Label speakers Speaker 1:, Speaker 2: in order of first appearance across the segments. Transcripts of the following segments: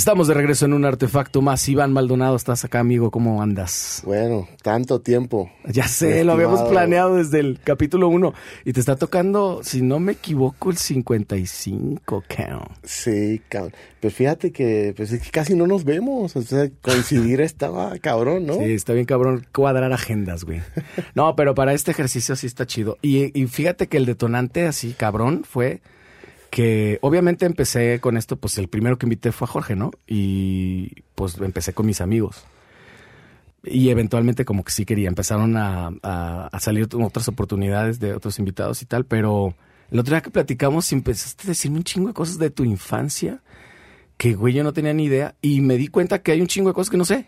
Speaker 1: Estamos de regreso en un artefacto más. Iván Maldonado, estás acá, amigo. ¿Cómo andas?
Speaker 2: Bueno, tanto tiempo.
Speaker 1: Ya sé, lo habíamos planeado desde el capítulo 1. Y te está tocando, si no me equivoco, el 55, count.
Speaker 2: Sí, count. Pues fíjate que, pues es que casi no nos vemos. O sea, coincidir estaba cabrón, ¿no?
Speaker 1: Sí, está bien cabrón cuadrar agendas, güey. No, pero para este ejercicio sí está chido. Y, y fíjate que el detonante así, cabrón, fue que obviamente empecé con esto, pues el primero que invité fue a Jorge, ¿no? Y pues empecé con mis amigos. Y eventualmente como que sí quería, empezaron a, a, salir otras oportunidades de otros invitados y tal, pero el otro día que platicamos empezaste a decirme un chingo de cosas de tu infancia que, güey, yo no tenía ni idea y me di cuenta que hay un chingo de cosas que no sé.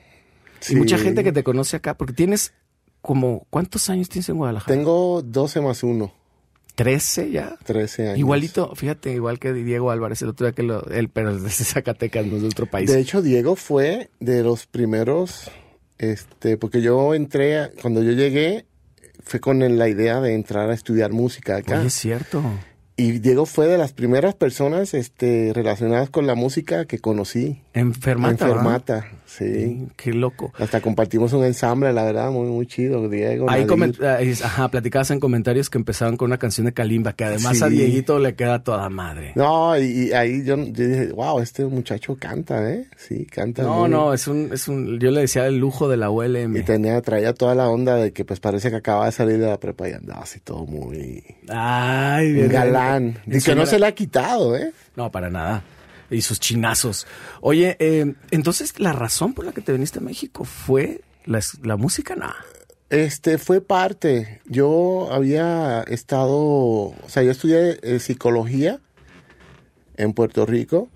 Speaker 1: Y mucha gente que te conoce acá, porque tienes como, ¿cuántos años tienes en Guadalajara?
Speaker 2: Tengo 12 más 1.
Speaker 1: 13 ya.
Speaker 2: 13 años.
Speaker 1: Igualito, fíjate, igual que Diego Álvarez, el otro día que lo, él, pero es de Zacatecas, no es de otro país.
Speaker 2: De hecho, Diego fue de los primeros, este, porque yo entré, cuando yo llegué, fue con la idea de entrar a estudiar música acá.
Speaker 1: es cierto.
Speaker 2: Y Diego fue de las primeras personas este, relacionadas con la música que conocí.
Speaker 1: Enfermata.
Speaker 2: Enfermata, sí.
Speaker 1: Qué loco.
Speaker 2: Hasta compartimos un ensamble, la verdad, muy, muy chido, Diego.
Speaker 1: Ahí ajá, platicabas en comentarios que empezaban con una canción de Kalimba, que además a Dieguito le queda toda madre.
Speaker 2: No, y, ahí yo, dije, wow, este muchacho canta, ¿eh? Sí, canta.
Speaker 1: No, no, es un, es un, yo le decía el lujo de la ULM.
Speaker 2: Y tenía, traía toda la onda de que pues parece que acababa de salir de la prepa y andaba así todo muy...
Speaker 1: Ay, bien.
Speaker 2: Galán y que no se le ha quitado, ¿eh?
Speaker 1: No, para nada. Y sus chinazos. Oye, eh, entonces la razón por la que te viniste a México fue la, música, nada.
Speaker 2: Este fue parte. Yo había estado, o sea, yo estudié eh, psicología en Puerto Rico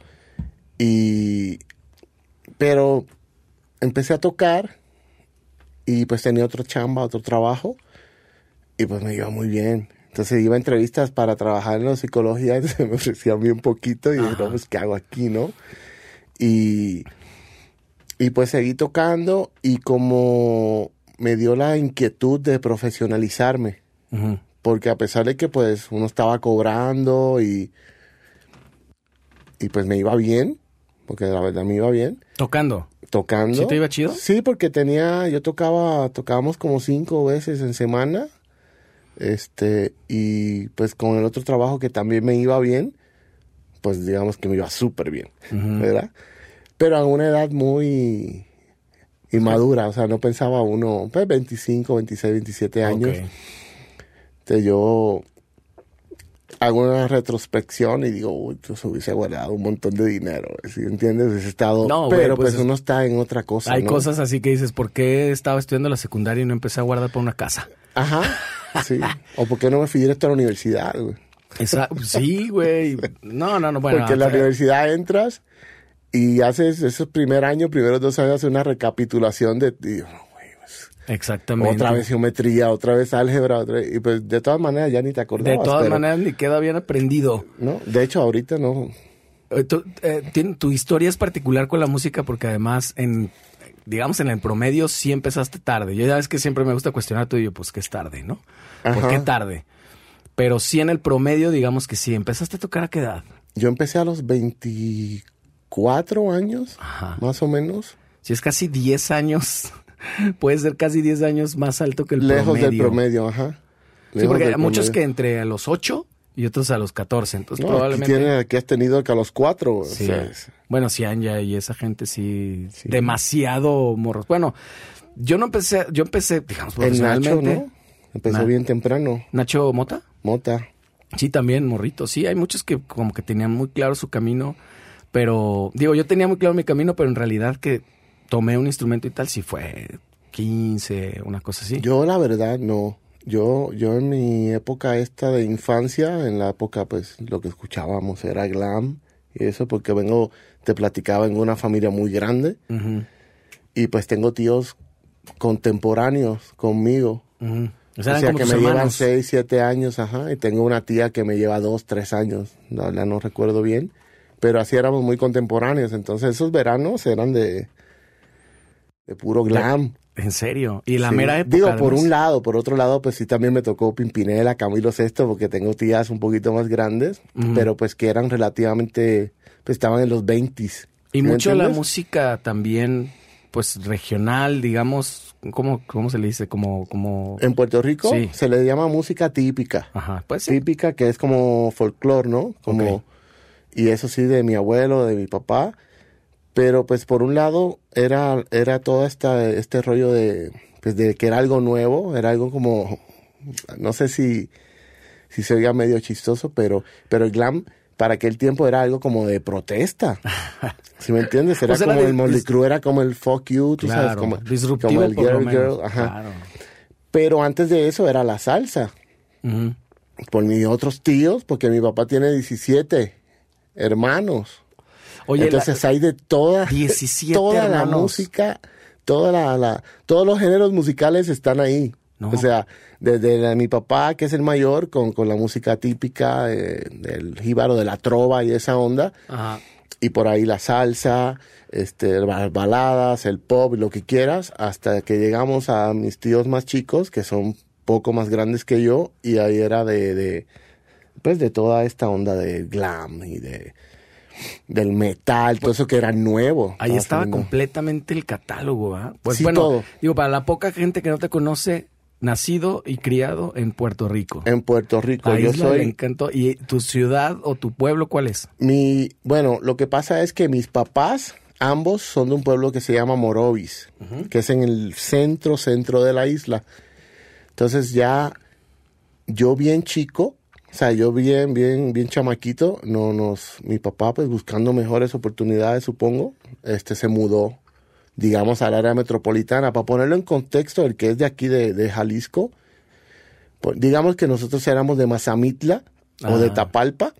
Speaker 2: y, pero empecé a tocar y pues tenía otro chamba, otro trabajo y pues me iba muy bien. Entonces iba a entrevistas para trabajar en la psicología se me ofrecía a mí un poquito y dije, no, pues, ¿qué hago aquí, no? Y, y pues seguí tocando y como me dio la inquietud de profesionalizarme, porque a pesar de que pues uno estaba cobrando y, y pues me iba bien, porque la verdad me iba bien.
Speaker 1: Tocando.
Speaker 2: Tocando.
Speaker 1: ¿Sí te iba chido?
Speaker 2: Sí, porque tenía, yo tocaba, tocábamos como cinco veces en semana este, y pues con el otro trabajo que también me iba bien, pues digamos que me iba súper bien, ¿verdad? Pero a una edad muy inmadura, o sea, no pensaba uno, pues 25, 26, 27 años. Entonces yo hago una retrospección y digo, uy, se hubiese guardado un montón de dinero, ¿sí? ¿entiendes? Ese estado, no, pero pues, pues, uno está en otra cosa.
Speaker 1: Hay cosas así que dices, ¿por qué estaba estudiando la secundaria y no empecé a guardar para una casa?
Speaker 2: Ajá. Sí. o por qué no me fui directo a la universidad, güey.
Speaker 1: sí, güey. No, no, no.
Speaker 2: Bueno, Porque en la universidad entras y haces esos primer año, primeros dos años, haces una recapitulación de... Y,
Speaker 1: pues, Exactamente.
Speaker 2: Otra vez geometría, otra vez álgebra, otra y pues de todas maneras ya ni te acordabas.
Speaker 1: De todas maneras ni queda bien aprendido.
Speaker 2: No, de hecho ahorita no.
Speaker 1: Eh, tu, eh, tu historia es particular con la música porque además en digamos, en el promedio sí empezaste tarde. Yo ya ves que siempre me gusta cuestionar tú y yo, pues que es tarde, ¿no? ¿Por qué tarde? Pero sí en el promedio, digamos que sí. ¿Empezaste a tocar a qué edad?
Speaker 2: Yo empecé a los 24 años, más o menos.
Speaker 1: Si es casi 10 años, puede ser casi 10 años más alto que el
Speaker 2: promedio.
Speaker 1: Lejos
Speaker 2: del promedio, ajá.
Speaker 1: sí, porque hay muchos que entre los 8 y otros a los 14. Entonces, probablemente.
Speaker 2: Aquí tiene, que has tenido que a los 4.
Speaker 1: Sí. Bueno, sí, Anja y esa gente sí, demasiado morros. Bueno, yo no empecé, yo empecé, digamos, profesionalmente.
Speaker 2: Nacho, ¿no? Empezó bien temprano.
Speaker 1: ¿Nacho Mota?
Speaker 2: Mota.
Speaker 1: Sí, también, morrito. Sí, hay muchos que como que tenían muy claro su camino, pero, digo, yo tenía muy claro mi camino, pero en realidad que tomé un instrumento y tal, sí fue 15, una cosa así.
Speaker 2: Yo, la verdad, no. Yo, yo en mi época esta de infancia, en la época pues lo que escuchábamos era glam y eso porque vengo, te platicaba en una familia muy grande y pues tengo tíos contemporáneos conmigo. O sea, que me llevan 6, 7 años, ajá, y tengo una tía que me lleva 2, 3 años, no, no recuerdo bien, pero así éramos muy contemporáneos, entonces esos veranos eran de, de puro glam.
Speaker 1: ¿En serio? ¿Y la mera época?
Speaker 2: Digo, por un lado, por otro lado, pues sí también me tocó Pimpinela, Camilo Sesto, porque tengo tías un poquito más grandes, pero pues que eran relativamente, pues estaban en los 20
Speaker 1: Y
Speaker 2: ¿Me
Speaker 1: mucho la música también, pues regional, digamos, ¿cómo, cómo se le dice? Como, como...
Speaker 2: En Puerto Rico
Speaker 1: Sí.
Speaker 2: se le llama música típica.
Speaker 1: Ajá, pues sí.
Speaker 2: Típica que es como folclore, ¿no? Como. Y eso sí, de mi abuelo, de mi papá. Pero pues por un lado era, era todo esta, este rollo de, pues, de que era algo nuevo, era algo como, no sé si, si se oiga medio chistoso, pero, pero el glam para aquel tiempo era algo como de protesta. ¿Sí me entiendes? Era como el
Speaker 1: dis-
Speaker 2: Crue, era como el fuck you, tú sabes,
Speaker 1: Claro,
Speaker 2: como,
Speaker 1: disruptivo
Speaker 2: como el
Speaker 1: por lo
Speaker 2: girl,
Speaker 1: menos.
Speaker 2: girl, ajá.
Speaker 1: Claro.
Speaker 2: Pero antes de eso era la salsa. Por mis otros tíos, porque mi papá tiene 17 hermanos.
Speaker 1: Oye, la-
Speaker 2: Entonces hay de toda,
Speaker 1: 17
Speaker 2: toda la música, toda la, la- todos los géneros musicales están ahí.
Speaker 1: No.
Speaker 2: O sea, desde la- mi papá, que es el mayor, con, con la música típica eh, del jíbaro, de la trova y esa onda,
Speaker 1: Ajá.
Speaker 2: y por ahí la salsa, este, las baladas, el pop, lo que quieras, hasta que llegamos a mis tíos más chicos, que son poco más grandes que yo, y ahí era de, de pues de toda esta onda de glam y de del metal, todo eso que era nuevo.
Speaker 1: Ahí
Speaker 2: Estaba
Speaker 1: completamente el catálogo, ¿ah? Pues
Speaker 2: Sí,
Speaker 1: bueno,
Speaker 2: todo.
Speaker 1: digo, para la poca gente que no te conoce, nacido y criado en Puerto Rico.
Speaker 2: En Puerto Rico,
Speaker 1: La
Speaker 2: yo
Speaker 1: isla
Speaker 2: soy
Speaker 1: encanto. ¿Y tu ciudad o tu pueblo cuál es?
Speaker 2: mi, bueno, lo que pasa es que mis papás ambos son de un pueblo que se llama Morovis, que es en el centro centro de la isla. Entonces ya yo bien chico, o sea, yo bien bien bien chamaquito, no nos mi papá pues buscando mejores oportunidades, supongo, este se mudó digamos al área metropolitana para ponerlo en contexto el que es de aquí de, de Jalisco. pues, digamos que nosotros éramos de Mazamitla o de. Tapalpa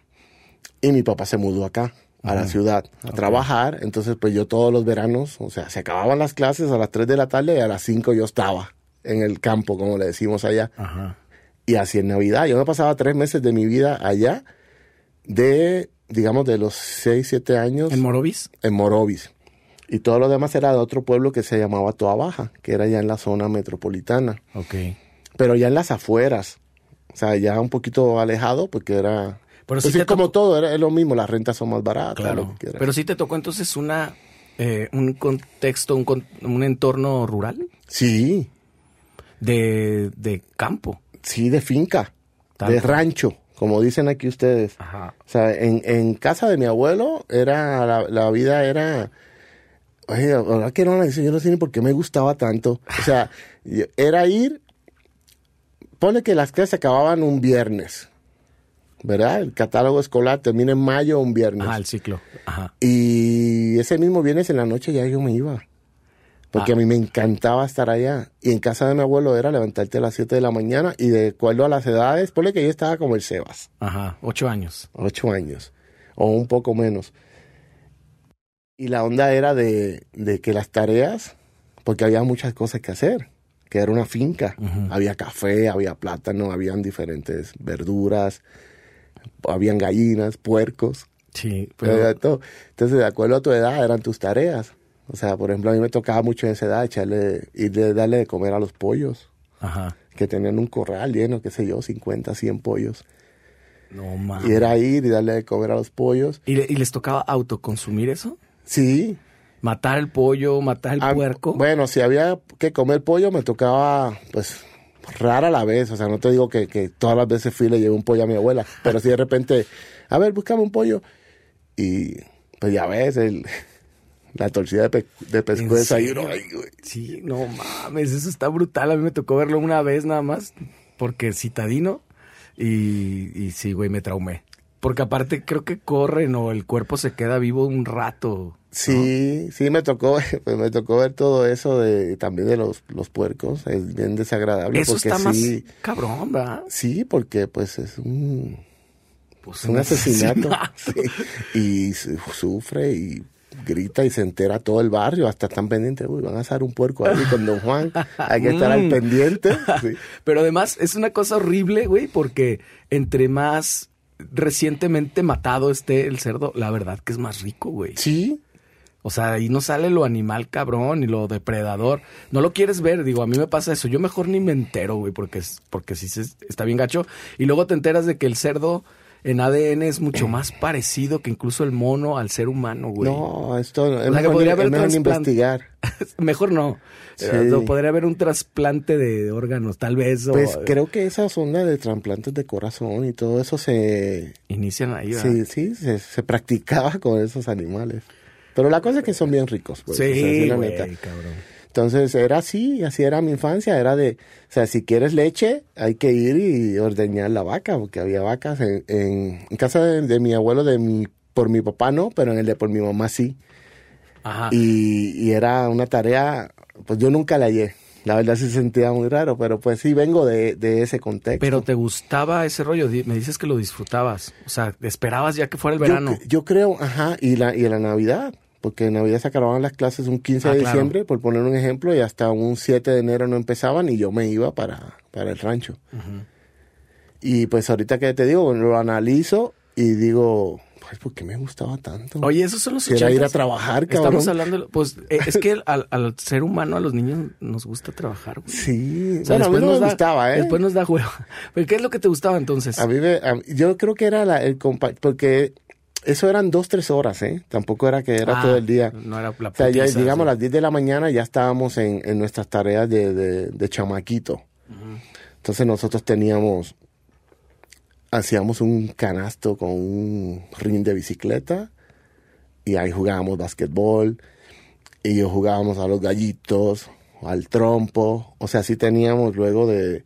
Speaker 2: y mi papá se mudó acá a la ciudad a trabajar, entonces pues yo todos los veranos, o sea, se acababan las clases a las 3 de la tarde y a las 5 yo estaba en el campo, como le decimos allá.
Speaker 1: Ajá.
Speaker 2: Y así en Navidad, yo me pasaba tres meses de mi vida allá, de, digamos, de los 6, 7 años
Speaker 1: ¿En Morovis?
Speaker 2: en Morovis. Y todo lo demás era de otro pueblo que se llamaba Toa Baja, que era ya en la zona metropolitana,
Speaker 1: Ok.
Speaker 2: pero ya en las afueras. O sea, ya un poquito alejado porque era...
Speaker 1: Pero
Speaker 2: pues
Speaker 1: sí
Speaker 2: como
Speaker 1: tocó-
Speaker 2: todo, era es lo mismo, las rentas son más baratas. lo
Speaker 1: Claro.
Speaker 2: que.
Speaker 1: Pero sí te tocó entonces una eh, un contexto, un, un entorno rural
Speaker 2: Sí,
Speaker 1: de, de campo.
Speaker 2: Sí, de finca, de rancho, como dicen aquí ustedes.
Speaker 1: Ajá.
Speaker 2: O sea, en, en casa de mi abuelo era la, la vida era oye, ahora que no yo no sé ni por qué me gustaba tanto. O sea, era ir pone que las clases se acababan un viernes. ¿Verdad? El catálogo escolar termina en mayo un viernes.
Speaker 1: Ajá, el ciclo. Ajá.
Speaker 2: Y ese mismo viernes en la noche ya yo me iba. Porque
Speaker 1: Ah.
Speaker 2: a mí me encantaba estar allá. Y en casa de mi abuelo era levantarte a las 7 de la mañana y de acuerdo a las edades, ponle que yo estaba como el Sebas.
Speaker 1: Ajá. Ocho años.
Speaker 2: ocho años, o un poco menos. Y la onda era de, de que las tareas, porque había muchas cosas que hacer, que era una finca, había café, había plátano, habían diferentes verduras, habían gallinas, puercos,
Speaker 1: Sí, pero
Speaker 2: todo. Entonces, de acuerdo a tu edad, eran tus tareas. O sea, por ejemplo, a mí me tocaba mucho en esa edad echarle, irle, darle de comer a los pollos,
Speaker 1: ajá.
Speaker 2: que tenían un corral lleno, qué sé yo, 50, 100 pollos.
Speaker 1: No mames.
Speaker 2: Y era ir y darle de comer a los pollos.
Speaker 1: ¿Y, le- y les tocaba autoconsumir eso?
Speaker 2: Sí.
Speaker 1: Matar el pollo, matar el
Speaker 2: Ah,
Speaker 1: puerco.
Speaker 2: Bueno, si había que comer pollo, me tocaba, pues, rara la vez. O sea, no te digo que, que todas las veces fui y le llevé un pollo a mi abuela. Pero si de repente, a ver, buscame un pollo. Y, pues ya ves, el, la torcida de, pe- de pescuezo ahí. uno, ay, güey.
Speaker 1: Sí, no mames, eso está brutal. A mí me tocó verlo una vez nada más, porque citadino, y, y sí, güey, me traumé. Porque aparte creo que corren o el cuerpo se queda vivo un rato.
Speaker 2: Sí, sí, me tocó, pues me tocó ver todo eso de también de los, los puercos. Es bien desagradable.
Speaker 1: Eso
Speaker 2: porque
Speaker 1: está más cabrón, ¿verdad?
Speaker 2: Sí, porque pues es un,
Speaker 1: Pues
Speaker 2: Es un asesinato. Sí. Y su- sufre y grita y se entera todo el barrio. Hasta están pendientes. Uy, van a asar un puerco ahí con Don Juan. Hay que estar al
Speaker 1: Mm.
Speaker 2: pendiente. Sí.
Speaker 1: Pero además es una cosa horrible, güey, porque entre más recientemente matado esté el cerdo, la verdad que es más rico, güey.
Speaker 2: Sí,
Speaker 1: O sea, ahí no sale lo animal cabrón y lo depredador. No lo quieres ver, digo, a mí me pasa eso. Yo mejor ni me entero, güey, porque, porque sí se, está bien gacho. Y luego te enteras de que el cerdo en ADN es mucho más parecido que incluso el mono al ser humano, güey.
Speaker 2: No, esto es
Speaker 1: sea, que
Speaker 2: mejor,
Speaker 1: podría
Speaker 2: es
Speaker 1: haber
Speaker 2: mejor investigar.
Speaker 1: Mejor no.
Speaker 2: Sí.
Speaker 1: Eh, no, podría haber un trasplante de órganos, tal vez. O,
Speaker 2: Pues creo que esas ondas de trasplantes de corazón y todo eso se...
Speaker 1: Inician ahí, ¿verdad?
Speaker 2: Sí, sí, se, se practicaba con esos animales. Pero la cosa es que son bien ricos. O sea,
Speaker 1: Sí, güey,
Speaker 2: neta.
Speaker 1: cabrón.
Speaker 2: Entonces era así, así era mi infancia, era de, o sea, si quieres leche, hay que ir y ordeñar la vaca, porque había vacas en, en, en casa de, de mi abuelo, de mi, por mi papá no, pero en el de por mi mamá sí.
Speaker 1: Ajá.
Speaker 2: Y, y era una tarea, pues yo nunca la hallé. La verdad se sentía muy raro, pero pues sí vengo de, de ese contexto.
Speaker 1: Pero te gustaba ese rollo, me dices que lo disfrutabas. O sea, esperabas ya que fuera el
Speaker 2: Yo
Speaker 1: verano.
Speaker 2: cre- Yo, creo, ajá, y la, y la Navidad, porque en Navidad se acababan las clases un 15
Speaker 1: Ah,
Speaker 2: de
Speaker 1: claro.
Speaker 2: diciembre, por poner un ejemplo, y hasta un 7 de enero no empezaban y yo me iba para, para el rancho. Y pues ahorita que te digo, lo analizo y digo, pues, ¿por qué me gustaba tanto?
Speaker 1: Oye, esos son los
Speaker 2: Quisiera ir a
Speaker 1: 80s.
Speaker 2: trabajar, cabrón.
Speaker 1: Estamos hablando, pues eh, es que al, al ser humano, a los niños nos gusta trabajar. güey.
Speaker 2: Sí,
Speaker 1: O sea,
Speaker 2: bueno, a mí
Speaker 1: después
Speaker 2: no
Speaker 1: nos
Speaker 2: me
Speaker 1: da-
Speaker 2: gustaba, ¿eh?
Speaker 1: Después nos da juego. ¿Pero qué es lo que te gustaba entonces?
Speaker 2: A mí me, a- yo creo que era la, el compa porque eso eran dos, tres horas, ¿eh? Tampoco era que era
Speaker 1: Ah,
Speaker 2: todo el día.
Speaker 1: No era la
Speaker 2: O sea, ya, digamos, a las 10 de la mañana ya estábamos en, en nuestras tareas de, de, de chamaquito. Entonces nosotros teníamos, hacíamos un canasto con un ring de bicicleta y ahí jugábamos basquetbol y yo jugábamos a los gallitos, al trompo. O sea, sí teníamos luego de...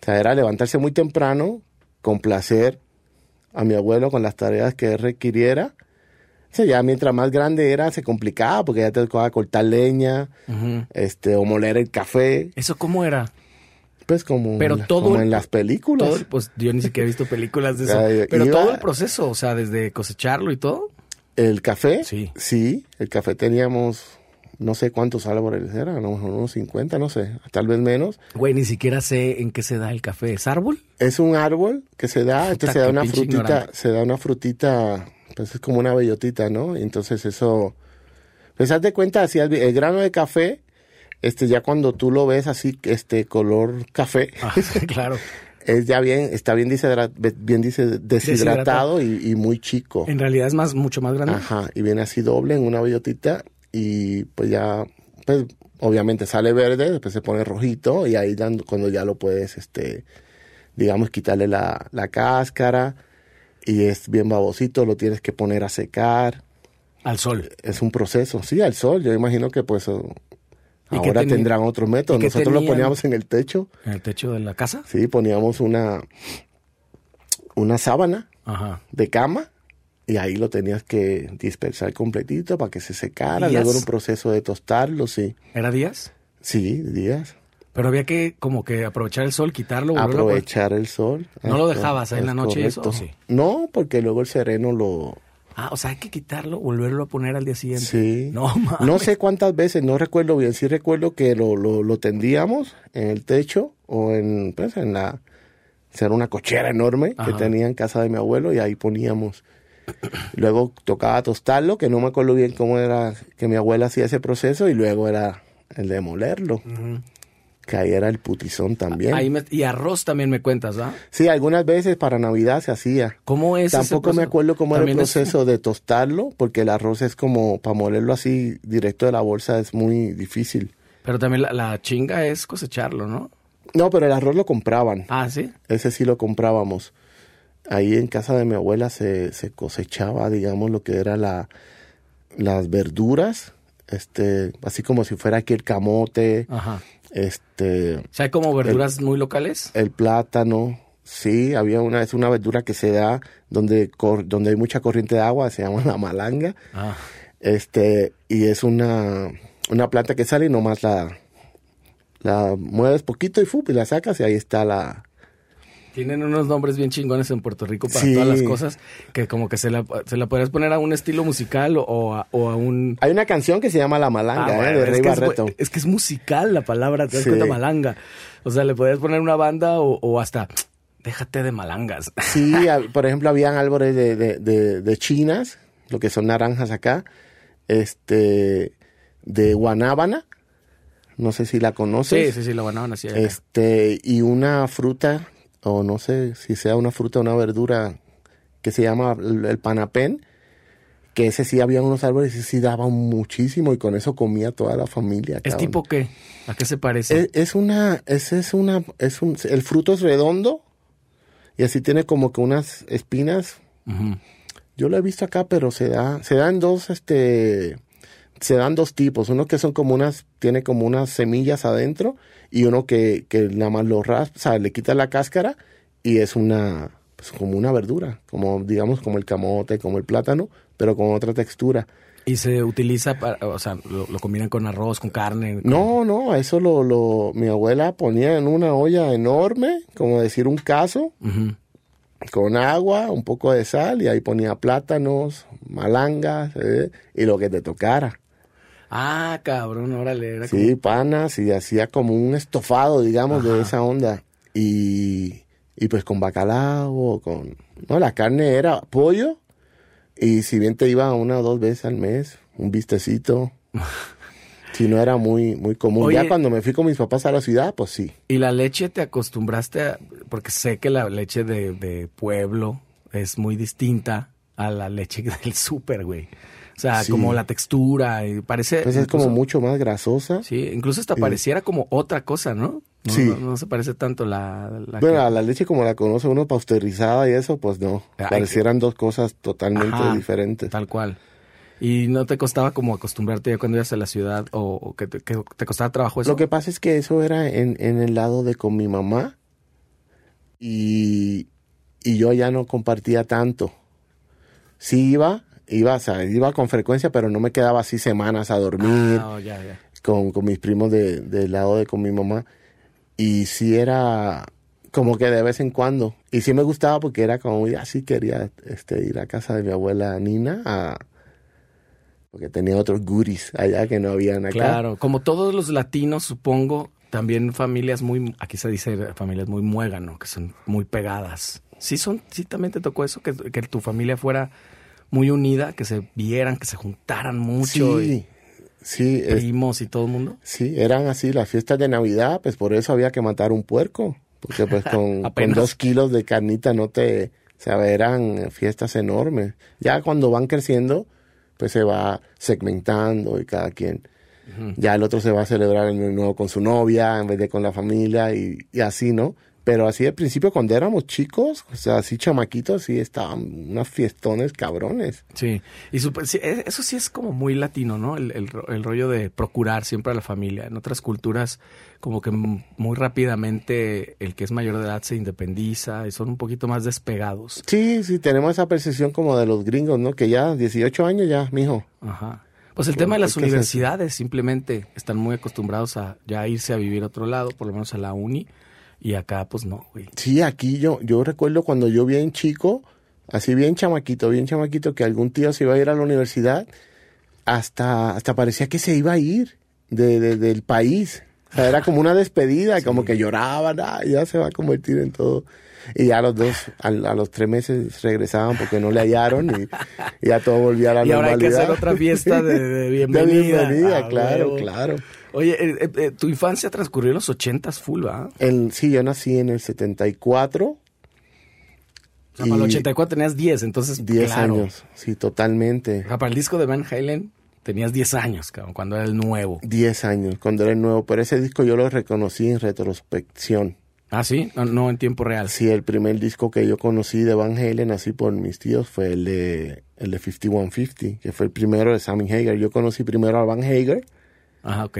Speaker 2: O sea, era levantarse muy temprano, complacer a mi abuelo con las tareas que él requiriera. O sea, ya mientras más grande era, se complicaba porque ya te tocaba cortar leña, este, o moler el café,
Speaker 1: ¿Eso cómo era?
Speaker 2: pues como,
Speaker 1: Pero
Speaker 2: en
Speaker 1: todo
Speaker 2: como en las películas.
Speaker 1: Todo, pues yo ni siquiera he visto películas de eso. Pero
Speaker 2: iba-
Speaker 1: todo el proceso, o sea, desde cosecharlo y todo.
Speaker 2: El café,
Speaker 1: Sí.
Speaker 2: sí, el café teníamos, no sé cuántos árboles eran, a lo mejor unos 50, no sé, tal vez menos.
Speaker 1: Güey, ni siquiera sé en qué se da el café. ¿Es árbol?
Speaker 2: Es un árbol que se da, entonces se da una frutita,
Speaker 1: ignorante.
Speaker 2: se da una frutita, pues es como una bellotita, ¿no? Y entonces eso, pues haz de cuenta, así el, el grano de café, este ya cuando tú lo ves así, este color café,
Speaker 1: Ah, claro.
Speaker 2: es ya bien, está bien, bien dice- deshidratado y, y muy chico.
Speaker 1: En realidad es más, mucho más grande.
Speaker 2: Ajá, y viene así doble en una bellotita y pues ya, pues obviamente sale verde, después se pone rojito y ahí cuando ya lo puedes, este, digamos, quitarle la, la cáscara y es bien babosito, lo tienes que poner a secar.
Speaker 1: Al sol.
Speaker 2: Es un proceso, sí, al sol. Yo imagino que pues oh,
Speaker 1: ¿Y qué
Speaker 2: ahora tendrán otro método.
Speaker 1: y qué
Speaker 2: Nosotros lo poníamos en el techo,
Speaker 1: En el techo de la casa.
Speaker 2: sí, poníamos una, una sábana
Speaker 1: Ajá.
Speaker 2: de cama y ahí lo tenías que dispersar completito para que se secara.
Speaker 1: ¿Días?
Speaker 2: Luego era un proceso de tostarlo, sí.
Speaker 1: ¿Era días?
Speaker 2: Sí, días.
Speaker 1: Pero había que como que aprovechar el sol, quitarlo.
Speaker 2: Aprovechar el sol.
Speaker 1: ¿No lo dejabas ahí en la noche eso, sí?
Speaker 2: No, porque luego el sereno lo...
Speaker 1: Ah, o sea, hay que quitarlo, volverlo a poner al día siguiente.
Speaker 2: Sí.
Speaker 1: No, mames.
Speaker 2: No sé cuántas veces, no recuerdo bien. Sí recuerdo que lo, lo, lo tendíamos en el techo o en, pues, en la... Era una cochera enorme
Speaker 1: Ajá.
Speaker 2: que tenía en casa de mi abuelo y ahí poníamos. Luego tocaba tostarlo, que no me acuerdo bien cómo era que mi abuela hacía ese proceso y luego era el de molerlo, que ahí era el putizón también.
Speaker 1: Ahí me- y arroz también me cuentas, ¿ah?
Speaker 2: Sí, algunas veces para Navidad se hacía.
Speaker 1: ¿Cómo es ese
Speaker 2: Tampoco me acuerdo cómo era el
Speaker 1: es-
Speaker 2: proceso de tostarlo, porque el arroz es como, para molerlo así directo de la bolsa es muy difícil.
Speaker 1: pero también la, la chinga es cosecharlo, ¿no?
Speaker 2: No, pero el arroz lo compraban.
Speaker 1: Ah, ¿sí?
Speaker 2: Ese sí lo comprábamos. Ahí en casa de mi abuela se, se cosechaba, digamos, lo que era la, las verduras, este, así como si fuera aquí el camote,
Speaker 1: Ajá.
Speaker 2: este,
Speaker 1: O sea, como verduras muy locales.
Speaker 2: el plátano. Sí, había una, es una verdura que se da donde, hay mucha corriente de agua, se llama la malanga.
Speaker 1: Ah.
Speaker 2: Este, y es una, una planta que sale y nomás la, la mueves poquito y, ¡fup! y la sacas y ahí está la,
Speaker 1: Tienen unos nombres bien chingones en Puerto Rico para
Speaker 2: Sí.
Speaker 1: todas las cosas que como que se la, se la podrías poner a un estilo musical o, o a, o a un...
Speaker 2: Hay una canción que se llama La Malanga,
Speaker 1: Ah,
Speaker 2: ¿eh? de
Speaker 1: es
Speaker 2: Rey
Speaker 1: que es
Speaker 2: Barreto.
Speaker 1: Es, que es musical la palabra, te das
Speaker 2: Sí.
Speaker 1: cuenta, malanga. O sea, le podrías poner una banda o, o hasta déjate de malangas.
Speaker 2: Sí, por ejemplo, habían árboles de, de, de, de chinas, lo que son naranjas acá, este, de guanábana, no sé si la
Speaker 1: Sí,
Speaker 2: conoces,
Speaker 1: sí, sí, la banaban así. acá.
Speaker 2: este, y una fruta, o no sé si sea una fruta o una verdura, que se llama el, panapén, que ese sí había unos árboles y sí daba muchísimo y con eso comía toda la familia.
Speaker 1: ¿Es tipo qué? ¿A qué se parece?
Speaker 2: Es, es una, es, es una, es un, el fruto es redondo y así tiene como que unas espinas. Yo lo he visto acá, pero se da, se dan dos, este, se dan dos tipos. Uno que son como unas, tiene como unas semillas adentro y uno que, que nada más lo raspa, o sea, le quita la cáscara y es una, pues como una verdura, como digamos como el camote, como el plátano, pero con otra textura.
Speaker 1: Y se utiliza para, o sea, lo, lo combinan con arroz, con carne. con-
Speaker 2: No, no, eso lo, lo, mi abuela ponía en una olla enorme, como decir un caso, con agua, un poco de sal, y ahí ponía plátanos, malangas, eh, y lo que te tocara.
Speaker 1: Ah, cabrón, órale. Era como-
Speaker 2: Sí, panas, y hacía como un estofado, digamos, de esa onda. Y, y pues con bacalao, con... No, la carne era pollo, y si bien te iba una o dos veces al mes, un bistecito. si no era muy, muy común.
Speaker 1: Oye.
Speaker 2: ya cuando me fui con mis papás a la ciudad, pues sí.
Speaker 1: ¿Y la leche te acostumbraste a...? Porque sé que la leche de, de pueblo es muy distinta a la leche del súper, güey. O sea,
Speaker 2: Sí.
Speaker 1: como la textura, y parece...
Speaker 2: Pues es como mucho más grasosa.
Speaker 1: Sí, incluso hasta
Speaker 2: Sí.
Speaker 1: pareciera como otra cosa, ¿no? No,
Speaker 2: Sí.
Speaker 1: no, no se parece tanto la... la
Speaker 2: Bueno,
Speaker 1: que-
Speaker 2: a la leche como la conoce uno pasteurizada y eso, pues no.
Speaker 1: Ay,
Speaker 2: Parecieran dos cosas totalmente
Speaker 1: Ajá,
Speaker 2: diferentes.
Speaker 1: Tal cual. ¿Y no te costaba como acostumbrarte ya cuando ibas a la ciudad o, o que, te, que te costaba trabajo eso?
Speaker 2: Lo que pasa es que eso era en, en el lado de con mi mamá y, y yo ya no compartía tanto. Sí iba, iba, o sea, iba con frecuencia, pero no me quedaba así semanas a dormir
Speaker 1: Ah,
Speaker 2: con, con mis primos de- del lado de con mi mamá. Y sí era como que de vez en cuando. Y sí me gustaba porque era como, ya sí quería este, ir a casa de mi abuela Nina a... Porque tenía otros goodies allá que no habían acá.
Speaker 1: Claro, como todos los latinos, supongo, también familias muy, aquí se dice familias muy muégano, que son muy pegadas. Sí, son, sí también te tocó eso, que, que tu familia fuera muy unida, que se vieran, que se juntaran mucho, y
Speaker 2: Sí, sí, es-
Speaker 1: primos y todo el mundo.
Speaker 2: sí, eran así las fiestas de Navidad, pues por eso había que matar un puerco, porque pues con, con dos kilos de carnita no te, o sea, eran fiestas enormes. Ya cuando van creciendo, pues se va segmentando y cada quien. Ya el otro se va a celebrar el nuevo con su novia en vez de con la familia y, y así, ¿no? Pero así al principio cuando éramos chicos, o sea, así chamaquitos, sí estaban unas fiestones cabrones.
Speaker 1: Sí, y sí, e- eso sí es como muy latino, ¿no? El, el el rollo de procurar siempre a la familia. En otras culturas, como que muy rápidamente el que es mayor de edad se independiza y son un poquito más despegados.
Speaker 2: Sí, sí, tenemos esa percepción como de los gringos, ¿no? Que ya 18 años ya, mijo.
Speaker 1: Ajá. Pues el tema de las universidades, simplemente están muy acostumbrados a ya irse a vivir a otro lado, por lo menos a la uni, y acá pues no, güey.
Speaker 2: Sí, aquí yo, yo recuerdo cuando yo bien chico, así bien chamaquito, bien chamaquito, que algún tío se iba a ir a la universidad, hasta, hasta parecía que se iba a ir de, de- del país. O sea, era como una despedida, como que lloraban, "Ah, ya se va a convertir en todo. Y ya los dos, al- a, los tres meses regresaban porque no le hallaron y, y ya todo volvía a la
Speaker 1: Y ahora hay que
Speaker 2: normalidad.
Speaker 1: hacer otra fiesta de, de bienvenida.
Speaker 2: bienvenida,
Speaker 1: Ah,
Speaker 2: claro, claro.
Speaker 1: Oye, eh, eh, eh, tu infancia transcurrió en los ochentas full, ¿va?
Speaker 2: El, sí, yo nací en el 74.
Speaker 1: O sea, para el
Speaker 2: Y
Speaker 1: 84 tenías 10, entonces
Speaker 2: 10
Speaker 1: claro.
Speaker 2: años, sí, totalmente.
Speaker 1: O sea, para el disco de Van Halen tenías 10 años, cabrón, cuando era el nuevo.
Speaker 2: 10 años, cuando era el nuevo. Pero ese disco yo lo reconocí en retrospección.
Speaker 1: Ah, sí, no, no en tiempo real.
Speaker 2: Sí, el primer disco que yo conocí de Van Halen, así por mis tíos, fue el de, el de 5150, que fue el primero de Sammy Hagar. Yo conocí primero a Van Hagar
Speaker 1: Ajá, ok.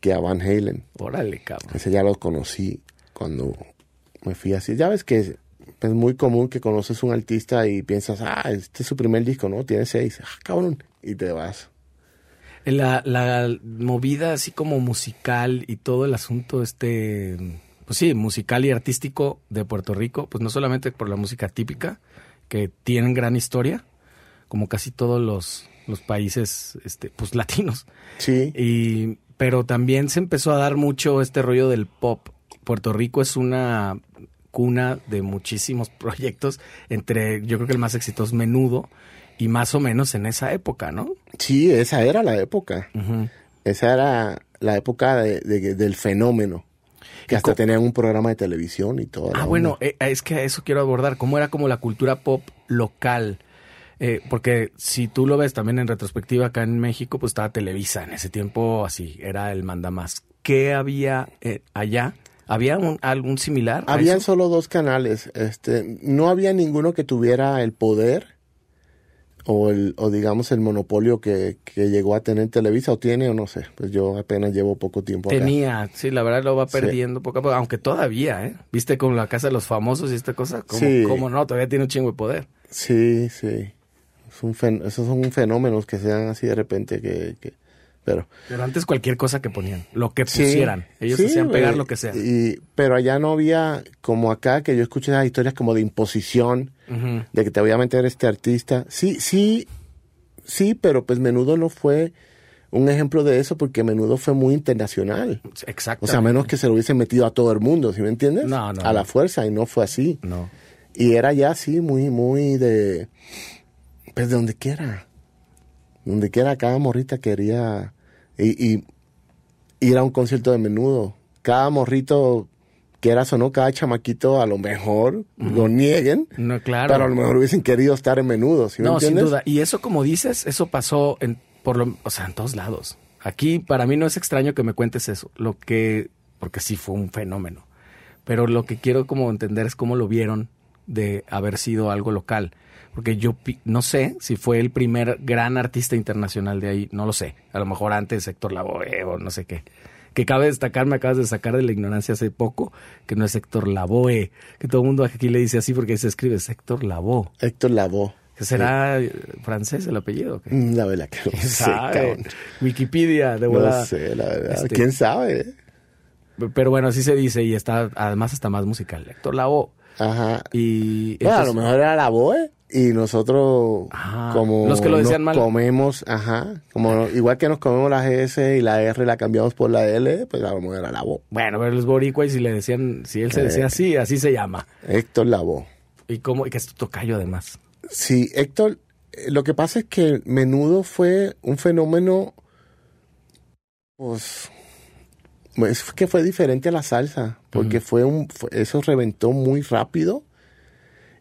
Speaker 2: que a Van Halen.
Speaker 1: Órale, cabrón.
Speaker 2: Ese ya lo conocí cuando me fui así. Ya ves que es, es muy común que conoces un artista y piensas, ah, este es su primer disco, ¿no? Tiene seis. Ah, cabrón. Y te vas.
Speaker 1: La, la movida así como musical y todo el asunto este, pues sí, musical y artístico de Puerto Rico, pues no solamente por la música típica, que tienen gran historia, como casi todos los, los países este, pues latinos,
Speaker 2: Sí.
Speaker 1: y, pero también se empezó a dar mucho este rollo del pop. Puerto Rico es una cuna de muchísimos proyectos, entre yo creo que el más exitoso es Menudo, y más o menos en esa época, ¿no?
Speaker 2: Sí, esa era la época. Esa era la época de- de- del fenómeno. Que
Speaker 1: ¿Y
Speaker 2: hasta tenían un programa de televisión y todo.
Speaker 1: Ah, bueno, eh, es que a eso quiero abordar. ¿Cómo era como la cultura pop local. Eh, porque si tú lo ves también en retrospectiva acá en México, pues estaba Televisa. En ese tiempo así, era el mandamás. ¿Qué había eh, allá? ¿Había un, algún similar?
Speaker 2: Habían solo dos canales. Este, no había ninguno que tuviera el poder o el, o digamos el monopolio que, que llegó a tener Televisa o tiene o no sé. Pues yo apenas llevo poco tiempo acá.
Speaker 1: Tenía, sí, la verdad lo va
Speaker 2: Sí.
Speaker 1: perdiendo poco a poco, aunque todavía, ¿eh? ¿Viste con la Casa de los Famosos y esta cosa? ¿Cómo,
Speaker 2: Sí.
Speaker 1: cómo no? Todavía tiene un chingo de poder.
Speaker 2: Sí, sí. Es un fen- esos son fenómenos que se dan así de repente que... que- pero...
Speaker 1: Pero antes cualquier cosa que ponían, lo que
Speaker 2: Sí,
Speaker 1: pusieran, ellos
Speaker 2: sí,
Speaker 1: hacían pegar
Speaker 2: güey.
Speaker 1: lo que sea.
Speaker 2: Y, pero allá no había, como acá, que yo escuché esas historias como de imposición, de que te voy a meter este artista. Sí, sí, sí, pero pues Menudo no fue un ejemplo de eso porque Menudo fue muy internacional.
Speaker 1: Exacto.
Speaker 2: O sea, menos que se lo hubiesen metido a todo el mundo, ¿sí me entiendes?
Speaker 1: No, no,
Speaker 2: A la fuerza, y no fue así.
Speaker 1: No.
Speaker 2: Y era ya así, muy, muy de. Pues de donde quiera. Donde quiera, cada morrita quería. Y, y ir a un concierto de menudo. Cada morrito, quieras o no, cada chamaquito, a lo mejor lo nieguen.
Speaker 1: No, claro.
Speaker 2: Pero a lo mejor hubiesen querido estar en menudo, ¿sí me
Speaker 1: no, sin duda. Y eso, como dices, eso pasó en, por lo, o sea, en todos lados. Aquí, para mí no es extraño que me cuentes eso. Lo que, porque sí fue un fenómeno. Pero lo que quiero como entender es cómo lo vieron de haber sido algo local. Porque yo no sé si fue el primer gran artista internacional de ahí, no lo sé. A lo mejor antes Héctor Lavoe o no sé qué. Que cabe destacar, me acabas de sacar de la ignorancia hace poco, que no es Héctor Lavoe, que todo el mundo aquí le dice así porque se escribe es Héctor Lavoe.
Speaker 2: Héctor Lavoe.
Speaker 1: ¿Que será francés el apellido? o qué?
Speaker 2: Mm, La verdad que no
Speaker 1: ¿Quién
Speaker 2: sé, cabrón.
Speaker 1: Wikipedia, de
Speaker 2: No
Speaker 1: volada.
Speaker 2: sé, la verdad.
Speaker 1: Este-
Speaker 2: ¿Quién sabe?
Speaker 1: Pero bueno, así se dice y está, además está más musical. Héctor Lavoe.
Speaker 2: Ajá.
Speaker 1: Y
Speaker 2: Bueno, a
Speaker 1: entonces-
Speaker 2: lo mejor era la BOE y nosotros
Speaker 1: Ah,
Speaker 2: como
Speaker 1: los que lo decían
Speaker 2: nos
Speaker 1: mal.
Speaker 2: comemos, ajá, como igual que nos comemos la GS y la R la cambiamos por la L, pues a lo mejor era la BOE.
Speaker 1: Bueno, pero los boricuas, si le decían, si él se
Speaker 2: Eh.
Speaker 1: decía así, así se llama.
Speaker 2: Héctor Lavoe.
Speaker 1: Y cómo, y que es tu tocayo además.
Speaker 2: Sí, Héctor, eh, lo que pasa es que Menudo fue un fenómeno, pues, es que fue diferente a la salsa, porque fue un, fue- eso reventó muy rápido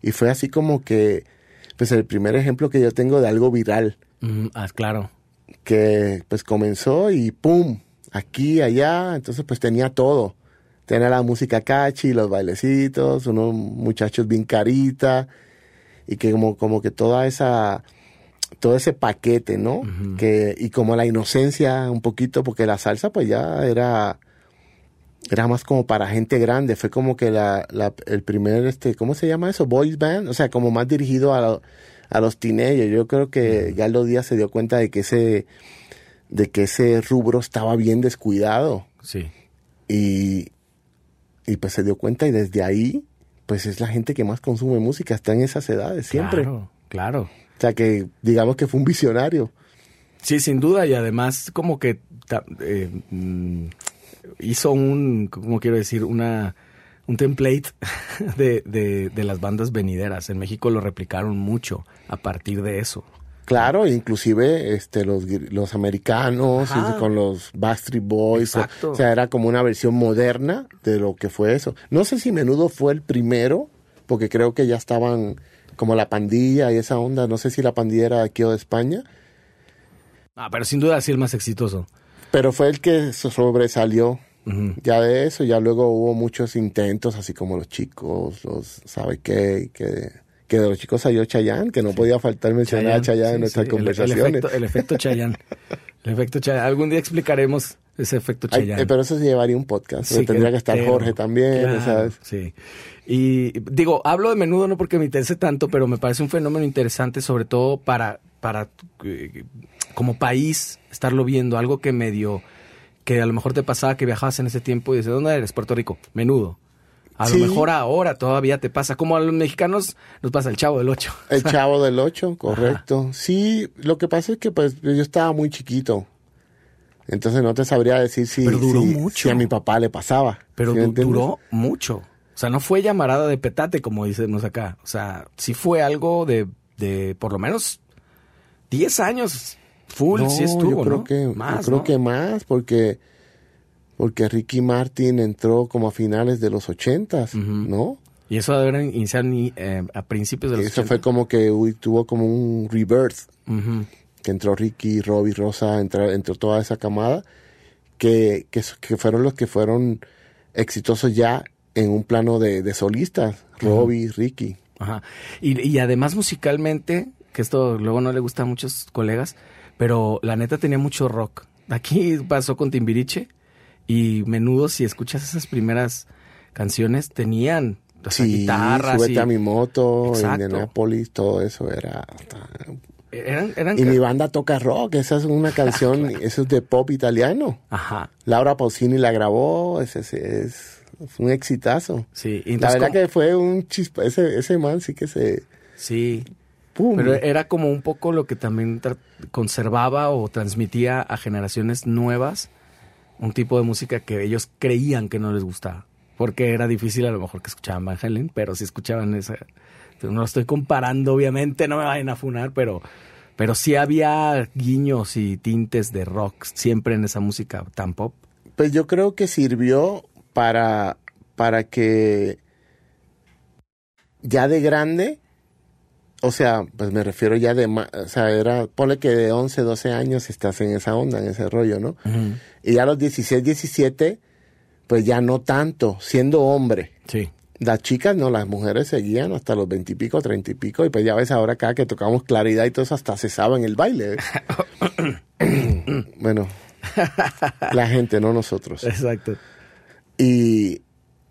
Speaker 2: y fue así como que, pues el primer ejemplo que yo tengo de algo viral.
Speaker 1: Mm, ah, claro.
Speaker 2: que pues comenzó y pum, aquí, allá, entonces pues tenía todo. Tenía la música catchy, los bailecitos, unos muchachos bien carita, y que como, como que toda esa, todo ese paquete, ¿no? Que, y como la inocencia un poquito, porque la salsa pues ya era, era más como para gente grande, fue como que la, la- el primer, este, ¿cómo se llama eso? Boys band, o sea, como más dirigido a, lo- a los teenagers. Yo creo que Galdo Díaz se dio cuenta de que ese, de que ese rubro estaba bien descuidado
Speaker 1: Sí.
Speaker 2: y, y pues se dio cuenta y desde ahí, pues es la gente que más consume música, está en esas edades siempre.
Speaker 1: Claro, claro.
Speaker 2: O sea que digamos que fue un visionario.
Speaker 1: Sí, sin duda. Y además, como que eh, mm, hizo un, ¿cómo quiero decir? Una, un template de, de, de las bandas venideras. En México lo replicaron mucho a partir de eso.
Speaker 2: Claro, inclusive este los, los americanos y con los Backstreet Boys. O sea, era como una versión moderna de lo que fue eso. No sé si Menudo fue el primero, porque creo que ya estaban como la pandilla y esa onda. No sé si la pandilla era de aquí o de España,
Speaker 1: Ah, pero sin duda sí el más exitoso.
Speaker 2: Pero fue el que so- sobresalió. Ya de eso, ya luego hubo muchos intentos, así como los chicos, los, ¿sabe qué? Que, que de los chicos salió Chayanne, que no podía faltar mencionar a Chayanne en nuestras
Speaker 1: sí, el-
Speaker 2: conversaciones.
Speaker 1: El, efecto, el efecto Chayanne. El efecto Chayanne. Algún día explicaremos ese efecto
Speaker 2: Ay,
Speaker 1: Chayanne.
Speaker 2: eh, pero eso se llevaría un podcast.
Speaker 1: Sí,
Speaker 2: tendría que estar. Jorge también,
Speaker 1: Claro,
Speaker 2: ¿sabes?
Speaker 1: Sí. Y digo, hablo de menudo no porque me interese tanto, pero me parece un fenómeno interesante, sobre todo para, para eh, como país, estarlo viendo, algo que medio, que a lo mejor te pasaba que viajabas en ese tiempo y dices, ¿dónde eres? Puerto Rico, menudo. A
Speaker 2: Sí.
Speaker 1: lo mejor ahora todavía te pasa, como a los mexicanos nos pasa el chavo del ocho.
Speaker 2: El chavo del 8, correcto. Sí, lo que pasa es que pues yo estaba muy chiquito. Entonces no te sabría decir si,
Speaker 1: Pero duró
Speaker 2: si-
Speaker 1: mucho.
Speaker 2: si a mi papá le pasaba.
Speaker 1: Pero duró mucho. O sea, no fue llamarada de petate, como decimos acá. O sea, sí fue algo de, de por lo menos 10 años full,
Speaker 2: No,
Speaker 1: sí estuvo,
Speaker 2: yo creo
Speaker 1: ¿no?
Speaker 2: que
Speaker 1: más,
Speaker 2: yo creo
Speaker 1: ¿no?
Speaker 2: que más porque porque Ricky Martin entró como a finales de los ochentas,
Speaker 1: Ujú.
Speaker 2: ¿no?
Speaker 1: Y eso debe ni, eh, a principios de los
Speaker 2: Eso
Speaker 1: 80.
Speaker 2: fue como que uy, tuvo como un rebirth,
Speaker 1: Ujú.
Speaker 2: que entró Ricky, Robbie, Rosa, entró, entró toda esa camada, que, que, que fueron los que fueron exitosos ya en un plano de, de solistas, Robbie, Ricky.
Speaker 1: Ajá. Y, y además musicalmente, que esto luego no le gusta a muchos colegas, pero la neta tenía mucho rock. Aquí pasó con Timbiriche y menudo si escuchas esas primeras canciones tenían o sea,
Speaker 2: Sí,
Speaker 1: guitarras
Speaker 2: súbete
Speaker 1: y
Speaker 2: a mi moto,
Speaker 1: Exacto.
Speaker 2: Indianapolis, todo eso era...
Speaker 1: eran, eran
Speaker 2: Y mi banda toca rock, esa es una canción, eso es de pop italiano.
Speaker 1: Ajá.
Speaker 2: Laura Pausini la grabó, ese, es, fue un exitazo.
Speaker 1: Sí,
Speaker 2: La verdad que fue un chispa, ese, ese man sí que se...
Speaker 1: sí,
Speaker 2: ¡Pum!
Speaker 1: pero era como un poco lo que también conservaba o transmitía a generaciones nuevas un tipo de música que ellos creían que no les gustaba. Porque era difícil a lo mejor que escuchaban Van Halen, pero si escuchaban esa... No lo estoy comparando, obviamente, no me vayan a funar, pero, pero sí había guiños y tintes de rock siempre en esa música tan pop.
Speaker 2: Pues yo creo que sirvió para, para que ya de grande, o sea, pues me refiero ya de, o sea, era, ponle que de 11, 12 años estás en esa onda, en ese rollo, ¿no? Y ya a los 16, 17, pues ya no tanto, siendo hombre.
Speaker 1: Sí.
Speaker 2: Las chicas, no, las mujeres seguían hasta los 20 y pico, 30 y pico, y pues ya ves ahora cada que tocamos claridad y todo eso hasta cesaba en el baile. ¿eh? bueno, la gente, no nosotros.
Speaker 1: Exacto.
Speaker 2: Y,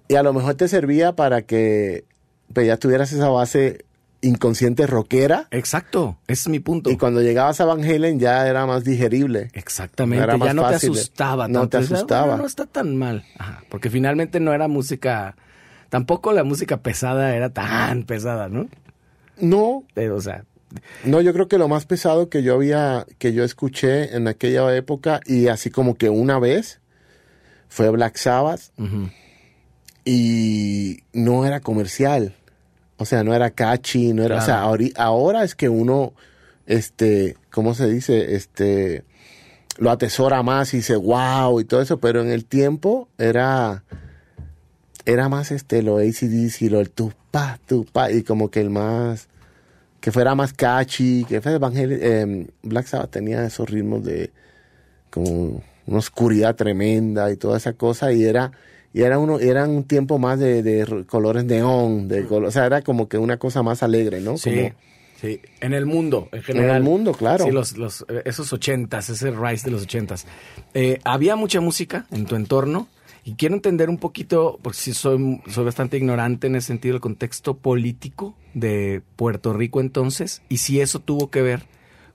Speaker 2: y a lo mejor te servía para que pues, ya tuvieras esa base inconsciente rockera.
Speaker 1: Exacto, ese es mi punto.
Speaker 2: Y cuando llegabas a Van Halen ya era más digerible.
Speaker 1: Exactamente,
Speaker 2: Era más
Speaker 1: ya no
Speaker 2: fácil.
Speaker 1: te asustaba.
Speaker 2: No
Speaker 1: tanto.
Speaker 2: te
Speaker 1: Decías,
Speaker 2: asustaba.
Speaker 1: "Bueno, no está tan mal. Ajá, porque finalmente no era música, tampoco la música pesada era tan pesada, ¿no?
Speaker 2: No,
Speaker 1: Pero, o sea,
Speaker 2: no, yo creo que lo más pesado que yo había, que yo escuché en aquella época y así como que una vez fue Black Sabbath y no era comercial. O sea, no era catchy, no era, o sea, ahora es que uno, este, ¿cómo se dice? Este, lo atesora más y dice, wow, y todo eso, pero en el tiempo era, era más este, lo ACDC, lo el tupa, tupa, y como que el más, que fuera más catchy, que fue Evangel eh, Black Sabbath tenía esos ritmos de, como una oscuridad tremenda y toda esa cosa, y era, y era uno, era un tiempo más de, colores neón, de colo- o sea, era como que una cosa más alegre, ¿no?
Speaker 1: sí,
Speaker 2: Como-
Speaker 1: sí, en el mundo, en
Speaker 2: en
Speaker 1: general.
Speaker 2: el mundo, claro.
Speaker 1: Sí, los, los, eh, esos ochentas, ese rise de los ochentas. Eh, había mucha música en tu entorno y quiero entender un poquito, porque sí soy, soy bastante ignorante en ese sentido, el contexto político de Puerto Rico entonces y si eso tuvo que ver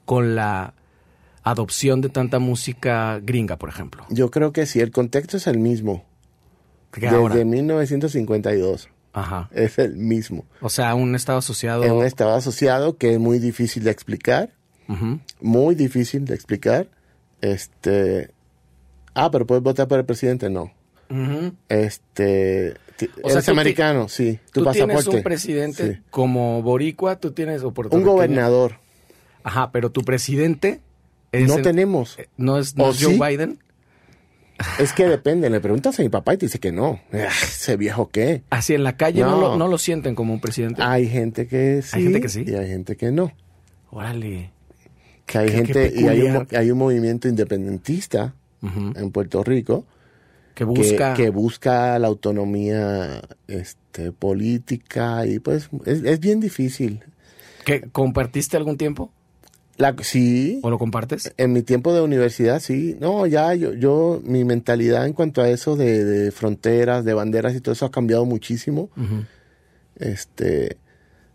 Speaker 1: con la adopción de tanta música gringa, por ejemplo.
Speaker 2: Yo creo que sí, el contexto es el mismo. Desde
Speaker 1: ahora,
Speaker 2: 1952
Speaker 1: ajá.
Speaker 2: es el mismo.
Speaker 1: O sea, un estado asociado.
Speaker 2: Es un estado asociado que es muy difícil de explicar, muy difícil de explicar. Este, ah, pero puedes votar por el presidente, no. Este,
Speaker 1: O sea,
Speaker 2: eres
Speaker 1: ti-
Speaker 2: americano, sí. Tu
Speaker 1: Tú tienes un presidente
Speaker 2: sí.
Speaker 1: como boricua, tú tienes o
Speaker 2: Un gobernador.
Speaker 1: Ajá, pero tu presidente es
Speaker 2: No
Speaker 1: el-
Speaker 2: tenemos.
Speaker 1: eh, no es, no
Speaker 2: ¿O
Speaker 1: es Joe
Speaker 2: sí?
Speaker 1: Biden.
Speaker 2: Es que depende. Le preguntas a mi papá y te dice que no. Ese viejo qué.
Speaker 1: Así en la calle no,
Speaker 2: No.
Speaker 1: lo, no lo sienten como un presidente.
Speaker 2: Hay gente que sí.
Speaker 1: gente que sí.
Speaker 2: Y hay gente que no.
Speaker 1: Órale.
Speaker 2: Que hay
Speaker 1: Qué- qué
Speaker 2: gente y hay un, hay movimiento independentista en Puerto Rico
Speaker 1: Que
Speaker 2: que,
Speaker 1: busca.
Speaker 2: que busca la autonomía este, política y pues es, es bien difícil.
Speaker 1: ¿Que ¿Compartiste algún tiempo?
Speaker 2: La, sí,
Speaker 1: ¿O lo compartes?
Speaker 2: en mi tiempo de universidad sí. No, ya yo, yo mi mentalidad en cuanto a eso de, de fronteras, de banderas y todo eso ha cambiado muchísimo. Este,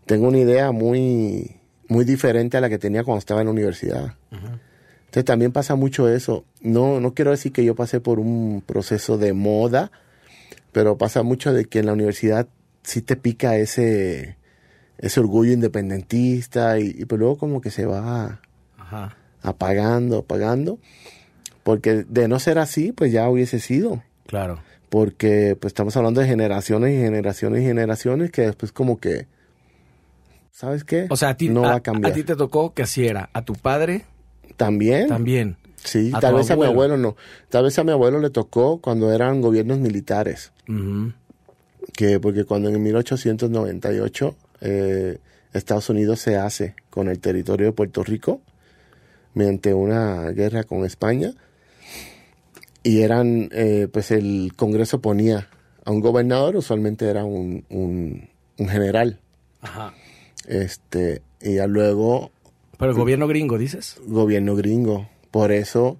Speaker 2: tengo una idea muy, muy diferente a la que tenía cuando estaba en la universidad. Entonces también pasa mucho eso. No, no quiero decir que yo pasé por un proceso de moda, pero pasa mucho de que en la universidad sí te pica ese, ese orgullo independentista y, y pues luego como que se va
Speaker 1: Ajá.
Speaker 2: apagando, apagando. Porque de no ser así, pues ya hubiese sido.
Speaker 1: Claro.
Speaker 2: Porque pues estamos hablando de generaciones y generaciones y generaciones que después como que, ¿sabes qué?
Speaker 1: O sea, a ti,
Speaker 2: no
Speaker 1: a,
Speaker 2: va a cambiar.
Speaker 1: a ti te tocó que así era. A tu padre
Speaker 2: También.
Speaker 1: también.
Speaker 2: Sí,
Speaker 1: ¿A
Speaker 2: tal vez a mi
Speaker 1: abuelo?
Speaker 2: abuelo no. Tal vez a mi abuelo le tocó cuando eran gobiernos militares. Que porque cuando en 1898 eh, Estados Unidos se hace con el territorio de Puerto Rico mediante una guerra con España y eran eh, pues el Congreso ponía a un gobernador usualmente era un, un, un general
Speaker 1: Ajá.
Speaker 2: este y ya luego
Speaker 1: Pero el gobierno gringo, dices.
Speaker 2: gobierno gringo por eso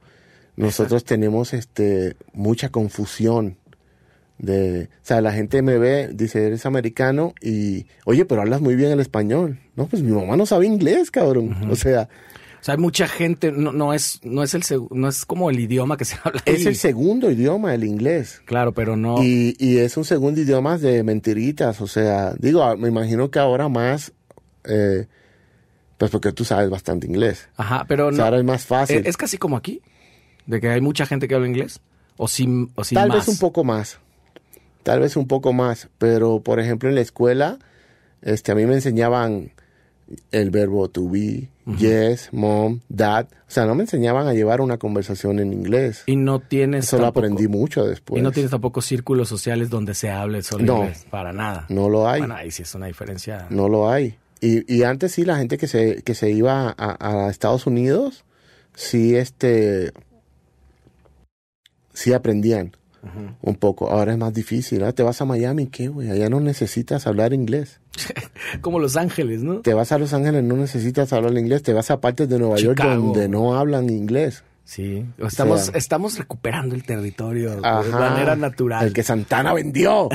Speaker 2: nosotros tenemos este mucha confusión de, o sea, la gente me ve, dice, eres americano y, oye, pero hablas muy bien el español. No, pues mi mamá no sabe inglés, cabrón. O sea,
Speaker 1: O sea, hay mucha gente, no, no es, no es el no es como el idioma que se habla.
Speaker 2: es
Speaker 1: ahí.
Speaker 2: el segundo idioma, el inglés.
Speaker 1: Claro, pero no.
Speaker 2: Y, y es un segundo idioma de mentiritas, o sea, digo, ah, me imagino que ahora más, eh, pues porque tú sabes bastante inglés.
Speaker 1: Ajá, pero
Speaker 2: O sea,
Speaker 1: no.
Speaker 2: ahora es más fácil.
Speaker 1: Eh, Es casi como aquí, de que hay mucha gente que habla inglés. O sí, o sí
Speaker 2: Tal
Speaker 1: más.
Speaker 2: vez un poco más. Tal vez un poco más. Pero, por ejemplo, en la escuela, este, a mí me enseñaban el verbo to be, yes, mom, dad. O sea, no me enseñaban a llevar una conversación en inglés.
Speaker 1: Y no tienes.
Speaker 2: Eso lo aprendí mucho después.
Speaker 1: Y no tienes tampoco círculos sociales donde se hable solo
Speaker 2: No.
Speaker 1: inglés. Para nada.
Speaker 2: No lo hay.
Speaker 1: Bueno, ahí sí es una diferencia.
Speaker 2: No lo hay. Y, y antes sí, la gente que se, que se iba a, a Estados Unidos, sí, este, sí aprendían un poco. Ahora es más difícil. ¿ah? Te vas a Miami, ¿qué, güey? Allá no necesitas hablar inglés.
Speaker 1: Como Los Ángeles, ¿no?
Speaker 2: Te vas a Los Ángeles, no necesitas hablar inglés. Te vas a partes de Nueva York donde no hablan inglés.
Speaker 1: Sí. Estamos,
Speaker 2: sea-
Speaker 1: estamos recuperando el territorio de manera natural.
Speaker 2: El que Santana vendió.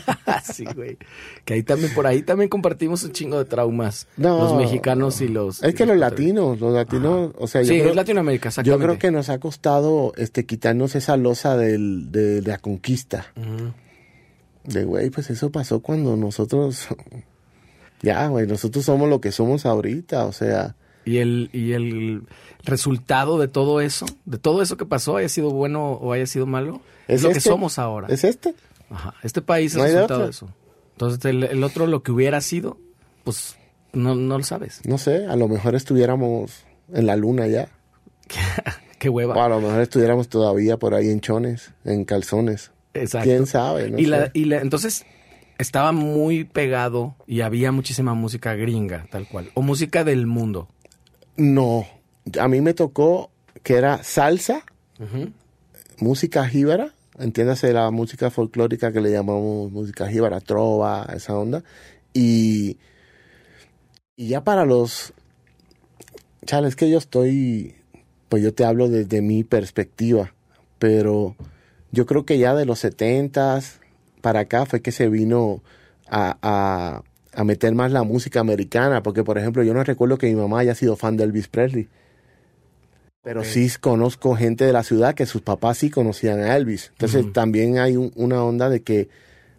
Speaker 1: sí, güey. Que ahí también, por ahí también compartimos un chingo de traumas.
Speaker 2: No.
Speaker 1: Los mexicanos y los.
Speaker 2: Es que los latinos, los latinos, o sea, yo
Speaker 1: Sí,
Speaker 2: creo-
Speaker 1: es Latinoamérica,
Speaker 2: Yo creo que nos ha costado este quitarnos esa losa del, de, de la conquista. De güey, pues eso pasó cuando nosotros. Ya, güey, nosotros somos lo que somos ahorita, o sea.
Speaker 1: Y el, y el resultado de todo eso, de todo eso que pasó, haya sido bueno o haya sido malo, es, lo que
Speaker 2: este?
Speaker 1: somos ahora.
Speaker 2: ¿Es este?
Speaker 1: Ajá. Este país es
Speaker 2: No
Speaker 1: el
Speaker 2: de
Speaker 1: resultado de eso. Entonces, el, el otro, lo que hubiera sido, pues no, no lo sabes.
Speaker 2: No sé, a lo mejor estuviéramos en la luna ya.
Speaker 1: Qué hueva.
Speaker 2: O a lo mejor estuviéramos todavía por ahí en chones, en calzones.
Speaker 1: Exacto.
Speaker 2: ¿Quién sabe? No
Speaker 1: y, la, y la- entonces estaba muy pegado y había muchísima música gringa, tal cual. O música del mundo.
Speaker 2: No, a mí me tocó que era salsa, música jíbara, entiéndase la música folclórica que le llamamos música jíbara, trova, esa onda. Y, y ya para los... Chale, es que yo estoy... Pues yo te hablo desde mi perspectiva, pero yo creo que ya de los setentas para acá fue que se vino a, a, a meter más la música americana, porque por ejemplo yo no recuerdo que mi mamá haya sido fan de Elvis Presley. Pero sí conozco gente de la ciudad que sus papás sí conocían a Elvis. Entonces también hay un- una onda de que,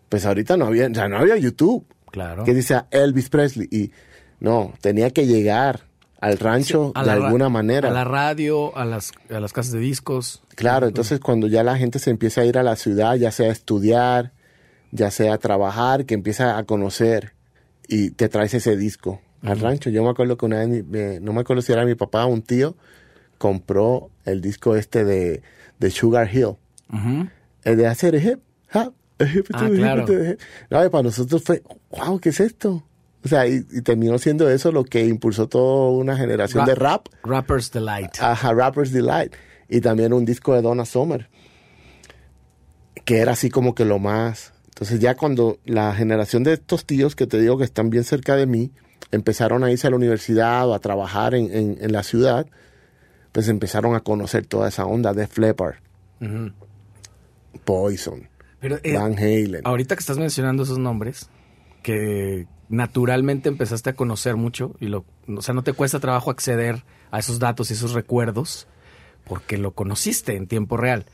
Speaker 2: pues ahorita no había, o sea, no había YouTube
Speaker 1: Claro.
Speaker 2: que dice Elvis Presley. Y no, tenía que llegar al rancho de alguna manera.
Speaker 1: A la radio, a las, a las casas de discos.
Speaker 2: Claro, entonces cuando ya la gente se empieza a ir a la ciudad, ya sea a estudiar, ya sea a trabajar, que empieza a conocer y te traes ese disco al rancho. Yo me acuerdo que una vez, me- no me acuerdo si era mi papá o un tío, compró el disco este de, de Sugar Hill,
Speaker 1: Ujú.
Speaker 2: el de hacer hip, hop, hip,
Speaker 1: Ah,
Speaker 2: hip,
Speaker 1: claro.
Speaker 2: hip. No, y para nosotros fue, wow, ¿qué es esto? O sea, y, y terminó siendo eso lo que impulsó toda una generación
Speaker 1: Ra-
Speaker 2: de rap.
Speaker 1: Rapper's Delight.
Speaker 2: Ajá, Rapper's Delight. Y también un disco de Donna Summer. Que era así como que lo más. Entonces ya cuando la generación de estos tíos que te digo que están bien cerca de mí, empezaron a irse a la universidad o a trabajar en, en- en la ciudad, pues empezaron a conocer toda esa onda de Flipper,
Speaker 1: Ujú.
Speaker 2: Poison,
Speaker 1: Pero eh,
Speaker 2: Van Halen.
Speaker 1: ahorita que estás mencionando esos nombres, que naturalmente empezaste a conocer mucho, y lo, o sea, no te cuesta trabajo acceder a esos datos y esos recuerdos, porque lo conociste en tiempo real.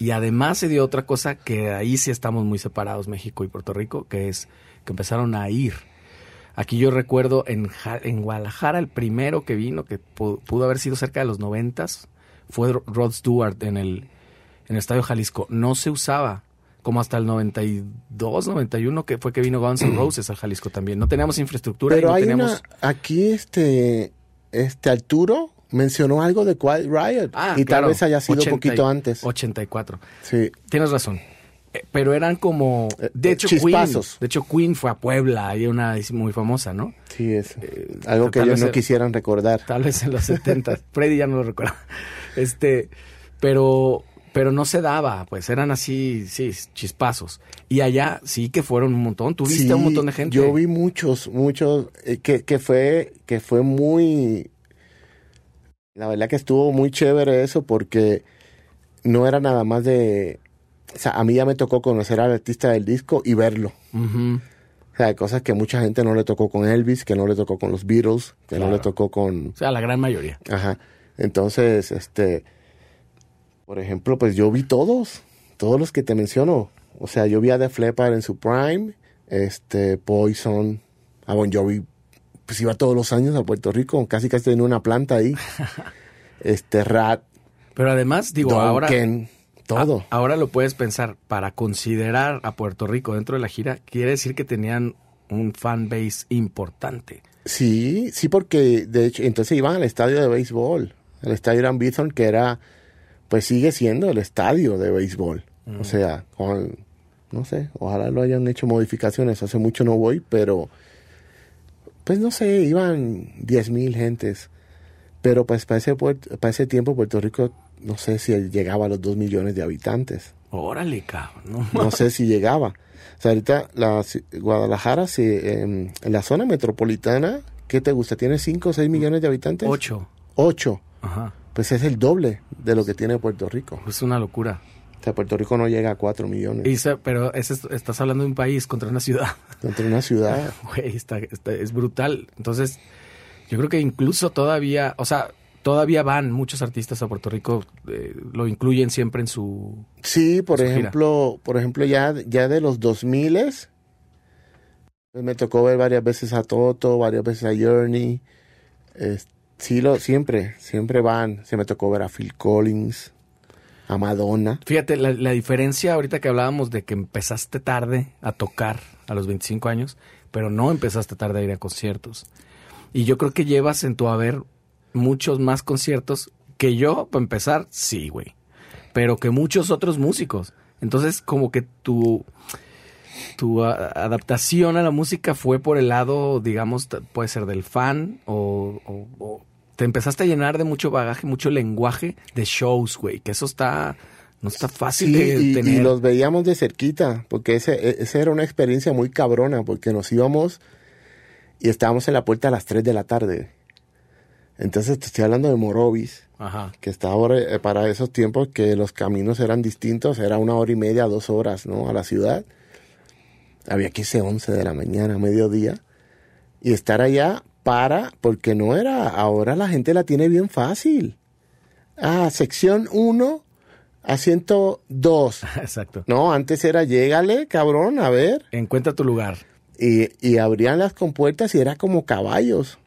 Speaker 1: Y además se dio otra cosa que ahí sí estamos muy separados, México y Puerto Rico, que es que empezaron a ir. Aquí yo recuerdo en, Ja- en Guadalajara el primero que vino, que pu- pudo haber sido cerca de los noventas, fue Rod Stewart en el, en el Estadio Jalisco. No se usaba como hasta el 92, 91, que fue que vino Guns N' Roses al Jalisco también. No teníamos infraestructura y
Speaker 2: Pero
Speaker 1: no
Speaker 2: hay
Speaker 1: teníamos...
Speaker 2: una, aquí este, este Arturo mencionó algo de Quiet Riot.
Speaker 1: Ah,
Speaker 2: y
Speaker 1: claro,
Speaker 2: tal vez haya sido
Speaker 1: 80 y-
Speaker 2: poquito antes.
Speaker 1: 84.
Speaker 2: Sí.
Speaker 1: Tienes razón. Eh, pero eran como...
Speaker 2: Eh,
Speaker 1: De
Speaker 2: eh,
Speaker 1: hecho, Queen,
Speaker 2: chispazos.
Speaker 1: de hecho, Queen fue a Puebla, hay una muy famosa, ¿no?
Speaker 2: Sí, es algo que ellos no quisieran recordar.
Speaker 1: Tal vez en los 70. Freddy ya no lo recuerda. Este, pero, pero no se daba, pues eran así, sí, chispazos. Y allá sí que fueron un montón. Tú viste a un
Speaker 2: Sí,
Speaker 1: montón de gente.
Speaker 2: Yo vi muchos, muchos, eh, que, que fue, que fue muy, la verdad que estuvo muy chévere eso porque no era nada más de, o sea, a mí ya me tocó conocer al artista del disco y verlo. O sea, cosas que mucha gente no le tocó con Elvis, que no le tocó con los Beatles, que no le tocó con,
Speaker 1: O sea, la gran mayoría.
Speaker 2: Ajá. Entonces, este, por ejemplo, pues yo vi todos, todos los que te menciono. O sea, yo vi a Def Leppard en su prime, este, Poison, a Bon Jovi, pues iba todos los años a Puerto Rico, casi casi tenía una planta ahí. este, Rat,
Speaker 1: Pero además, digo, ahora,
Speaker 2: todo.
Speaker 1: a- ahora lo puedes pensar, para considerar a Puerto Rico dentro de la gira, quiere decir que tenían un fan base importante.
Speaker 2: Sí, sí, porque de hecho, entonces iban al estadio de béisbol, al estadio Bithorn, que era, pues sigue siendo el estadio de béisbol. O sea, con, no sé, ojalá lo hayan hecho modificaciones, hace mucho no voy, pero, pues no sé, iban 10 mil gentes. Pero pues para ese, para ese tiempo Puerto Rico, no sé si llegaba a los 2 millones de habitantes.
Speaker 1: Órale, cabrón. No,
Speaker 2: sé si llegaba. O sea, ahorita la, Guadalajara, em, en la zona metropolitana, ¿qué te gusta? ¿Tiene 5 o 6 millones de habitantes?
Speaker 1: Ocho.
Speaker 2: 8.
Speaker 1: Ajá.
Speaker 2: Pues es el doble de lo que tiene Puerto Rico.
Speaker 1: Es una locura.
Speaker 2: O sea, Puerto Rico no llega a 4 millones.
Speaker 1: Y se- pero es- estás hablando de un país contra una ciudad.
Speaker 2: Contra una ciudad.
Speaker 1: Güey, está, está- es brutal. Entonces, yo creo que incluso todavía, o sea, todavía van muchos artistas a Puerto Rico, eh, lo incluyen siempre en su...
Speaker 2: Sí, por
Speaker 1: Su gira.
Speaker 2: ejemplo, por ejemplo, ya, ya de los 2000 pues me tocó ver varias veces a Toto, varias veces a Journey. Es- sí, lo, siempre, siempre van. Se me tocó ver a Phil Collins, a Madonna.
Speaker 1: Fíjate, la, la diferencia ahorita que hablábamos de que empezaste tarde a tocar a los 25 años, pero no empezaste tarde a ir a conciertos. Y yo creo que llevas en tu haber muchos más conciertos que yo, para empezar, sí, güey. Pero que muchos otros músicos. Entonces, como que tu, tu adaptación a la música fue por el lado, digamos, puede ser del fan o- o te empezaste a llenar de mucho bagaje, mucho lenguaje de shows, güey, que eso está, no está fácil
Speaker 2: Sí,
Speaker 1: de
Speaker 2: y, y
Speaker 1: tener.
Speaker 2: los veíamos de cerquita, porque ese, e- esa era una experiencia muy cabrona, porque nos íbamos y estábamos en la puerta a las 3 de la tarde. Entonces te estoy hablando de Morovis,
Speaker 1: Ajá.
Speaker 2: que estaba ahora, eh, para esos tiempos que los caminos eran distintos, era una hora y media, dos horas, ¿no? A la ciudad. Había que irse 11 de la mañana, mediodía, y estar allá para, porque no era, ahora la gente la tiene bien fácil. Ah, sección 1, asiento 2.
Speaker 1: Exacto.
Speaker 2: No, antes era llégale, cabrón, a ver.
Speaker 1: Encuentra tu lugar.
Speaker 2: Y, y abrían las compuertas y era como caballos.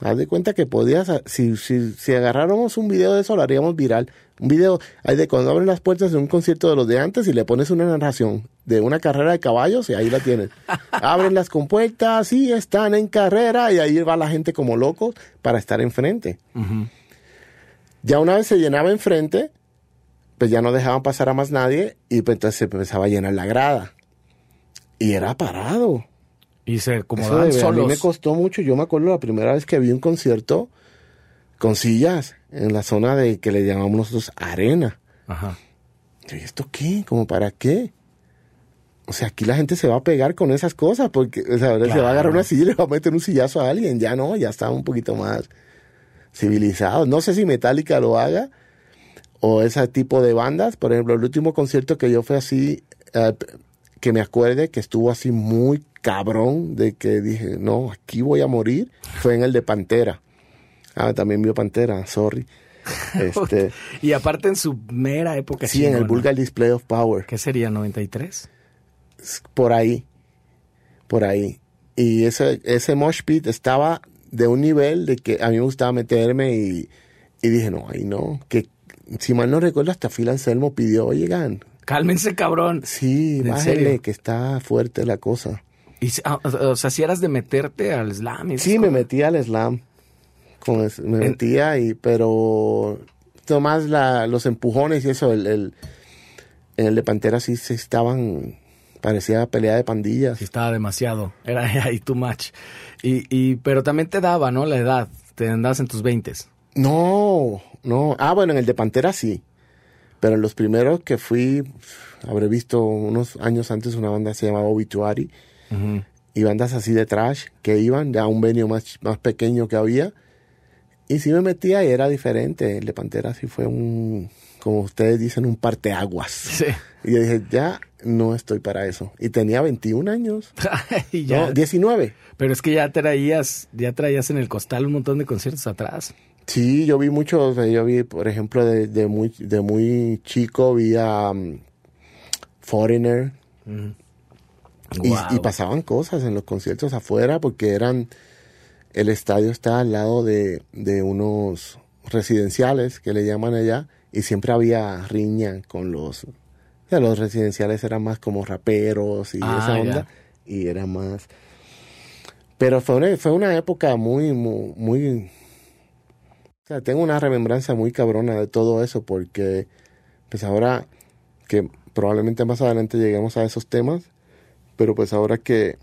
Speaker 2: Haz de cuenta que podías, si, si, si agarráramos un video de eso, lo haríamos viral. Un video, hay de cuando abren las puertas de un concierto de los de antes y le pones una narración de una carrera de caballos y ahí la tienes. Abren las compuertas y están en carrera y ahí va la gente como locos para estar enfrente. Ya una vez se llenaba enfrente, pues ya no dejaban pasar a más nadie y pues entonces se empezaba a llenar la grada. Y era parado.
Speaker 1: Y se
Speaker 2: Eso
Speaker 1: acomodaban
Speaker 2: de- a mí
Speaker 1: solos.
Speaker 2: me costó mucho. Yo me acuerdo la primera vez que vi un concierto con sillas en la zona de que le llamamos nosotros arena.
Speaker 1: Ajá.
Speaker 2: ¿Y esto qué? ¿Como para qué? O sea, aquí la gente se va a pegar con esas cosas porque, o sea, ahora se va a agarrar una silla y le va a meter un sillazo a alguien. Ya no, ya está un poquito más civilizado. No sé si Metallica lo haga o ese tipo de bandas. Por ejemplo, el último concierto que yo fui así, eh, que me acuerde que estuvo así muy cabrón de que dije, no, aquí voy a morir, fue en el de Pantera. Ah, también vio Pantera, sorry. Este,
Speaker 1: Y aparte en su mera época.
Speaker 2: sí, en el. Vulgar Display of Power.
Speaker 1: ¿Qué sería? ¿93?
Speaker 2: por ahí, por ahí. Y ese, ese mosh pit estaba de un nivel de que a mí me gustaba meterme y, y dije, no, ahí no, que si mal no recuerdo hasta Phil Anselmo pidió, oigan,
Speaker 1: Cálmense, cabrón.
Speaker 2: sí,
Speaker 1: ¿En
Speaker 2: bájenle,
Speaker 1: serio?
Speaker 2: que está fuerte la cosa.
Speaker 1: Y, ah, o sea, si eras de meterte al slam.
Speaker 2: Sí, me
Speaker 1: cosas.
Speaker 2: metí al slam, con me
Speaker 1: En-
Speaker 2: metía y, pero nomás la, los empujones y eso, el, el, En el de Pantera sí se estaban, parecía pelea de pandillas.
Speaker 1: Sí estaba demasiado, era ahí too much. Y, y, pero también te daba, ¿no? La edad, te andabas en tus veintes.
Speaker 2: No, no. Ah, bueno, en el de Pantera sí. Pero en los primeros que fui, habré visto unos años antes una banda que se llamaba Obituary. Y bandas así de trash que iban a un venio más, más pequeño que había. Y sí me metía y era diferente. El de Pantera sí fue un, como ustedes dicen, un parteaguas.
Speaker 1: Sí.
Speaker 2: Y yo dije, ya no estoy para eso. Y tenía 21 años.
Speaker 1: y ya.
Speaker 2: No, 19.
Speaker 1: Pero es que ya traías, ya traías en el costal un montón de conciertos atrás.
Speaker 2: Sí, yo vi muchos, yo vi, por ejemplo, de, de muy, de muy chico, vi a um, Foreigner. Y,
Speaker 1: Wow.
Speaker 2: y pasaban cosas en los conciertos afuera porque eran, el estadio está al lado de, de unos residenciales que le llaman allá y siempre había riña con los, o sea, los residenciales eran más como raperos y
Speaker 1: Ah,
Speaker 2: esa onda y era más, pero fue una, fue una época muy, muy, muy, o sea, tengo una remembranza muy cabrona de todo eso porque pues ahora que probablemente más adelante lleguemos a esos temas, pero pues ahora que,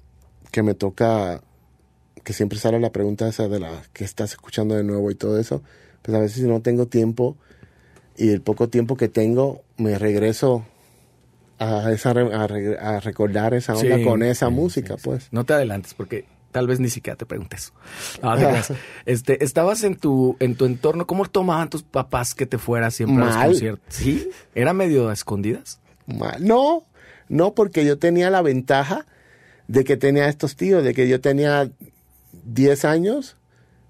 Speaker 2: que me toca, que siempre sale la pregunta esa de la que estás escuchando de nuevo y todo eso, pues a veces no tengo tiempo y el poco tiempo que tengo, me regreso a, esa, a, re- a recordar esa onda
Speaker 1: Sí,
Speaker 2: con esa
Speaker 1: sí,
Speaker 2: música,
Speaker 1: sí,
Speaker 2: pues.
Speaker 1: No te adelantes porque tal vez ni siquiera te preguntes. No, este, estabas en tu, en tu entorno, ¿cómo tomaban tus papás que te fueras siempre a los
Speaker 2: Mal.
Speaker 1: conciertos? ¿Sí? ¿Era medio a escondidas?
Speaker 2: Mal. No, no, porque yo tenía la ventaja de que tenía estos tíos, de que yo tenía 10 años,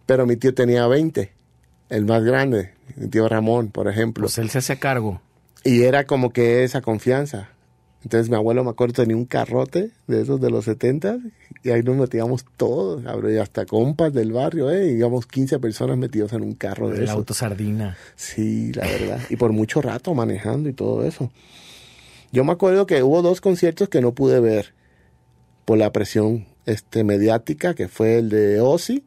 Speaker 2: pero mi tío tenía 20, el más grande, mi tío Ramón, por ejemplo.
Speaker 1: Pues él se hacía cargo.
Speaker 2: Y era como que esa confianza. Entonces mi abuelo, me acuerdo, tenía un carrote de esos de los 70 y ahí nos metíamos todos, hasta compas del barrio, ¿eh? Íbamos 15 personas metidos en un carro de
Speaker 1: El
Speaker 2: esos.
Speaker 1: auto sardina.
Speaker 2: Sí, la verdad. Y por mucho rato manejando y todo eso. Yo me acuerdo que hubo dos conciertos que no pude ver por la presión este, mediática, que fue el de Ozzy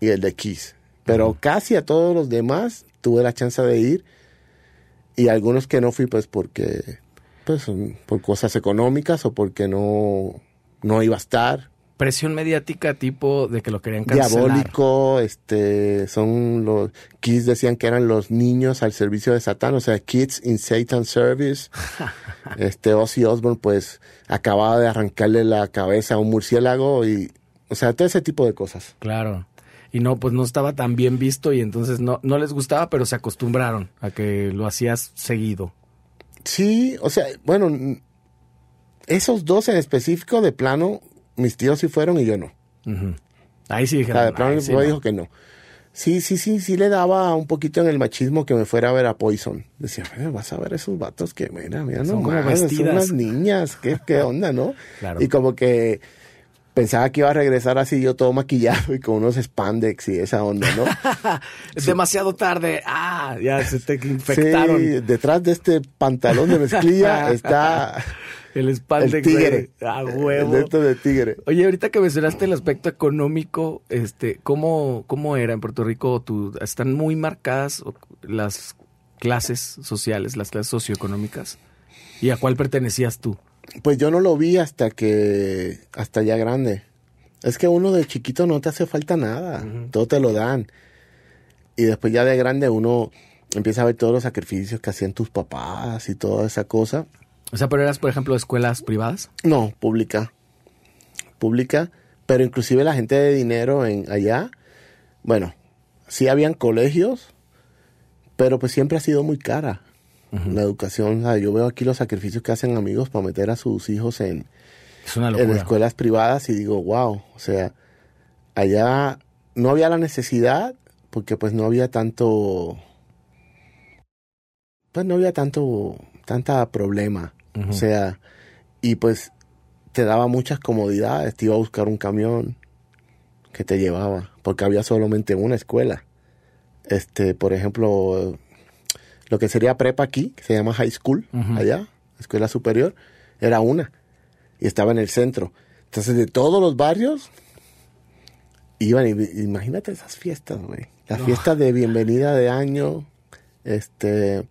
Speaker 2: y el de Kiss. Pero casi a todos los demás tuve la chance de ir y algunos que no fui pues porque pues por cosas económicas o porque no no iba a estar
Speaker 1: Presión mediática tipo de que lo querían cancelar.
Speaker 2: diabólico, este, son los, Kids decían que eran los niños al servicio de Satán, o sea, Kids in Satan's Service. este, Ozzy Osbourne, pues, acababa de arrancarle la cabeza a un murciélago y, o sea, todo ese tipo de cosas.
Speaker 1: Claro. Y no, pues no estaba tan bien visto y entonces no, no les gustaba, pero se acostumbraron a que lo hacías seguido.
Speaker 2: Sí, o sea, bueno, esos dos en específico, de plano, mis tíos sí fueron y yo no.
Speaker 1: Ujú. Ahí sí
Speaker 2: O
Speaker 1: dijeron.
Speaker 2: sea, de plano
Speaker 1: "Ay,
Speaker 2: mi
Speaker 1: sí,
Speaker 2: papá
Speaker 1: no".
Speaker 2: dijo que no. Sí, sí, sí, sí le daba un poquito en el machismo que me fuera a ver a Poison. Decía, "Eh, vas a ver esos vatos que, mira, mira, no mames, son unas niñas, ¿qué, qué onda, no?
Speaker 1: Claro.
Speaker 2: Y como que pensaba que iba a regresar así yo todo maquillado y con unos spandex y esa onda, ¿no?
Speaker 1: Es demasiado tarde. Ah, ya se te infectaron.
Speaker 2: Sí, detrás de este pantalón de mezclilla está
Speaker 1: El
Speaker 2: el
Speaker 1: spandex.
Speaker 2: tigre.
Speaker 1: de- A
Speaker 2: El
Speaker 1: huevo.
Speaker 2: de tigre.
Speaker 1: Oye, ahorita que mencionaste el aspecto económico, este, ¿cómo, cómo era en Puerto Rico? ¿Están muy marcadas las clases sociales, las clases socioeconómicas? ¿Y a cuál pertenecías tú?
Speaker 2: Pues yo no lo vi hasta que, hasta ya grande. Es que uno de chiquito no te hace falta nada, todo te lo dan. Y después ya de grande uno empieza a ver todos los sacrificios que hacían tus papás y toda esa cosa.
Speaker 1: O sea, pero eras, por ejemplo, escuelas privadas.
Speaker 2: No, pública. Pública, pero inclusive la gente de dinero en allá, bueno, sí habían colegios, pero pues siempre ha sido muy cara la educación. O sea, yo veo aquí los sacrificios que hacen amigos para meter a sus hijos en,
Speaker 1: Es una
Speaker 2: en escuelas privadas y digo, wow, o sea, allá no había la necesidad porque pues no había tanto, pues no había tanto, tanta problema, O sea, y pues te daba muchas comodidades, te iba a buscar un camión que te llevaba, porque había solamente una escuela. Este, por ejemplo, lo que sería prepa aquí, que se llama high school, allá, escuela superior, era una y estaba en el centro. Entonces, de todos los barrios, iban, imagínate esas fiestas, güey. Las
Speaker 1: No.
Speaker 2: fiestas de bienvenida de año, este,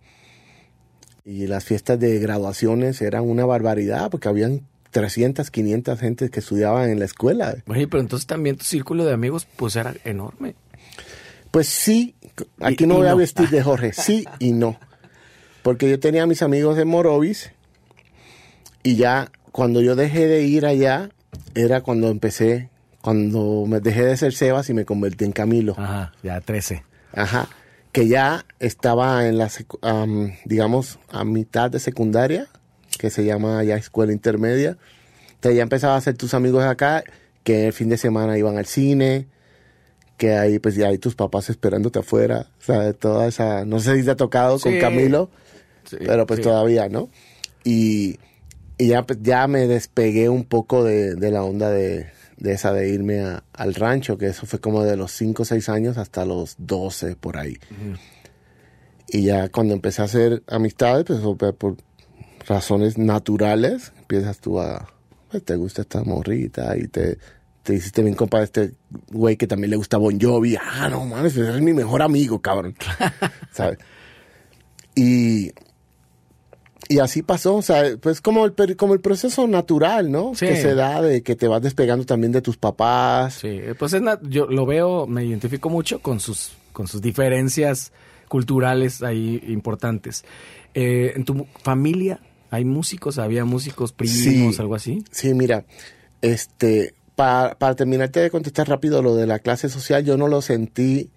Speaker 2: Y las fiestas de graduaciones eran una barbaridad porque habían 300, 500 gentes que estudiaban en la escuela.
Speaker 1: Oye, pero entonces también tu círculo de amigos pues era enorme.
Speaker 2: Pues sí, aquí no voy a vestir de Jorge, sí y no. Porque yo tenía a mis amigos de Morovis y ya cuando yo dejé de ir allá era cuando empecé, cuando me dejé de ser Sebas y me convertí en Camilo.
Speaker 1: Ajá, ya 13.
Speaker 2: Ajá, que ya estaba en la, digamos, a mitad de secundaria, que se llama ya escuela intermedia. Entonces ya empezaba a hacer tus amigos acá, que el fin de semana iban al cine, que ahí pues ya hay tus papás esperándote afuera, o sea, toda esa, no sé si te ha tocado con Camilo, pero pues todavía, ¿no? Y, y ya, pues, ya me despegué un poco de, de la onda de, de esa de irme al rancho, que eso fue como de los 5 o 6 años hasta los 12 por ahí. Y ya cuando empecé a hacer amistades, pues por razones naturales, empiezas tú a, pues, te gusta esta morrita y te, te hiciste bien compa de este güey que también le gusta Bon Jovi. Ah, no mames, pues, es mi mejor amigo, cabrón. ¿Sabes? Y y así pasó, o sea, pues como el, como el proceso natural, ¿no? Que se da de que te vas despegando también de tus papás.
Speaker 1: Sí, pues es yo lo veo, me identifico mucho con sus, con sus diferencias culturales ahí importantes. Eh, ¿En tu familia hay músicos? ¿Había músicos primos, algo así?
Speaker 2: Sí, mira, este, para, para terminarte de contestar rápido lo de la clase social, yo no lo sentí,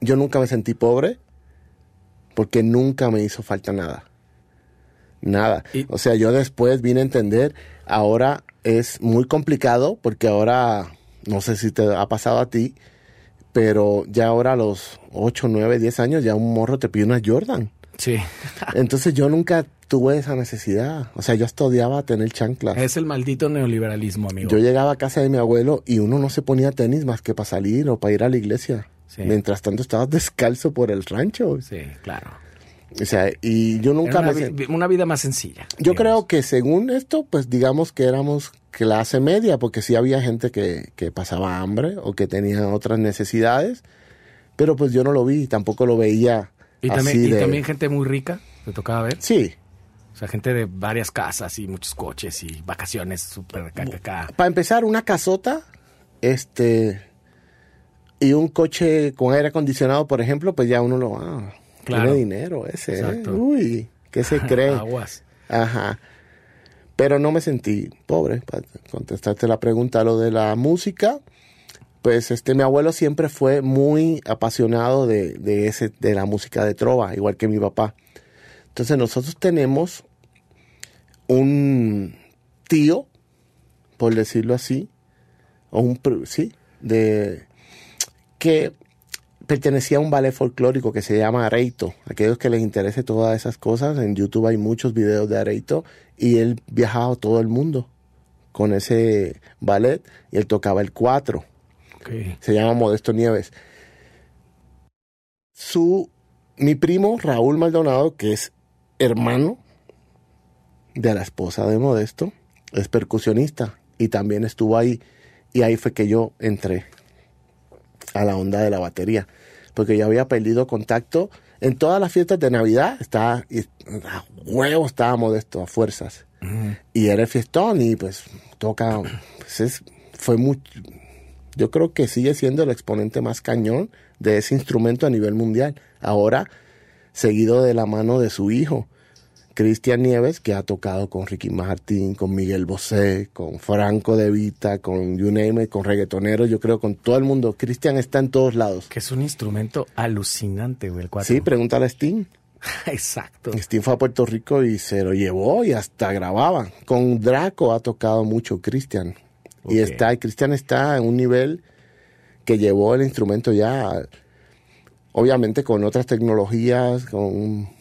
Speaker 2: yo nunca me sentí pobre, porque nunca me hizo falta nada nada. o sea, yo después vine a entender, ahora es muy complicado porque ahora, no sé si te ha pasado a ti, pero ya ahora a los 8, 9, 10 años ya un morro te pide una Jordan.
Speaker 1: Sí.
Speaker 2: Entonces yo nunca tuve esa necesidad. O sea, yo hasta odiaba tener chanclas.
Speaker 1: Es el maldito neoliberalismo, amigo.
Speaker 2: Yo llegaba a casa de mi abuelo y uno no se ponía tenis más que para salir o para ir a la iglesia. Mientras tanto estabas descalzo por el rancho.
Speaker 1: Sí, claro.
Speaker 2: O sea, y yo nunca
Speaker 1: una, me... una vida más sencilla.
Speaker 2: Yo creo que según esto, pues digamos que éramos clase media, porque sí había gente que, que pasaba hambre o que tenía otras necesidades, pero pues yo no lo vi, tampoco lo veía.
Speaker 1: ¿Y, también, ¿y también gente muy rica? ¿Te tocaba ver?
Speaker 2: Sí.
Speaker 1: O sea, gente de varias casas y muchos coches y vacaciones súper caca.
Speaker 2: Para empezar, una casota, este, y un coche con aire acondicionado, por ejemplo, pues ya uno lo... Ah, tiene dinero ese. ¿eh? Uy, ¿qué se cree?
Speaker 1: Aguas.
Speaker 2: Ajá. Pero no me sentí pobre, para contestarte la pregunta. Lo de la música, pues este, mi abuelo siempre fue muy apasionado de, de, ese, de la música de trova, igual que mi papá. Entonces nosotros tenemos un tío, por decirlo así, o un, sí, de, que pertenecía a un ballet folclórico que se llama Areito. Aquellos que les interese todas esas cosas, en YouTube hay muchos videos de Areito y él viajaba a todo el mundo con ese ballet y él tocaba el cuatro. Se llama Modesto Nieves. Su, mi primo Raúl Maldonado, que es hermano de la esposa de Modesto, es percusionista y también estuvo ahí y ahí fue que yo entré a la onda de la batería porque yo había perdido contacto. En todas las fiestas de Navidad estaba, a huevo estaba modesto, a fuerzas. Y era el fiestón y pues toca, pues fue mucho, yo creo que sigue siendo el exponente más cañón de ese instrumento a nivel mundial. Ahora, seguido de la mano de su hijo. Cristian Nieves, que ha tocado con Ricky Martin, con Miguel Bosé, con Franco De Vita, con You Name con reggaetoneros, yo creo con todo el mundo. Cristian está en todos lados.
Speaker 1: Que es un instrumento alucinante, güey, el cuatro.
Speaker 2: Sí, pregúntale a Sting.
Speaker 1: Exacto.
Speaker 2: Sting fue a Puerto Rico y se lo llevó y hasta grababa. Con Draco ha tocado mucho Cristian. Y está, Cristian está en un nivel que llevó el instrumento ya, obviamente con otras tecnologías, con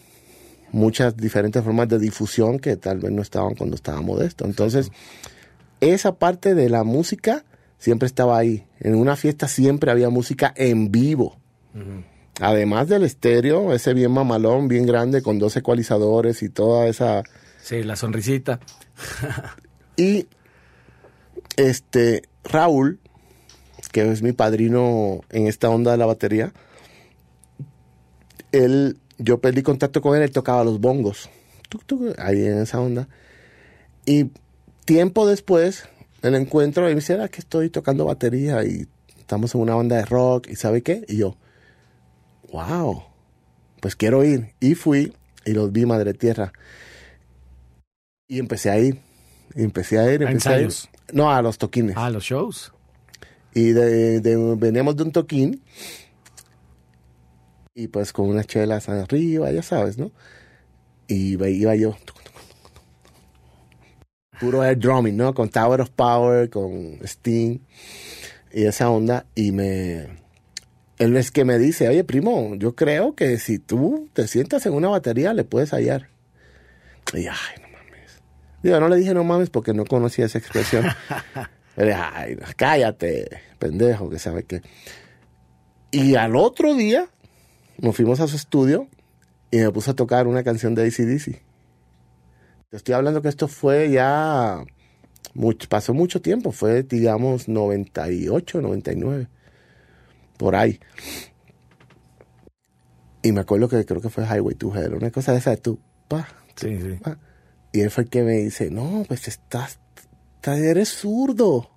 Speaker 2: muchas diferentes formas de difusión que tal vez no estaban cuando estaba modesto. Entonces, esa parte de la música siempre estaba ahí. En una fiesta siempre había música en vivo. Además del estéreo, ese bien mamalón, bien grande, con dos ecualizadores y toda esa...
Speaker 1: Sí, la sonrisita.
Speaker 2: y este Raúl, que es mi padrino en esta onda de la batería, él yo perdí contacto con él, él tocaba los bongos. Tuc, tuc, ahí en esa onda. Y tiempo después, el encuentro, y me dice, "Era que estoy tocando batería y estamos en una banda de rock, ¿y sabe qué? Y yo, wow, pues quiero ir. Y fui y los vi, Madre Tierra. Y empecé a ir. Y empecé a ir,
Speaker 1: ¿A
Speaker 2: empecé a ir. No, a los toquines.
Speaker 1: Ah, los shows.
Speaker 2: Y de, de- veníamos de un toquín. Y pues con unas chelas arriba, ya sabes, ¿no? Y iba yo. Puro air drumming, ¿no? Con Tower of Power, con Sting y esa onda. Y me. Él es que me dice, oye, primo, yo creo que si tú te sientas en una batería, le puedes hallar. Y ay, no mames. Digo, no le dije no mames porque no conocía esa expresión. Le dije, ay, cállate, pendejo, que sabe qué. Y al otro día nos fuimos a su estudio y me puso a tocar una canción de ACDC. Te estoy hablando que esto fue ya. mucho- pasó mucho tiempo, fue, digamos, 98, 99. Por ahí. Y me acuerdo que creo que fue Highway to Hell, una cosa de esa de tú, pa,
Speaker 1: Sí, sí.
Speaker 2: pa. Y él fue el que me dice, no, pues estás, estás- eres zurdo.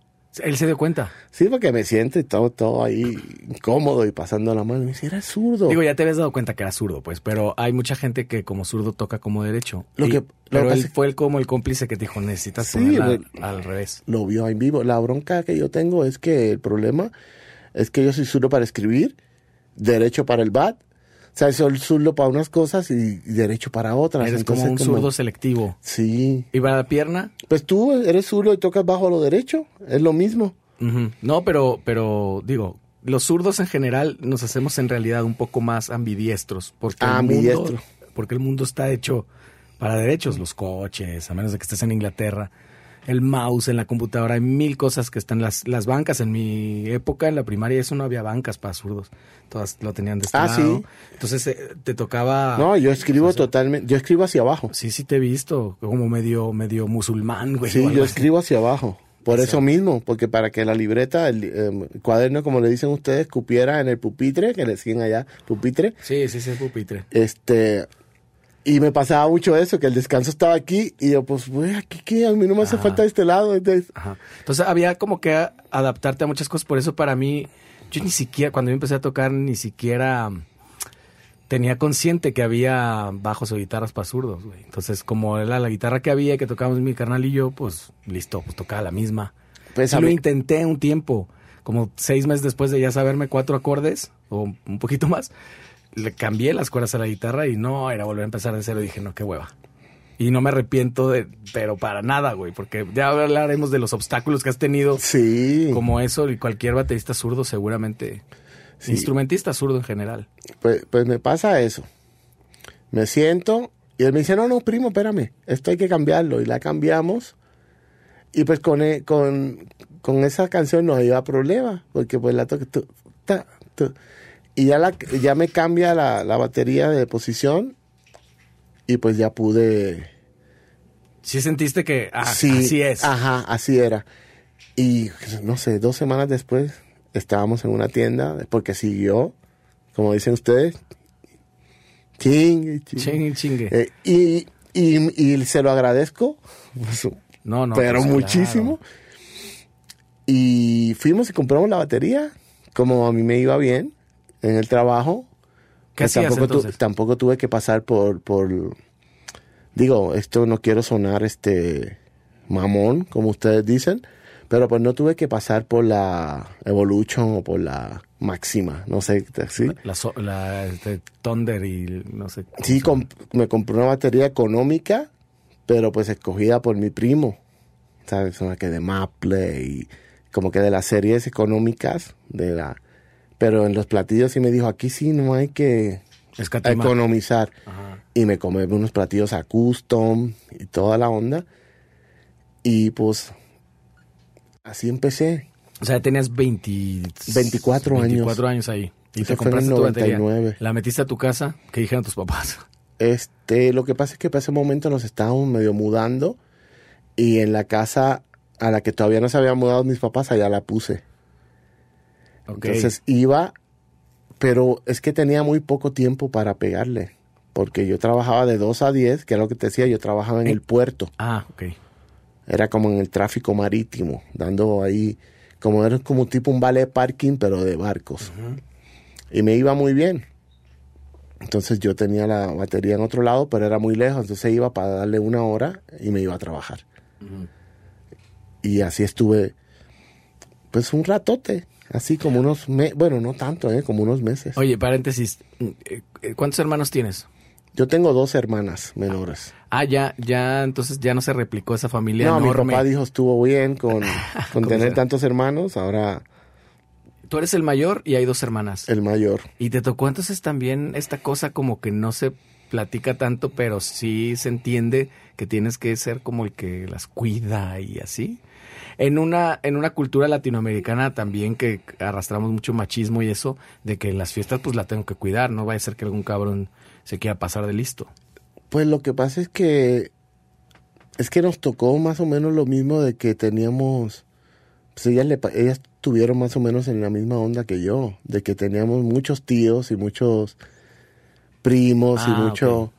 Speaker 1: Él se dio cuenta.
Speaker 2: Sí, porque me siento y todo, todo ahí incómodo y pasando la mano. Me dice, eres zurdo.
Speaker 1: Digo, ya te habías dado cuenta que era zurdo, pues, pero hay mucha gente que como zurdo toca como derecho.
Speaker 2: Lo
Speaker 1: Y-
Speaker 2: que- lo
Speaker 1: pero
Speaker 2: que
Speaker 1: él fue el, como el cómplice que te dijo, necesitas
Speaker 2: Sí,
Speaker 1: ponerla al revés.
Speaker 2: lo vio en vivo. La bronca que yo tengo es que el problema es que yo soy zurdo para escribir, derecho para el bat. O sea, soy zurdo para unas cosas y, y derecho para otras.
Speaker 1: Eres como un zurdo selectivo.
Speaker 2: Sí.
Speaker 1: ¿Y para la pierna?
Speaker 2: Pues tú eres zurdo y tocas bajo lo derecho. Es lo mismo.
Speaker 1: No, pero, pero digo, los zurdos en general nos hacemos en realidad un poco más ambidiestros. Porque el
Speaker 2: Ambidiestro.
Speaker 1: mundo, porque el mundo está hecho para derechos, los coches, a menos de que estés en Inglaterra. El mouse en la computadora, hay mil cosas que están. Las, las bancas, en mi época, en la primaria, eso no había bancas para zurdos. Todas lo tenían de este
Speaker 2: Ah,
Speaker 1: lado.
Speaker 2: sí.
Speaker 1: Entonces eh, te tocaba.
Speaker 2: No, yo escribo totalmente. Yo escribo hacia abajo.
Speaker 1: Sí, sí te he visto, como medio, medio musulmán, güey.
Speaker 2: Sí, yo escribo hacia abajo. Por
Speaker 1: O
Speaker 2: eso mismo, porque para que la libreta, el, eh, cuaderno, como le dicen ustedes, cupiera en el pupitre, que le siguen allá, pupitre,
Speaker 1: Sí, sí, sí, pupitre.
Speaker 2: este, y me pasaba mucho eso, que el descanso estaba aquí, y yo, pues, güey, aquí qué, a mí no me hace falta de este lado. entonces-
Speaker 1: Ajá. Entonces había como que adaptarte a muchas cosas. Por eso para mí, yo ni siquiera, cuando yo empecé a tocar, ni siquiera mm, tenía consciente que había bajos o guitarras para zurdos, güey. Entonces, como era la guitarra que había, que tocábamos mi carnal y yo, pues listo, pues tocaba la misma.
Speaker 2: Pues
Speaker 1: lo intenté un tiempo, como seis meses después de ya saberme cuatro acordes, o un poquito más, le cambié las cuerdas a la guitarra y no, era volver a empezar de cero. Y dije, no, qué hueva. Y no me arrepiento de, pero para nada, güey, porque ya hablaremos de los obstáculos que has tenido
Speaker 2: Sí,
Speaker 1: como eso y cualquier baterista zurdo seguramente,
Speaker 2: Sí.
Speaker 1: instrumentista zurdo en general.
Speaker 2: pues, pues me pasa eso. Me siento, y él me dice, no, no, primo, espérame, esto hay que cambiarlo, y la cambiamos, y pues con, e- con, con esa canción no iba problema, porque pues la tu, y ya, la, ya me cambia la, la batería de posición, y pues ya pude...
Speaker 1: Sí sentiste que ah,
Speaker 2: sí,
Speaker 1: así es.
Speaker 2: Ajá, así era. Y no sé, dos semanas después estábamos en una tienda, porque siguió, como dicen ustedes, ching, ching.
Speaker 1: Chingue, chingue.
Speaker 2: Eh, y, y, y se lo agradezco, pues,
Speaker 1: no, no.
Speaker 2: pero
Speaker 1: pues,
Speaker 2: muchísimo.
Speaker 1: claro.
Speaker 2: Y fuimos y compramos la batería, como a mí me iba bien en el trabajo.
Speaker 1: ¿Qué hacías
Speaker 2: tampoco, tu- tampoco tuve que pasar por, por, digo, esto no quiero sonar este mamón, como ustedes dicen, pero pues no tuve que pasar por la Evolution o por la Máxima, no sé, ¿sí?
Speaker 1: La, so- la, este, Thunder y no sé.
Speaker 2: Sí, comp- me compré una batería económica, pero pues escogida por mi primo. ¿Sabes? Una que de Maple y como que de las series económicas de la... Pero en los platillos sí me dijo, aquí sí no hay que
Speaker 1: Escatimar.
Speaker 2: economizar.
Speaker 1: Ajá.
Speaker 2: Y me comí unos platillos a custom y toda la onda. Y pues así empecé.
Speaker 1: O sea, tenías 20,
Speaker 2: 24 años.
Speaker 1: 24 años ahí. Y
Speaker 2: Eso
Speaker 1: te compraste tu batería.
Speaker 2: 99.
Speaker 1: La metiste a tu casa. ¿Qué dijeron tus papás?
Speaker 2: Este, lo que pasa es que para ese momento nos estábamos medio mudando y en la casa a la que todavía no se habían mudado mis papás, allá la puse. Entonces iba, pero es que tenía muy poco tiempo para pegarle. porque yo trabajaba de 2 a 10, que es lo que te decía, yo trabajaba en el puerto.
Speaker 1: Ah, ok.
Speaker 2: Era como en el tráfico marítimo, dando ahí, como era como tipo un ballet parking, pero de barcos. Y me iba muy bien. Entonces yo tenía la batería en otro lado, pero era muy lejos, entonces iba para darle una hora y me iba a trabajar. Y así estuve, pues un ratote, así como unos, meses, bueno, no tanto, ¿eh? como unos meses.
Speaker 1: Oye, paréntesis, eh, eh, ¿cuántos hermanos tienes?
Speaker 2: Yo tengo dos hermanas menores.
Speaker 1: Ah, ya, ya, entonces ya no se replicó esa familia
Speaker 2: no,
Speaker 1: enorme.
Speaker 2: mi papá dijo estuvo bien con, con tener tantos hermanos, ahora
Speaker 1: Tú eres el mayor y hay dos hermanas.
Speaker 2: el mayor.
Speaker 1: Y te tocó entonces también esta cosa como que no se platica tanto, pero sí se entiende que tienes que ser como el que las cuida y así. En una, en una cultura latinoamericana también que arrastramos mucho machismo y eso, de que en las fiestas pues la tengo que cuidar, no vaya a ser que algún cabrón se quiera pasar de listo.
Speaker 2: Pues lo que pasa es que es que nos tocó más o menos lo mismo de que teníamos pues ellas le ellas tuvieron más o menos en la misma onda que yo, de que teníamos muchos tíos y muchos primos y
Speaker 1: Ah,
Speaker 2: mucho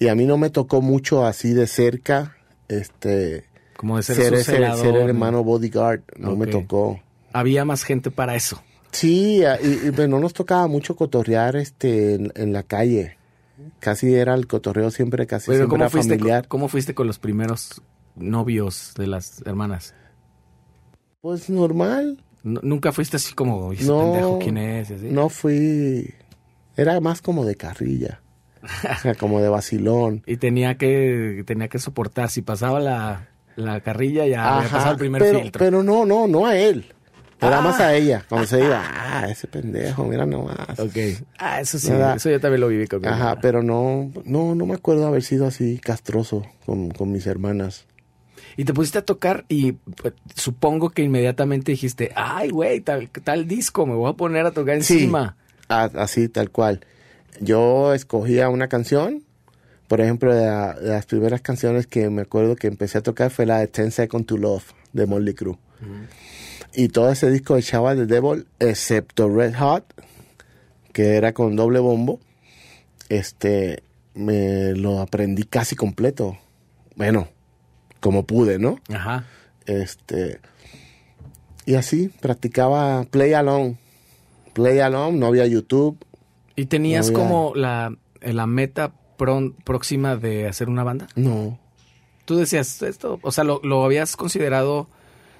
Speaker 2: y a mí no me tocó mucho así de cerca este
Speaker 1: Como de ser,
Speaker 2: ser,
Speaker 1: su
Speaker 2: ser el
Speaker 1: ¿no?
Speaker 2: hermano bodyguard, no me tocó.
Speaker 1: Había más gente para eso.
Speaker 2: Sí, y, y, no nos tocaba mucho cotorrear este en, en la calle. Casi era el cotorreo siempre, casi
Speaker 1: Pero
Speaker 2: siempre
Speaker 1: ¿cómo
Speaker 2: era
Speaker 1: fuiste,
Speaker 2: familiar.
Speaker 1: ¿cómo fuiste con los primeros novios de las hermanas?
Speaker 2: Pues normal.
Speaker 1: Nunca fuiste así como, "Y ese
Speaker 2: No,
Speaker 1: pendejo quién es? Así?
Speaker 2: No fui. Era más como de carrilla. o sea, como de vacilón.
Speaker 1: Y tenía que, tenía que soportar. Si pasaba la, la carrilla, ya había pasado el primer
Speaker 2: pero,
Speaker 1: filtro.
Speaker 2: pero no, no, no a él. Era
Speaker 1: Ah.
Speaker 2: más a ella. Cuando se iba, ah, ese pendejo, mira nomás.
Speaker 1: Ok. Ah, eso sí. Eso yo también lo viví con mi
Speaker 2: Ajá,
Speaker 1: hermana.
Speaker 2: pero no, no, no me acuerdo haber sido así castroso con, con mis hermanas.
Speaker 1: Y te pusiste a tocar y pues, supongo que inmediatamente dijiste, ay, güey, tal, tal disco, me voy a poner a tocar
Speaker 2: Sí.
Speaker 1: encima.
Speaker 2: A- así, tal cual. Yo escogía una canción. Por ejemplo, de, la- las primeras canciones que me acuerdo que empecé a tocar fue la de Ten Seconds to Love de Molly Crew. Y todo ese disco de Chava de Devil, excepto Red Hot, que era con doble bombo, este, me lo aprendí casi completo. Bueno, como pude, ¿no?
Speaker 1: Ajá.
Speaker 2: Este, y así, practicaba play along. Play along, no había YouTube.
Speaker 1: ¿Y tenías
Speaker 2: No había-
Speaker 1: como la, la meta próxima de hacer una banda?
Speaker 2: No,
Speaker 1: Tú decías esto, o sea, lo, lo habías considerado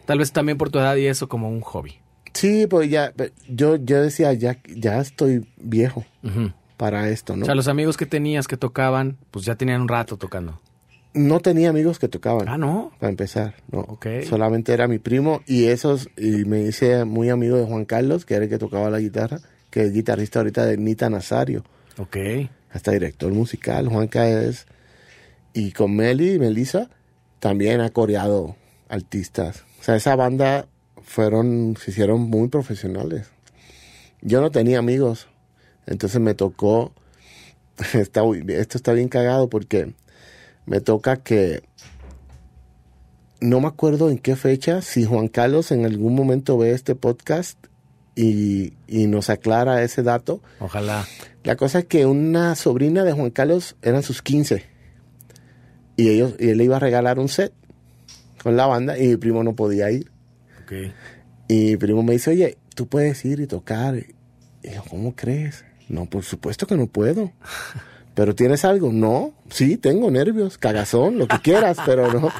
Speaker 1: tal vez también por tu edad y eso como un hobby.
Speaker 2: Sí, pues ya, yo, yo decía, ya, ya estoy viejo para esto, ¿no?
Speaker 1: O sea, los amigos que tenías que tocaban, pues ya tenían un rato tocando.
Speaker 2: No tenía amigos que tocaban,
Speaker 1: Ah, ¿no?
Speaker 2: para empezar, no.
Speaker 1: Ok.
Speaker 2: Solamente era mi primo y esos, y me hice muy amigo de Juan Carlos, que era el que tocaba la guitarra, que es guitarrista ahorita de Nita Nazario,
Speaker 1: Ok.
Speaker 2: Hasta director musical, Juanca es, y con Meli y Melissa también ha coreado artistas. O sea, esa banda fueron, se hicieron muy profesionales. Yo no tenía amigos, entonces me tocó, está, esto está bien cagado porque me toca que, no me acuerdo en qué fecha, si Juan Carlos en algún momento ve este podcast y, y nos aclara ese dato,
Speaker 1: Ojalá.
Speaker 2: La cosa es que una sobrina de Juan Carlos eran sus 15 y ellos y él le iba a regalar un set con la banda y mi primo no podía ir. Y mi primo me dice, oye, tú puedes ir y tocar. Y yo, ¿cómo crees? No, por supuesto que no puedo. ¿Pero tienes algo? No, sí, tengo nervios, cagazón, lo que quieras, pero no.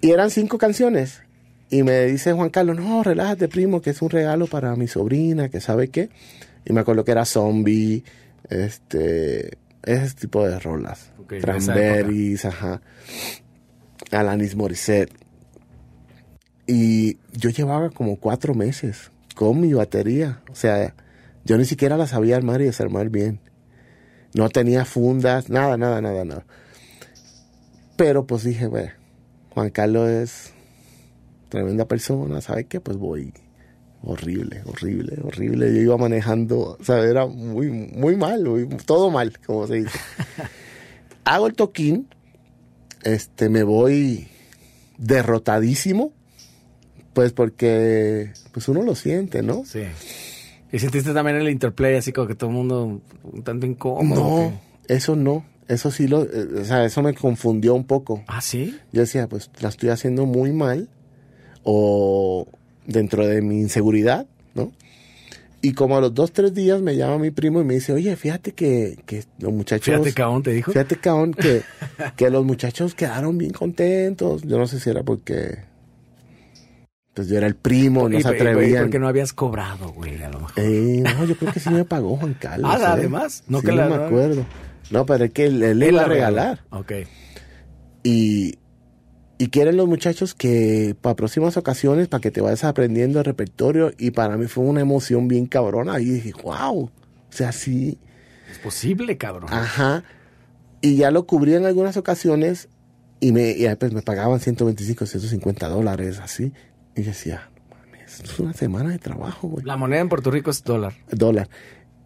Speaker 2: Y eran cinco canciones. Y me dice Juan Carlos, no, relájate, primo, que es un regalo para mi sobrina, que sabe qué. Y me acuerdo que era Zombie, este, ese tipo de rolas.
Speaker 1: Ok, de esa
Speaker 2: Cranberries, ajá. Alanis Morissette. Y yo llevaba como cuatro meses con mi batería. O sea, yo ni siquiera la sabía armar y desarmar bien. No tenía fundas, nada, nada, nada, nada. Pero pues dije, bueno, Juan Carlos es tremenda persona, ¿sabes qué? Pues voy. Horrible, horrible, horrible. Yo iba manejando, o sea, era muy, muy mal, muy- todo mal, como se dice. Hago el toquín, este, me voy derrotadísimo, pues porque, pues uno lo siente, ¿no?
Speaker 1: Sí. ¿Y sentiste también el interplay así como que todo el mundo un tanto incómodo?
Speaker 2: No, eso no. Eso sí lo, eh, o sea, eso me confundió un poco.
Speaker 1: ¿Ah, sí?
Speaker 2: Yo decía, pues la estoy haciendo muy mal o dentro de mi inseguridad, ¿no? Y como a los dos, tres días me llama mi primo y me dice, oye, fíjate que, que los muchachos...
Speaker 1: Fíjate, cabrón, te dijo.
Speaker 2: Fíjate, cabrón, que, que los muchachos quedaron bien contentos. Yo no sé si era porque... Pues yo era el primo, no
Speaker 1: Y-
Speaker 2: se
Speaker 1: y- y
Speaker 2: atrevían.
Speaker 1: Porque no habías cobrado, güey, a lo mejor.
Speaker 2: Eh, no, yo creo que sí me pagó Juan Carlos.
Speaker 1: Ah,
Speaker 2: ¿eh?
Speaker 1: además, no
Speaker 2: Sí,
Speaker 1: que la-
Speaker 2: me acuerdo. No, pero es que él, él le iba a regalar.
Speaker 1: Ok.
Speaker 2: Y, y quieren los muchachos que para próximas ocasiones, para que te vayas aprendiendo el repertorio. Y para mí fue una emoción bien cabrona. Y dije, wow. O sea, sí.
Speaker 1: Es posible, cabrón.
Speaker 2: Ajá. Y ya lo cubrí en algunas ocasiones. Y me, y pues me pagaban 125, 150 dólares, así. Y yo decía, no mames, esto es una semana de trabajo, güey.
Speaker 1: La moneda en Puerto Rico es dólar.
Speaker 2: Dólar.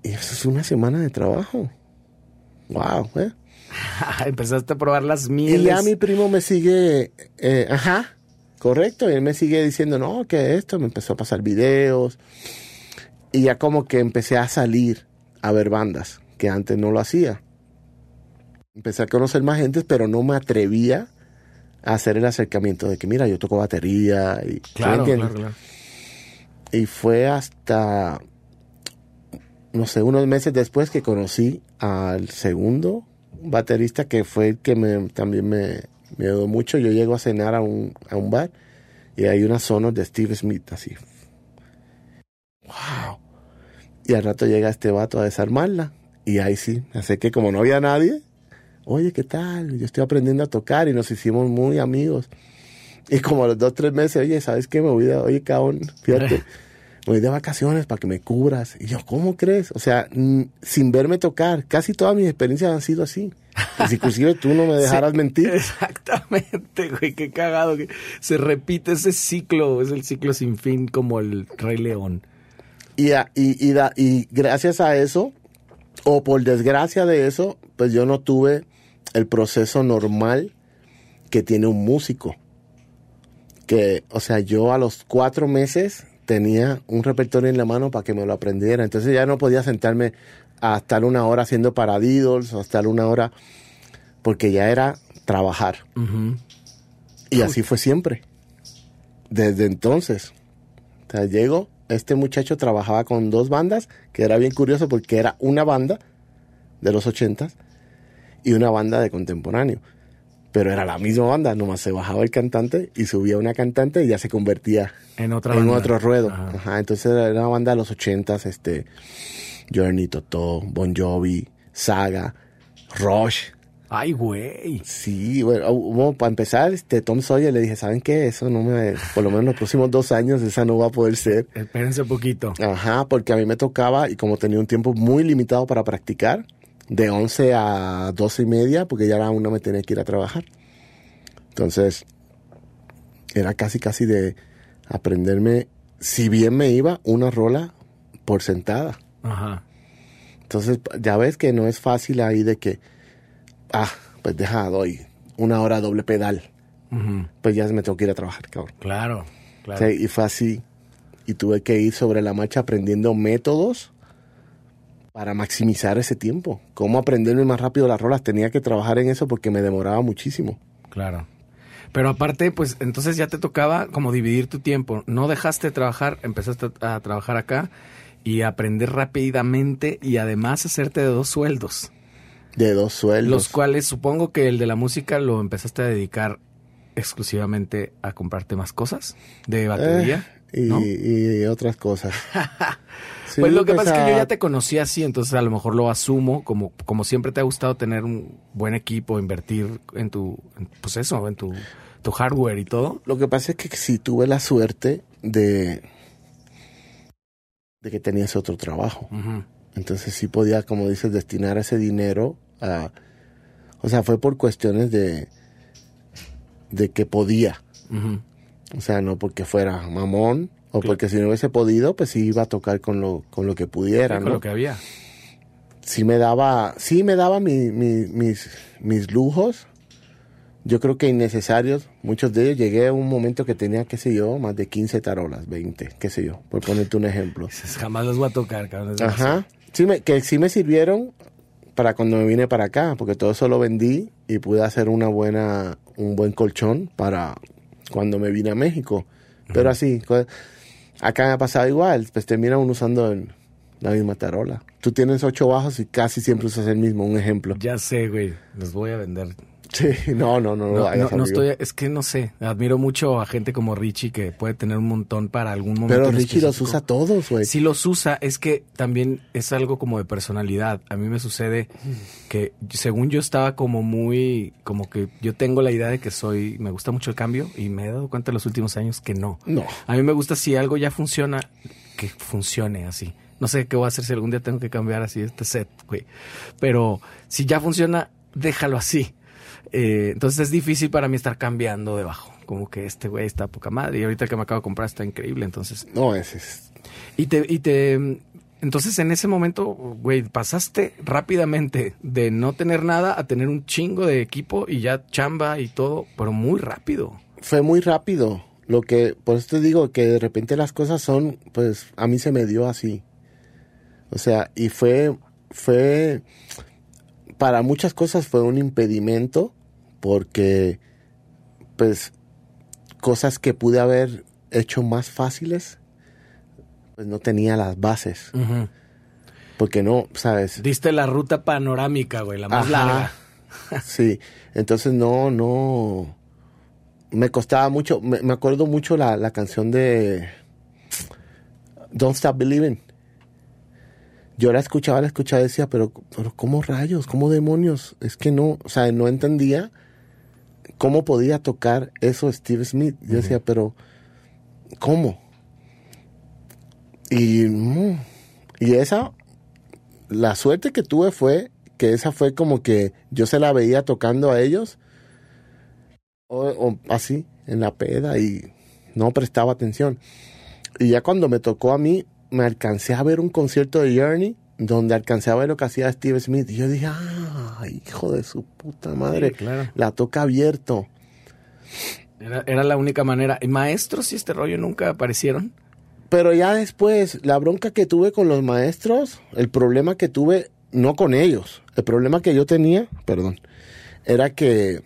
Speaker 2: Y eso es una semana de trabajo. Wow, ¿eh?
Speaker 1: Empezaste a probar las
Speaker 2: Y
Speaker 1: miles.
Speaker 2: ya mi primo me sigue, eh, ajá, correcto, y él me sigue diciendo, no, que esto, me empezó a pasar videos, y ya como que empecé a salir a ver bandas, que antes no lo hacía. Empecé a conocer más gente, pero no me atrevía a hacer el acercamiento de que, mira, yo toco batería, y, ¿sí me
Speaker 1: Claro, claro, claro.
Speaker 2: Y fue hasta, no sé, unos meses después que conocí al segundo baterista que fue el que me, también me, me ayudó mucho. Yo llego a cenar a un, a un bar y hay unas zonas de Steve Smith así. ¡Wow! Y al rato llega este vato a desarmarla. Y ahí sí, así que como no había nadie, oye, ¿qué tal? Yo estoy aprendiendo a tocar y nos hicimos muy amigos. Y como a los dos, tres meses, oye, ¿sabes qué? Me voy de, oye, cabrón, fíjate, voy de vacaciones para que me cubras. Y yo, ¿cómo crees? O sea, sin verme tocar, casi todas mis experiencias han sido así. Pues inclusive tú no me dejaras
Speaker 1: Sí,
Speaker 2: mentir.
Speaker 1: Exactamente, güey, qué cagado. que se repite ese ciclo, es el ciclo sin fin como el Rey León.
Speaker 2: Y, a- y, y, da- y gracias a eso, o por desgracia de eso, pues yo no tuve el proceso normal que tiene un músico. Que, o sea, yo a los cuatro meses tenía un repertorio en la mano para que me lo aprendiera. Entonces ya no podía sentarme a estar una hora haciendo paradiddles o a estar una hora, porque ya era trabajar. Y así fue siempre. Desde entonces. O sea, llego, este muchacho trabajaba con dos bandas, que era bien curioso porque era una banda de los ochentas y una banda de contemporáneo. Pero era la misma banda, nomás se bajaba el cantante y subía una cantante y ya se convertía
Speaker 1: En otra
Speaker 2: en
Speaker 1: banda.
Speaker 2: otro ruedo.
Speaker 1: Ajá.
Speaker 2: Ajá, entonces era una banda de los ochentas, este, Journey, Totó, Bon Jovi, Saga, Rush.
Speaker 1: Ay, güey.
Speaker 2: Sí, bueno, hubo- para empezar, este Tom Sawyer le dije, ¿saben qué? Eso no me, por lo menos los próximos dos años, esa no va a poder ser.
Speaker 1: Espérense un poquito.
Speaker 2: Ajá, porque a mí me tocaba, y como tenía un tiempo muy limitado para practicar, de 11 a 12 y media, porque ya a la una me tenía que ir a trabajar. Entonces, era casi, casi de aprenderme, si bien me iba, una rola por sentada.
Speaker 1: Ajá.
Speaker 2: Entonces, ya ves que no es fácil ahí de que, ah, pues deja, doy una hora doble pedal.
Speaker 1: Ujú.
Speaker 2: Pues ya me tengo que ir a trabajar, cabrón.
Speaker 1: Claro, claro.
Speaker 2: Sí, y fue así. Y tuve que ir sobre la marcha aprendiendo métodos para maximizar ese tiempo. Cómo aprenderme más rápido las rolas. Tenía que trabajar en eso porque me demoraba muchísimo.
Speaker 1: Claro. Pero aparte, pues entonces ya te tocaba como dividir tu tiempo. No dejaste de trabajar, empezaste a trabajar acá y aprender rápidamente y además hacerte de dos sueldos.
Speaker 2: De dos sueldos.
Speaker 1: Los cuales supongo que el de la música lo empezaste a dedicar exclusivamente a comprarte más cosas de batería.
Speaker 2: Eh, y,
Speaker 1: ¿no?
Speaker 2: y otras cosas. Sí,
Speaker 1: pues lo que pasa es que yo ya te conocí así, entonces a lo mejor lo asumo como, como siempre te ha gustado tener un buen equipo, invertir en tu, pues eso, en tu, tu hardware y todo.
Speaker 2: Lo que pasa es que sí tuve la suerte de, de que tenía ese otro trabajo. Entonces sí podía, como dices, destinar ese dinero a... O sea, fue por cuestiones de, de que podía. O sea, no porque fuera mamón o porque si no hubiese podido, pues sí iba a tocar con lo, con lo que pudiera,
Speaker 1: Con
Speaker 2: ¿no?
Speaker 1: lo que había.
Speaker 2: Sí me daba, sí me daba mi- mi- mis, mis lujos, yo creo que innecesarios, muchos de ellos. Llegué a un momento que tenía, qué sé yo, más de 15 tarolas, 20, qué sé yo, por ponerte un ejemplo.
Speaker 1: Jamás los voy a tocar, cabrón.
Speaker 2: Ajá. Sí, me, que sí me sirvieron para cuando me vine para acá, porque todo eso lo vendí y pude hacer una buena, un buen colchón para cuando me vine a México. Pero así, acá me ha pasado igual, pues termina uno usando la misma tarola. Tú tienes ocho bajos y casi siempre usas el mismo, un ejemplo.
Speaker 1: Ya sé, güey, los voy a vender
Speaker 2: Sí, no, no, no.
Speaker 1: No, no, estoy, es que no sé, admiro mucho a gente como Richie que puede tener un montón para algún momento.
Speaker 2: Pero Richie los usa todos, güey.
Speaker 1: Sí los usa, es que también es algo como de personalidad. A mí me sucede que según yo estaba como muy, como que yo tengo la idea de que soy, me gusta mucho el cambio y me he dado cuenta en los últimos años que no.
Speaker 2: No.
Speaker 1: A mí me gusta si algo ya funciona, que funcione así. No sé qué voy a hacer si algún día tengo que cambiar así este set, güey. Pero si ya funciona, déjalo así eh, entonces es difícil para mí estar cambiando debajo. Como que este güey está poca madre y ahorita que me acabo de comprar está increíble, entonces.
Speaker 2: No, ese es.
Speaker 1: Y te, y te, entonces en ese momento, güey, pasaste rápidamente de no tener nada a tener un chingo de equipo y ya chamba y todo, pero muy rápido.
Speaker 2: Fue muy rápido. Lo que, por eso te digo que de repente las cosas son, pues a mí se me dio así. O sea, y fue, fue, para muchas cosas fue un impedimento porque pues cosas que pude haber hecho más fáciles, pues no tenía las bases. Porque no, ¿sabes?
Speaker 1: Diste la ruta panorámica, güey, la más larga.
Speaker 2: sí, entonces no, no, me costaba mucho, me, acuerdo mucho la, la, canción de Don't Stop Believing. Yo la escuchaba, la escuchaba y decía, pero, pero ¿cómo rayos? ¿Cómo demonios? Es que no, o sea, no entendía ¿cómo podía tocar eso Steve Smith? Yo decía, pero ¿cómo? Y, mm, y esa, la suerte que tuve fue que esa fue como que yo se la veía tocando a ellos, o, así, en la peda, y no prestaba atención. Y ya cuando me tocó a mí, me alcancé a ver un concierto de Journey donde alcancé a ver lo que hacía Steve Smith. Y yo dije, ah, hijo de su puta madre. La toca abierto.
Speaker 1: Era, la única manera. ¿Y maestros y este rollo nunca aparecieron?
Speaker 2: Pero ya después, la bronca que tuve con los maestros, el problema que tuve, no con ellos, el problema que yo tenía, perdón, era que,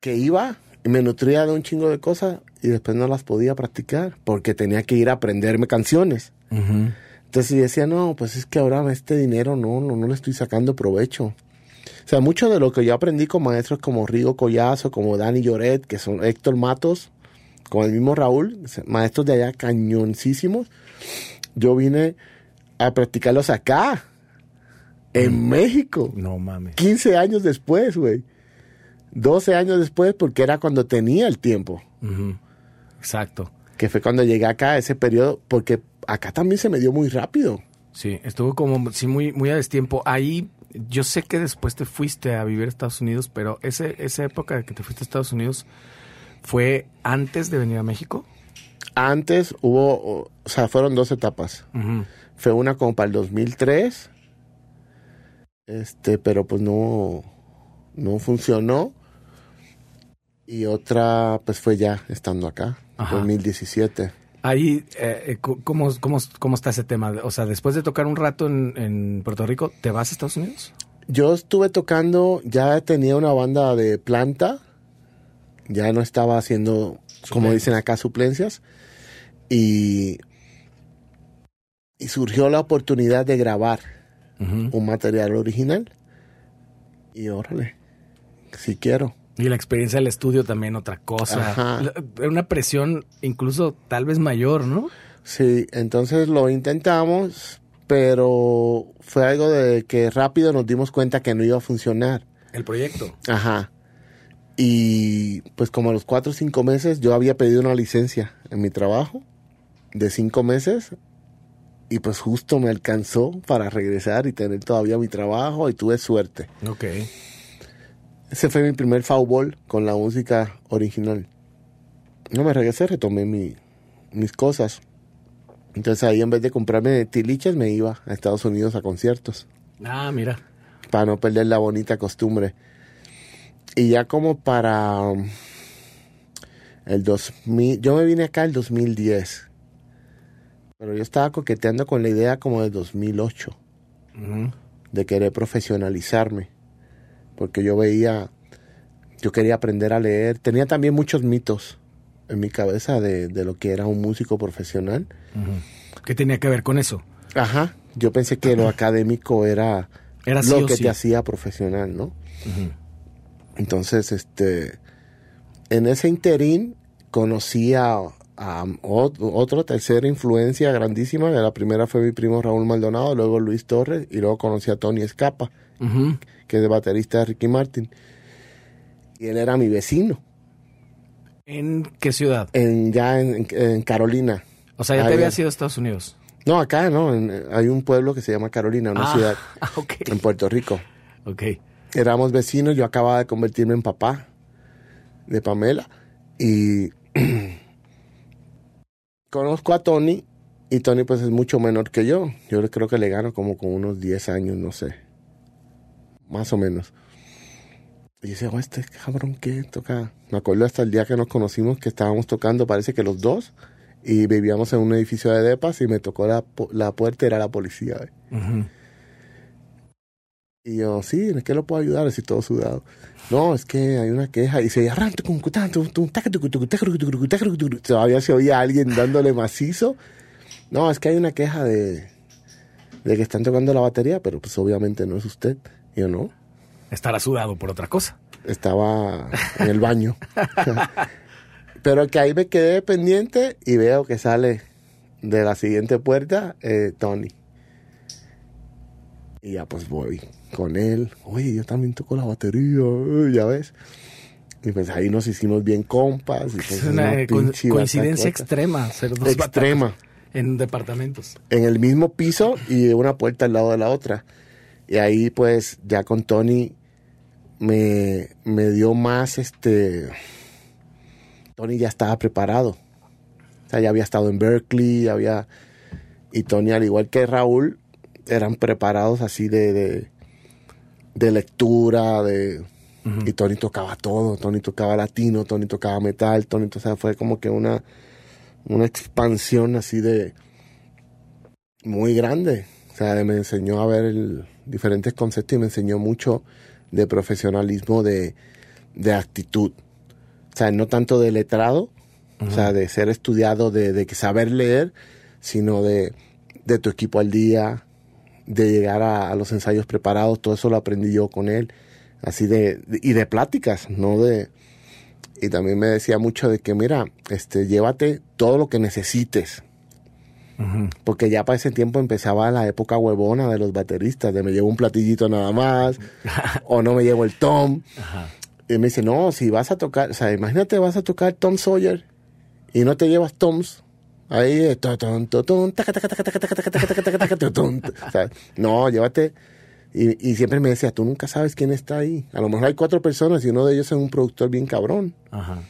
Speaker 2: que iba y me nutría de un chingo de cosas y después no las podía practicar porque tenía que ir a aprenderme canciones. Entonces yo decía, no, pues es que ahora este dinero no, no, no le estoy sacando provecho. O sea, mucho de lo que yo aprendí con maestros como Rigo Collazo, como Dani Lloret, que son Héctor Matos, como el mismo Raúl, maestros de allá cañoncísimos, yo vine a practicarlos acá, en mm. México.
Speaker 1: No mames.
Speaker 2: 15 años después, güey. 12 años después, porque era cuando tenía el tiempo.
Speaker 1: Exacto.
Speaker 2: Que fue cuando llegué acá, ese periodo, porque acá también se me dio muy rápido.
Speaker 1: Sí, estuvo como, sí, muy, muy a destiempo. Ahí, yo sé que después te fuiste a vivir a Estados Unidos, pero ese, esa época de que te fuiste a Estados Unidos, ¿fue antes de venir a México?
Speaker 2: Antes hubo, o sea, fueron dos etapas. Fue una como para el 2003, este, pero pues no, no funcionó. Y otra, pues fue ya estando acá, en 2017.
Speaker 1: Ahí, eh, eh ¿cómo, cómo, está ese tema? O sea, después de tocar un rato en, Puerto Rico, ¿te vas a Estados Unidos?
Speaker 2: Yo estuve tocando, ya tenía una banda de planta, ya no estaba haciendo, como dicen acá, suplencias, y, y surgió la oportunidad de grabar un material original, y órale, si quiero.
Speaker 1: Y la experiencia del estudio también otra cosa. Era una presión incluso tal vez mayor, ¿no?
Speaker 2: Sí, entonces lo intentamos, pero fue algo de que rápido nos dimos cuenta que no iba a funcionar.
Speaker 1: El proyecto.
Speaker 2: Ajá. Y pues como a los cuatro o cinco meses yo había pedido una licencia en mi trabajo de cinco meses y pues justo me alcanzó para regresar y tener todavía mi trabajo y tuve suerte.
Speaker 1: Ok.
Speaker 2: Ese fue mi primer foul con la música original. No me regresé, retomé mi, mis cosas. Entonces ahí en vez de comprarme tiliches me iba a Estados Unidos a conciertos.
Speaker 1: Ah, mira.
Speaker 2: Para no perder la bonita costumbre. Y ya como para um, el 2000, yo me vine acá el 2010. Pero yo estaba coqueteando con la idea como del 2008
Speaker 1: Ujú.
Speaker 2: de querer profesionalizarme. Porque yo veía, yo quería aprender a leer. Tenía también muchos mitos en mi cabeza de, de lo que era un músico profesional.
Speaker 1: ¿Qué tenía que ver con eso?
Speaker 2: Ajá, yo pensé que lo académico era,
Speaker 1: Era sí
Speaker 2: lo que
Speaker 1: sí.
Speaker 2: te hacía profesional, ¿no? Entonces, este, en ese interín conocí a, a ot- otra tercera influencia grandísima. La primera fue mi primo Raúl Maldonado, luego Luis Torres y luego conocí a Tony Escapa,
Speaker 1: Ujú.
Speaker 2: Que es el baterista de Ricky Martin. Y él era mi vecino,
Speaker 1: ¿En qué ciudad?
Speaker 2: en, ya en, en Carolina.
Speaker 1: O sea, ya
Speaker 2: Ahí
Speaker 1: te había
Speaker 2: es.
Speaker 1: ido a Estados Unidos.
Speaker 2: No, acá no, en- hay un pueblo que se llama Carolina, una
Speaker 1: ah,
Speaker 2: ciudad
Speaker 1: ah,
Speaker 2: en Puerto Rico.
Speaker 1: Ok.
Speaker 2: éramos vecinos, yo acababa de convertirme en papá de Pamela y conozco a Tony y Tony pues es mucho menor que yo. Yo creo que le gano como con unos 10 años, no sé. Más o menos. Y dice, oh, este cabrón que toca. Me acuerdo hasta el día que nos conocimos que estábamos tocando, parece que los dos, y vivíamos en un edificio de depas y me tocó la, la puerta, era la policía. Y yo, sí, ¿en qué lo puedo ayudar? Así todo sudado. No, es que hay una queja. Y se Todavía se oía a alguien dándole macizo. No, es que hay una queja de, de que están tocando la batería, pero pues obviamente no es usted. Y yo no.
Speaker 1: Estará sudado por otra cosa.
Speaker 2: Estaba en el baño. pero que ahí me quedé pendiente y veo que sale de la siguiente puerta eh, Tony. Y ya pues voy con él. Oye, yo también toco la batería, eh, ya ves. Y pues ahí nos hicimos bien compas. Y pues
Speaker 1: Es una eh, co- coincidencia extrema ser dos
Speaker 2: Extrema.
Speaker 1: en departamentos.
Speaker 2: En el mismo piso y una puerta al lado de la otra. Y ahí pues ya con Tony me, me dio más este... Tony ya estaba preparado. O sea, ya había estado en Berkeley, había... Y Tony, al igual que Raúl, eran preparados así de, de, de lectura, de... Y Tony tocaba todo, Tony tocaba latino, Tony tocaba metal, Tony, o sea, fue como que una, una expansión así de muy grande. O sea, me enseñó a ver el- diferentes conceptos y me enseñó mucho de profesionalismo, de, de actitud. O sea, no tanto de letrado, o sea, de ser estudiado, de, de saber leer, sino de, de tu equipo al día, de llegar a, a los ensayos preparados, todo eso lo aprendí yo con él, así de, de- y de pláticas, no de, y también me decía mucho de que, mira, este, llévate todo lo que necesites, porque ya para ese tiempo empezaba la época huevona de los bateristas, de me llevo un platillito nada más, o no me llevo el tom.
Speaker 1: Ajá.
Speaker 2: Y me dice, no, si vas a tocar, o sea, imagínate, vas a tocar Tom Sawyer y no te llevas toms. Ahí, no, llévate. Y, y, siempre me decía, tú nunca sabes quién está ahí. A lo mejor hay cuatro personas y uno de ellos es un productor bien cabrón.
Speaker 1: Ajá.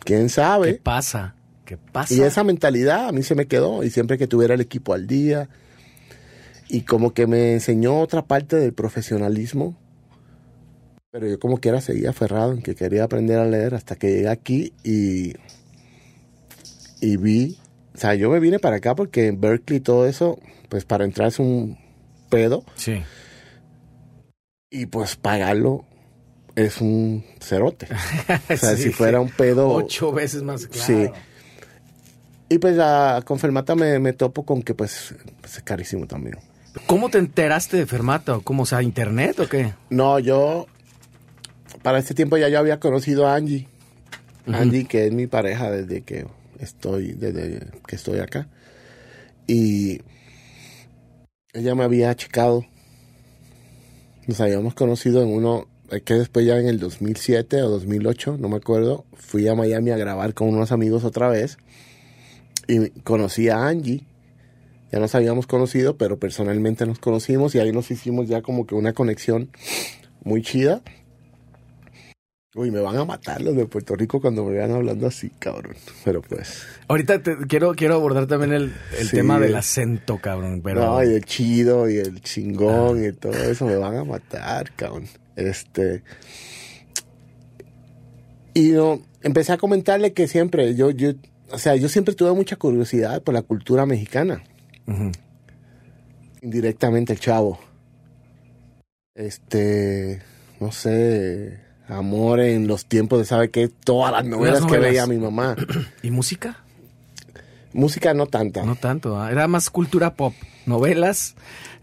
Speaker 2: ¿Quién sabe?
Speaker 1: ¿Qué pasa? ¿Qué pasa?
Speaker 2: Y esa mentalidad a mí se me quedó. Y siempre que tuviera el equipo al día. Y como que me enseñó otra parte del profesionalismo. Pero yo como quiera seguía aferrado en que quería aprender a leer hasta que llegué aquí y, y vi. O sea, yo me vine para acá porque en Berkeley todo eso, pues para entrar es un pedo.
Speaker 1: Sí.
Speaker 2: Y pues pagarlo es un cerote. O sea,
Speaker 1: Sí.
Speaker 2: si fuera un pedo...
Speaker 1: Ocho veces más claro.
Speaker 2: Sí. Y pues a, con Fermata me, me topo con que pues, pues, es carísimo también.
Speaker 1: ¿Cómo te enteraste de Fermata? ¿O ¿Cómo? O sea, internet o qué?
Speaker 2: No, yo para este tiempo ya yo había conocido a Angie. Angie, que es mi pareja desde que estoy, desde que estoy acá. Y ella me había achicado. Nos habíamos conocido en uno, eh, que después ya en el 2007 o 2008, no me acuerdo, fui a Miami a grabar con unos amigos otra vez. Y conocí a Angie. Ya nos habíamos conocido, pero personalmente nos conocimos y ahí nos hicimos ya como que una conexión muy chida. Uy, me van a matar los de Puerto Rico cuando me vean hablando así, cabrón. Pero pues.
Speaker 1: Ahorita te- quiero, quiero abordar también el, el
Speaker 2: Sí.
Speaker 1: tema del acento, cabrón. Pero
Speaker 2: No, y el chido y el chingón y todo eso me van a matar, cabrón. Este. Y no, empecé a comentarle que siempre, yo, yo, o sea, yo siempre tuve mucha curiosidad por la cultura mexicana. Indirectamente el chavo. Este, no sé, amor en los tiempos de, ¿sabe qué? Todas las novelas, que veía mi mamá.
Speaker 1: ¿Y música?
Speaker 2: Música no tanta.
Speaker 1: No tanto. ¿ah? Era más cultura pop. Novelas,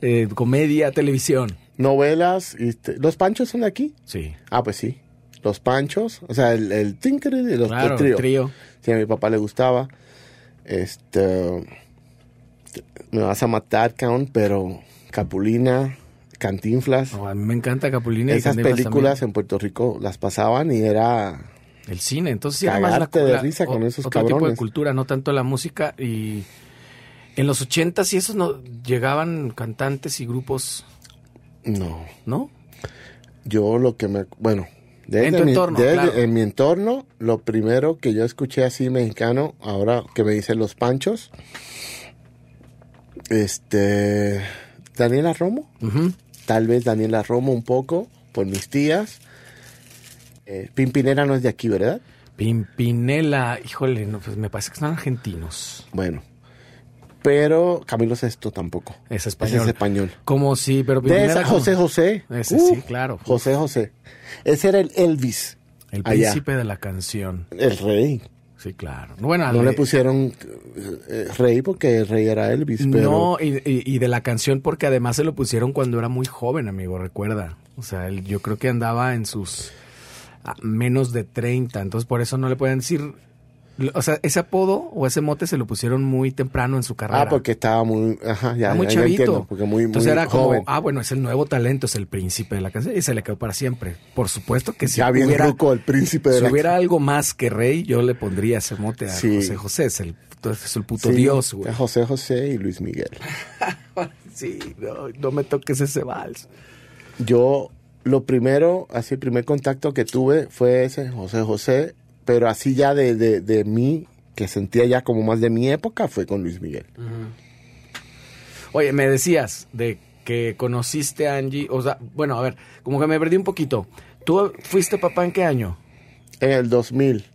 Speaker 1: eh, comedia, televisión.
Speaker 2: Novelas, este, ¿los panchos son de aquí?
Speaker 1: Sí.
Speaker 2: Ah, pues sí. Los panchos, o sea, el, el Tinker y los
Speaker 1: Claro,
Speaker 2: el trío.
Speaker 1: trío.
Speaker 2: Sí, a mi papá le gustaba. Este. Me vas a matar, Count, pero Capulina, Cantinflas.
Speaker 1: No, a mí me encanta Capulina y
Speaker 2: esas
Speaker 1: Cantinflas
Speaker 2: películas en Puerto Rico las pasaban y era.
Speaker 1: El cine. Entonces sí era más la,
Speaker 2: de
Speaker 1: la-
Speaker 2: risa con
Speaker 1: o-
Speaker 2: esos
Speaker 1: otro tipo de cultura, no tanto la música. Y en los ochentas y esos no, llegaban cantantes y grupos,
Speaker 2: No.
Speaker 1: ¿no?
Speaker 2: Yo lo que me. Bueno. Desde
Speaker 1: En tu
Speaker 2: mi,
Speaker 1: entorno,
Speaker 2: desde-
Speaker 1: claro.
Speaker 2: En mi entorno, lo primero que yo escuché así mexicano, ahora que me dicen los panchos, este. Daniela Romo. Tal vez Daniela Romo un poco, por mis tías. Eh, Pimpinera no es de aquí, ¿verdad?
Speaker 1: Pimpinela, híjole, no, pues me parece que son argentinos.
Speaker 2: Bueno. Pero Camilo Sesto tampoco.
Speaker 1: Es
Speaker 2: Ese
Speaker 1: español.
Speaker 2: es español.
Speaker 1: Como sí, pero
Speaker 2: De esa,
Speaker 1: como-
Speaker 2: José José.
Speaker 1: Ese
Speaker 2: Uh,
Speaker 1: sí, claro.
Speaker 2: José José. Ese era el Elvis.
Speaker 1: El
Speaker 2: allá.
Speaker 1: príncipe de la canción.
Speaker 2: El rey.
Speaker 1: Sí, claro. Bueno,
Speaker 2: No le pusieron eh, rey porque el rey era Elvis, pero
Speaker 1: No, y, y- y de la canción porque además se lo pusieron cuando era muy joven, amigo, recuerda. O sea, él- yo creo que andaba en sus ah, menos de 30, entonces por eso no le pueden decir... O sea, ese apodo o ese mote se lo pusieron muy temprano en su carrera.
Speaker 2: ah, porque estaba muy, ajá, ya,
Speaker 1: muy
Speaker 2: ya- ya
Speaker 1: chavito.
Speaker 2: entiendo, porque muy,
Speaker 1: Entonces
Speaker 2: muy
Speaker 1: era
Speaker 2: joven.
Speaker 1: como, ah, bueno, es el nuevo talento, es el príncipe de la canción y se le quedó para siempre. Por supuesto que si
Speaker 2: ya bien
Speaker 1: hubiera,
Speaker 2: ruco el príncipe de
Speaker 1: si
Speaker 2: la
Speaker 1: hubiera algo más que rey, yo le pondría ese mote a
Speaker 2: Sí.
Speaker 1: José José. Es el, es el puto
Speaker 2: Sí,
Speaker 1: dios, güey.
Speaker 2: José José y Luis Miguel.
Speaker 1: Sí, no, no me toques ese vals.
Speaker 2: Yo, lo primero, así, el primer contacto que tuve fue ese José José, pero así ya de, de, de mí, que sentía ya como más de mi época, fue con Luis Miguel.
Speaker 1: Oye, me decías de que conociste a Angie, o sea, bueno, a ver, como que me perdí un poquito. ¿Tú fuiste papá en qué año?
Speaker 2: En el 2000,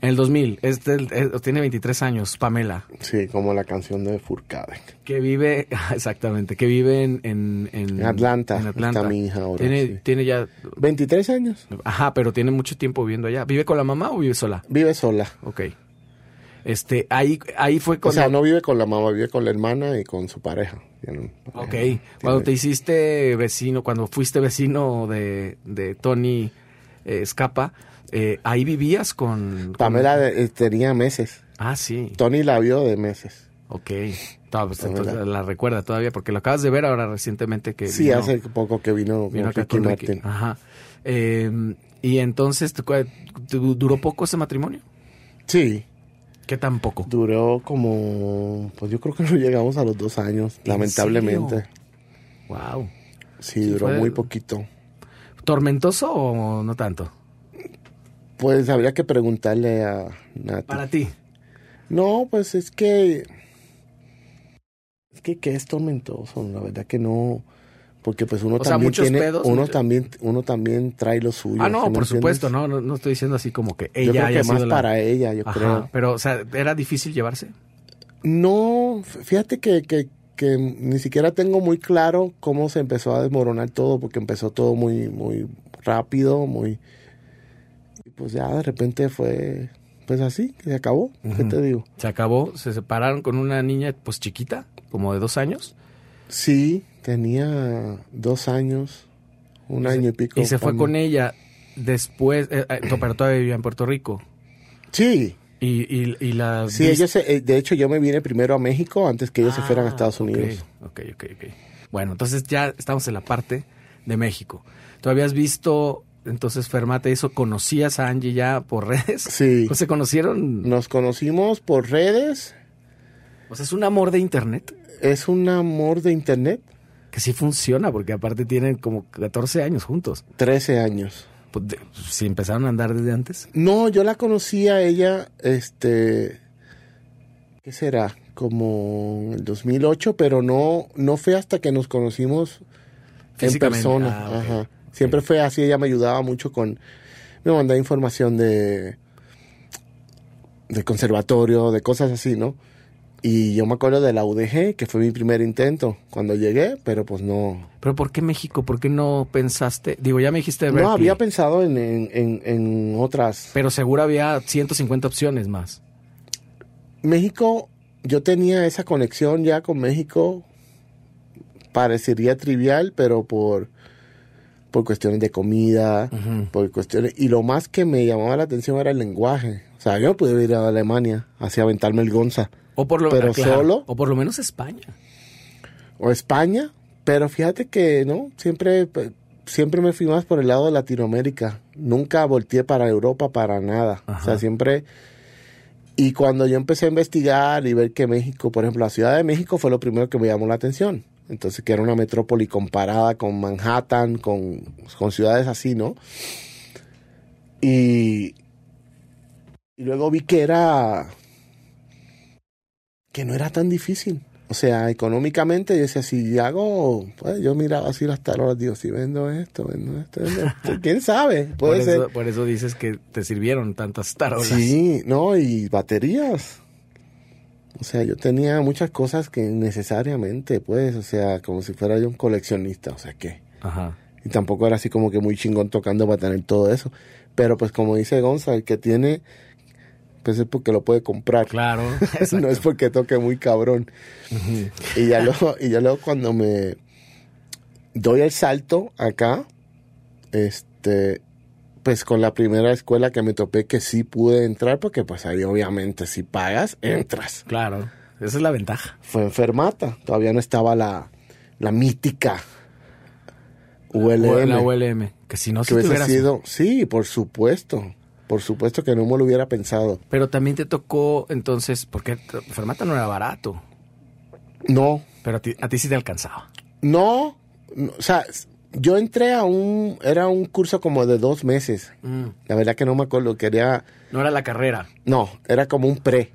Speaker 1: En el 2000. Este, eh, tiene 23 años, Pamela,
Speaker 2: sí, como la canción de Furcade.
Speaker 1: que vive, exactamente, que vive en, en, en-
Speaker 2: Atlanta,
Speaker 1: en Atlanta.
Speaker 2: está mi hija ahora,
Speaker 1: Tiene,
Speaker 2: sí.
Speaker 1: tiene ya,
Speaker 2: 23 años,
Speaker 1: ajá, pero tiene mucho tiempo viviendo allá. ¿Vive con la mamá o vive sola?
Speaker 2: vive sola.
Speaker 1: Ok. Este, ahí, ahí fue
Speaker 2: O
Speaker 1: cuando...
Speaker 2: sea, no vive con la mamá, vive con la hermana y con su pareja. Tienen
Speaker 1: Ok,
Speaker 2: pareja.
Speaker 1: cuando te hiciste vecino, cuando fuiste vecino de, de Tony eh, Escapa, eh, ahí vivías con... con-
Speaker 2: Pamela eh, tenía meses.
Speaker 1: Ah, sí,
Speaker 2: Tony la vio de meses.
Speaker 1: ok. No, pues, entonces la recuerda todavía, porque lo acabas de ver ahora recientemente que
Speaker 2: Sí,
Speaker 1: vino-
Speaker 2: hace poco que vino,
Speaker 1: vino acá
Speaker 2: Ricky
Speaker 1: con Ricky.
Speaker 2: Martin.
Speaker 1: Ajá. Eh, y entonces, ¿te acuerdas- du- ¿duró poco ese matrimonio?
Speaker 2: Sí,
Speaker 1: ¿Qué tan poco?
Speaker 2: duró como, pues yo creo que no llegamos a los dos años,
Speaker 1: ¿En
Speaker 2: lamentablemente.
Speaker 1: serio? Wow.
Speaker 2: Sí,
Speaker 1: Sí,
Speaker 2: duró muy poquito.
Speaker 1: ¿Tormentoso o no tanto?
Speaker 2: Pues habría que preguntarle a Nati.
Speaker 1: Para ti.
Speaker 2: No, pues es que. Es que, que es tormentoso, la verdad que no. Porque pues uno
Speaker 1: O
Speaker 2: también tiene.
Speaker 1: pedos,
Speaker 2: uno,
Speaker 1: mucho-
Speaker 2: también, uno también trae lo suyo.
Speaker 1: Ah, no,
Speaker 2: ¿sí me
Speaker 1: por
Speaker 2: entiendes?
Speaker 1: supuesto, no, no, no estoy diciendo así como que
Speaker 2: Yo
Speaker 1: ella
Speaker 2: creo
Speaker 1: haya
Speaker 2: que más
Speaker 1: la-
Speaker 2: para ella, yo
Speaker 1: Ajá,
Speaker 2: creo.
Speaker 1: pero, o sea, ¿era difícil llevarse?
Speaker 2: No, fíjate que, que, que ni siquiera tengo muy claro cómo se empezó a desmoronar todo, porque empezó todo muy, muy rápido, muy... Y pues ya de repente fue, pues así, que se acabó, ¿qué te digo?
Speaker 1: Se acabó, se separaron con una niña, pues chiquita, como de dos años,
Speaker 2: Sí, tenía dos años, un año y pico.
Speaker 1: y se fue con ella después, eh, eh, pero todavía vivía en Puerto Rico.
Speaker 2: Sí,
Speaker 1: Y, y, y la...
Speaker 2: sí, ellos, se- eh, de hecho yo me vine primero a México antes que ellos se fueran a
Speaker 1: Ah,
Speaker 2: Estados Unidos.
Speaker 1: Ok, ok, ok. Bueno, entonces ya estamos en la parte de México. ¿Tú habías visto, entonces Fermate eso, conocías a Angie ya por redes?
Speaker 2: Sí,
Speaker 1: ¿O se conocieron?
Speaker 2: nos conocimos por redes,
Speaker 1: O sea, es un amor de internet
Speaker 2: es un amor de internet,
Speaker 1: que sí funciona, porque aparte tienen como 14 años juntos.
Speaker 2: 13 años.
Speaker 1: Pues, si empezaron a andar desde antes.
Speaker 2: No, yo la conocí a ella, este, ¿qué será? Como el 2008, pero no, no fue hasta que nos conocimos en persona.
Speaker 1: Ah.
Speaker 2: Ajá. Siempre fue así, ella me ayudaba mucho con, me mandaba información de, de conservatorio, de cosas así, ¿no? Y yo me acuerdo de la UDG, que fue mi primer intento cuando llegué, pero pues no.
Speaker 1: ¿Pero por qué México? ¿Por qué no pensaste? Digo, ya me dijiste de
Speaker 2: No,
Speaker 1: Berkeley,
Speaker 2: había pensado en, en, en, en otras.
Speaker 1: Pero seguro había 150 opciones más.
Speaker 2: México, yo tenía esa conexión ya con México, parecería trivial, pero por, por cuestiones de comida, por cuestiones... Y lo más que me llamaba la atención era el lenguaje. O sea, yo pude ir a Alemania, así aventarme el Gonza.
Speaker 1: O por lo,
Speaker 2: Pero
Speaker 1: ah, claro,
Speaker 2: solo.
Speaker 1: O por lo menos España.
Speaker 2: o España, pero fíjate que no, siempre, siempre me fui más por el lado de Latinoamérica. Nunca volteé para Europa para nada. O sea, siempre... Y cuando yo empecé a investigar y ver que México, por ejemplo, la Ciudad de México fue lo primero que me llamó la atención. Entonces, que era una metrópoli comparada con Manhattan, con, con ciudades así, ¿no? Y, y luego vi que era que no era tan difícil. O sea, económicamente, yo decía, si hago, pues yo miraba así las tarolas, digo, si vendo esto, vendo esto, vendo esto, quién sabe,
Speaker 1: Por
Speaker 2: puede ser.
Speaker 1: eso, por eso dices que te sirvieron tantas tarolas.
Speaker 2: Sí, no, y baterías. O sea, yo tenía muchas cosas que necesariamente, pues, o sea, como si fuera yo un coleccionista, o sea, ¿qué?
Speaker 1: Ajá.
Speaker 2: Y tampoco era así como que muy chingón tocando para tener todo eso. Pero pues como dice Gonza, el que tiene, pues es porque lo puede comprar.
Speaker 1: Claro.
Speaker 2: no es porque toque muy cabrón. Y ya luego, y ya luego cuando me doy el salto acá, este, pues con la primera escuela que me topé que sí pude entrar, porque pues ahí obviamente si pagas, entras.
Speaker 1: Claro. Esa es la ventaja.
Speaker 2: Fue enfermata, todavía no estaba la, la mítica ULM.
Speaker 1: La ULM. Que si no,
Speaker 2: que
Speaker 1: si te
Speaker 2: hubiese
Speaker 1: hubieras-
Speaker 2: sido, sí, por supuesto, por supuesto que no me lo hubiera pensado.
Speaker 1: Pero también te tocó entonces, porque Fermata no era barato,
Speaker 2: No,
Speaker 1: pero a ti, a ti sí te alcanzaba.
Speaker 2: no, no, o sea, yo entré a un, era un curso como de dos meses. La verdad que no me acuerdo, quería,
Speaker 1: No era la carrera.
Speaker 2: no, era como un pre,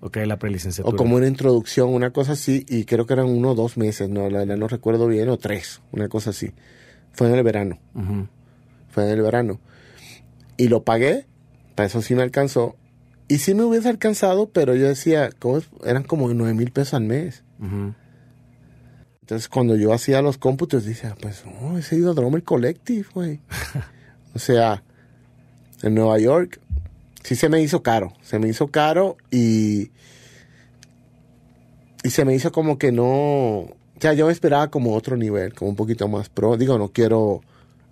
Speaker 1: Ok, la prelicenciatura.
Speaker 2: o como una introducción, una cosa así, y creo que eran uno o dos meses, no, la verdad no recuerdo bien, o tres, una cosa así. Fue en el verano, fue en el verano. Y lo pagué, para eso sí me alcanzó. Y sí me hubiese alcanzado, pero yo decía, ¿cómo es? eran como nueve mil pesos al mes.
Speaker 1: Ujú.
Speaker 2: Entonces, cuando yo hacía los cómputos, decía, pues, oh, ese ido a Drummer Collective, güey. o sea, en Nueva York, sí se me hizo caro. Se me hizo caro y. Y se me hizo como que no. O sea, yo me esperaba como otro nivel, como un poquito más pro. Digo, no quiero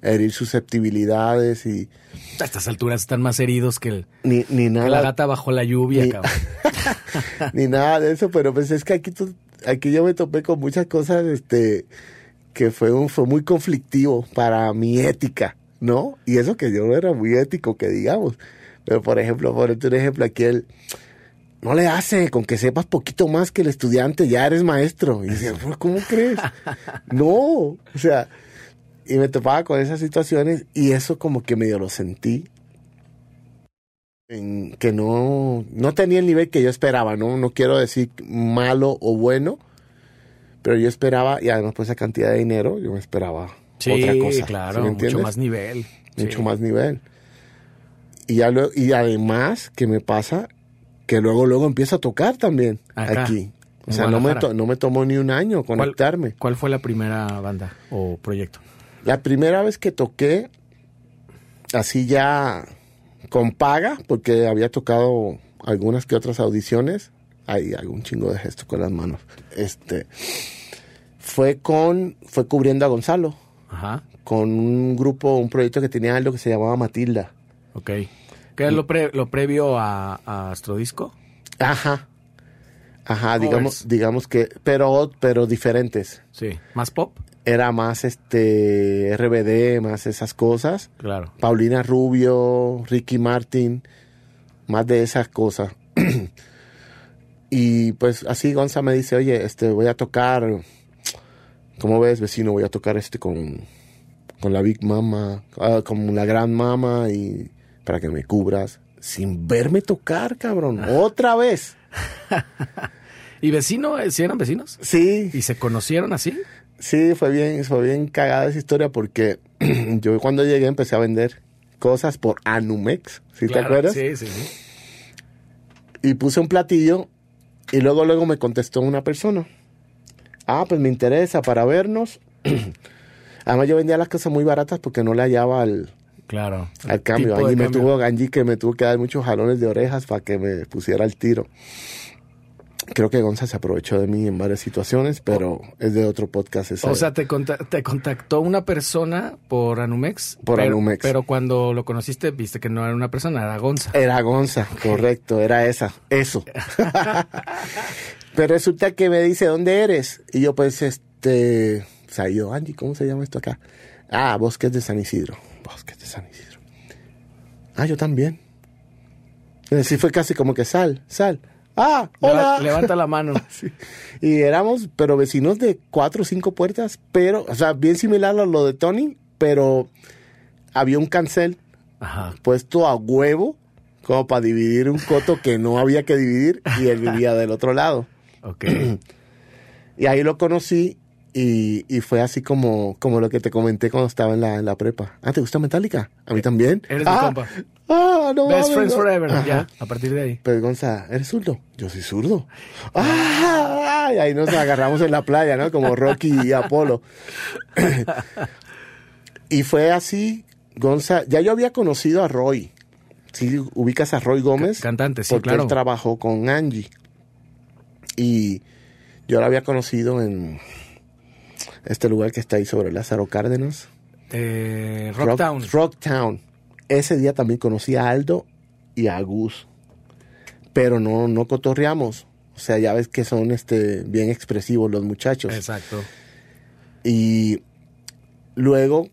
Speaker 2: herir susceptibilidades y.
Speaker 1: A estas alturas están más heridos que, el-
Speaker 2: Ni, ni
Speaker 1: que la
Speaker 2: nada.
Speaker 1: gata bajo la lluvia,
Speaker 2: Ni-
Speaker 1: cabrón.
Speaker 2: ni nada de eso, pero pues es que aquí, tú- aquí yo me topé con muchas cosas, este, que fue, un, fue muy conflictivo para mi ética, ¿no? Y eso que yo no era muy ético, que digamos. Pero por ejemplo, por un ejemplo, aquí él, no le hace, con que sepas poquito más que el estudiante, ya eres maestro. Y "¿Pero ¿cómo crees? no, o sea, y me topaba con esas situaciones y eso como que medio lo sentí en que no, no tenía el nivel que yo esperaba, ¿no? No quiero decir malo o bueno, pero yo esperaba, y además por esa cantidad de dinero, yo me esperaba
Speaker 1: Sí,
Speaker 2: otra cosa. ¿sí
Speaker 1: claro, mucho más nivel.
Speaker 2: Mucho
Speaker 1: Sí.
Speaker 2: más nivel. Y, ya luego- y además, que me pasa? Que luego, luego empiezo a tocar también
Speaker 1: Acá,
Speaker 2: aquí. O sea, no me, to- no me tomó ni un año
Speaker 1: ¿Cuál-
Speaker 2: conectarme.
Speaker 1: ¿Cuál fue la primera banda o proyecto?
Speaker 2: La primera vez que toqué, así ya con paga, porque había tocado algunas que otras audiciones, hay algún chingo de gesto con las manos. Este fue con, fue cubriendo a Gonzalo,
Speaker 1: Ajá,
Speaker 2: con un grupo, un proyecto que tenía algo que se llamaba Matilda.
Speaker 1: ok. ¿Qué es lo, pre- lo previo a, a Astrodisco?
Speaker 2: Ajá. Ajá, digamos,
Speaker 1: Covers.
Speaker 2: digamos que, pero, pero diferentes.
Speaker 1: Sí. ¿Más pop?
Speaker 2: Era más este RBD, más esas cosas.
Speaker 1: Claro.
Speaker 2: Paulina Rubio, Ricky Martin, más de esas cosas. y pues así Gonza me dice, oye, este voy a tocar, ¿cómo ves, vecino? Voy a tocar este con, con la Big Mama, ah, con la Gran Mama y para que me cubras. Sin verme tocar, cabrón. Otra vez.
Speaker 1: ¿Y vecino? eh, ¿Sí eran vecinos?
Speaker 2: Sí,
Speaker 1: ¿Y se conocieron así?
Speaker 2: Sí, fue bien, fue bien cagada esa historia porque yo cuando llegué empecé a vender cosas por Anumex, ¿sí te acuerdas?
Speaker 1: Sí, sí, sí.
Speaker 2: Y puse un platillo y luego luego me contestó una persona. Ah, pues me interesa para vernos. Además yo vendía las cosas muy baratas porque no le hallaba al,
Speaker 1: Claro.
Speaker 2: al cambio. Allí me
Speaker 1: cambio.
Speaker 2: tuvo Angie que me tuvo que dar muchos jalones de orejas para que me pusiera el tiro. Creo que Gonza se aprovechó de mí en varias situaciones, pero es de otro podcast. ese.
Speaker 1: O sea, te, conta- te contactó una persona por Anumex.
Speaker 2: Por
Speaker 1: pero,
Speaker 2: Anumex.
Speaker 1: Pero cuando lo conociste, viste que no era una persona, era Gonza.
Speaker 2: Era Gonza, correcto, era esa, eso. Pero resulta que me dice, ¿dónde eres? Y yo pues, este, o sea, yo, Angie, ¿cómo se llama esto acá? Ah, Bosques de San Isidro. Bosques de San Isidro. Ah, yo también. Y así fue casi como que sal, sal. Ah, hola.
Speaker 1: Leva- levanta la mano.
Speaker 2: Sí. Y éramos, pero vecinos de cuatro o cinco puertas, pero, o sea, bien similar a lo de Tony, pero había un cancel
Speaker 1: Ajá.
Speaker 2: puesto a huevo como para dividir un coto que no había que dividir y él vivía del otro lado.
Speaker 1: Ok.
Speaker 2: Y ahí lo conocí y, y fue así como, como lo que te comenté cuando estaba en la, en la prepa. Ah, ¿te gusta Metallica? A mí también.
Speaker 1: Eres mi
Speaker 2: ah,
Speaker 1: compa.
Speaker 2: Ah, no
Speaker 1: Best
Speaker 2: mames,
Speaker 1: Friends
Speaker 2: no.
Speaker 1: Forever.
Speaker 2: Ajá.
Speaker 1: Ya, a partir de ahí.
Speaker 2: Pero Gonza, ¿eres zurdo? Yo soy zurdo. ¡Ah! Y ahí nos agarramos en la playa, ¿no? Como Rocky y Apolo. y fue así, Gonza. Ya yo había conocido a Roy. Sí, ubicas a Roy Gómez.
Speaker 1: Ca- cantante, sí,
Speaker 2: porque
Speaker 1: claro.
Speaker 2: él trabajó con Angie. Y yo lo había conocido en este lugar que está ahí sobre Lázaro Cárdenas.
Speaker 1: Eh,
Speaker 2: Rock-
Speaker 1: Rocktown.
Speaker 2: Ese día también conocí a Aldo y a Gus. Pero no, no cotorreamos. O sea, ya ves que son este, bien expresivos los muchachos.
Speaker 1: Exacto.
Speaker 2: Y luego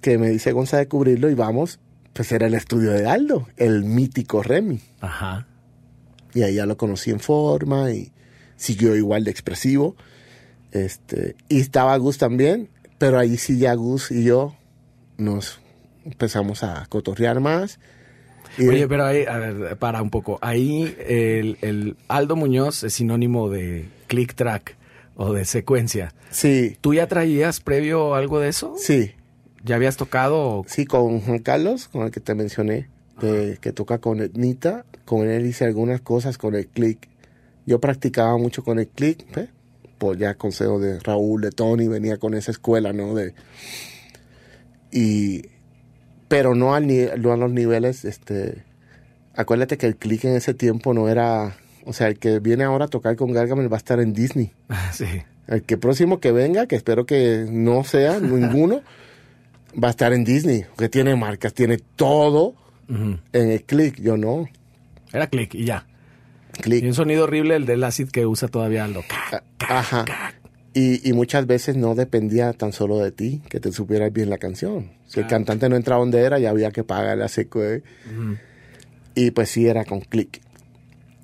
Speaker 2: que me dice Gonza de cubrirlo y vamos, pues era el estudio de Aldo, el mítico Remy.
Speaker 1: Ajá.
Speaker 2: Y ahí ya lo conocí en forma y siguió igual de expresivo. Este, y estaba Gus también, pero ahí sí ya Gus y yo nos empezamos a cotorrear más. Y
Speaker 1: Oye, pero ahí, a ver, para un poco. Ahí el, el Aldo Muñoz es sinónimo de click track o de secuencia.
Speaker 2: sí,
Speaker 1: ¿Tú ya traías previo algo de eso?
Speaker 2: sí,
Speaker 1: ¿Ya habías tocado?
Speaker 2: sí, con Juan Carlos, con el que te mencioné, de- que toca con Etnita, con él hice algunas cosas con el click. Yo practicaba mucho con el click, ¿eh? por ya consejo de Raúl, de Tony, venía con esa escuela, ¿no? De, y, pero no, al ni- no a los niveles, este, acuérdate que el click en ese tiempo no era, o sea, el que viene ahora a tocar con Gargamel va a estar en Disney.
Speaker 1: sí.
Speaker 2: El que próximo que venga, que espero que no sea ninguno, va a estar en Disney, que tiene marcas, tiene todo en el click. Yo no,
Speaker 1: Era click y ya. Y
Speaker 2: click.
Speaker 1: un sonido horrible el del acid que usa todavía Aldo.
Speaker 2: Ah, Ajá. Y, y muchas veces no dependía tan solo de ti, que te supieras bien la canción. Si el cantante no entraba donde era, ya había que pagarle a seco. ¿eh? Y pues sí, era con click.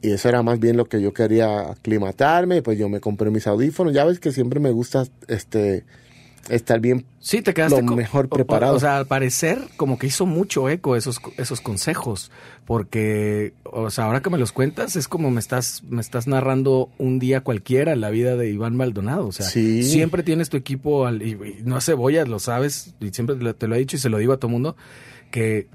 Speaker 2: Y eso era más bien lo que yo quería aclimatarme. Pues yo me compré mis audífonos. Ya ves que siempre me gusta este estar bien
Speaker 1: Sí, te quedaste
Speaker 2: Lo mejor
Speaker 1: o-
Speaker 2: preparado.
Speaker 1: O, sea, al parecer, como que hizo mucho eco esos, esos consejos. Porque, o sea, ahora que me los cuentas, es como me estás, me estás narrando un día cualquiera la vida de Iván Maldonado. O sea,
Speaker 2: Sí.
Speaker 1: siempre tienes tu equipo al, y, y no hace cebollas, lo sabes, y siempre te lo- te lo he dicho y se lo digo a todo mundo, que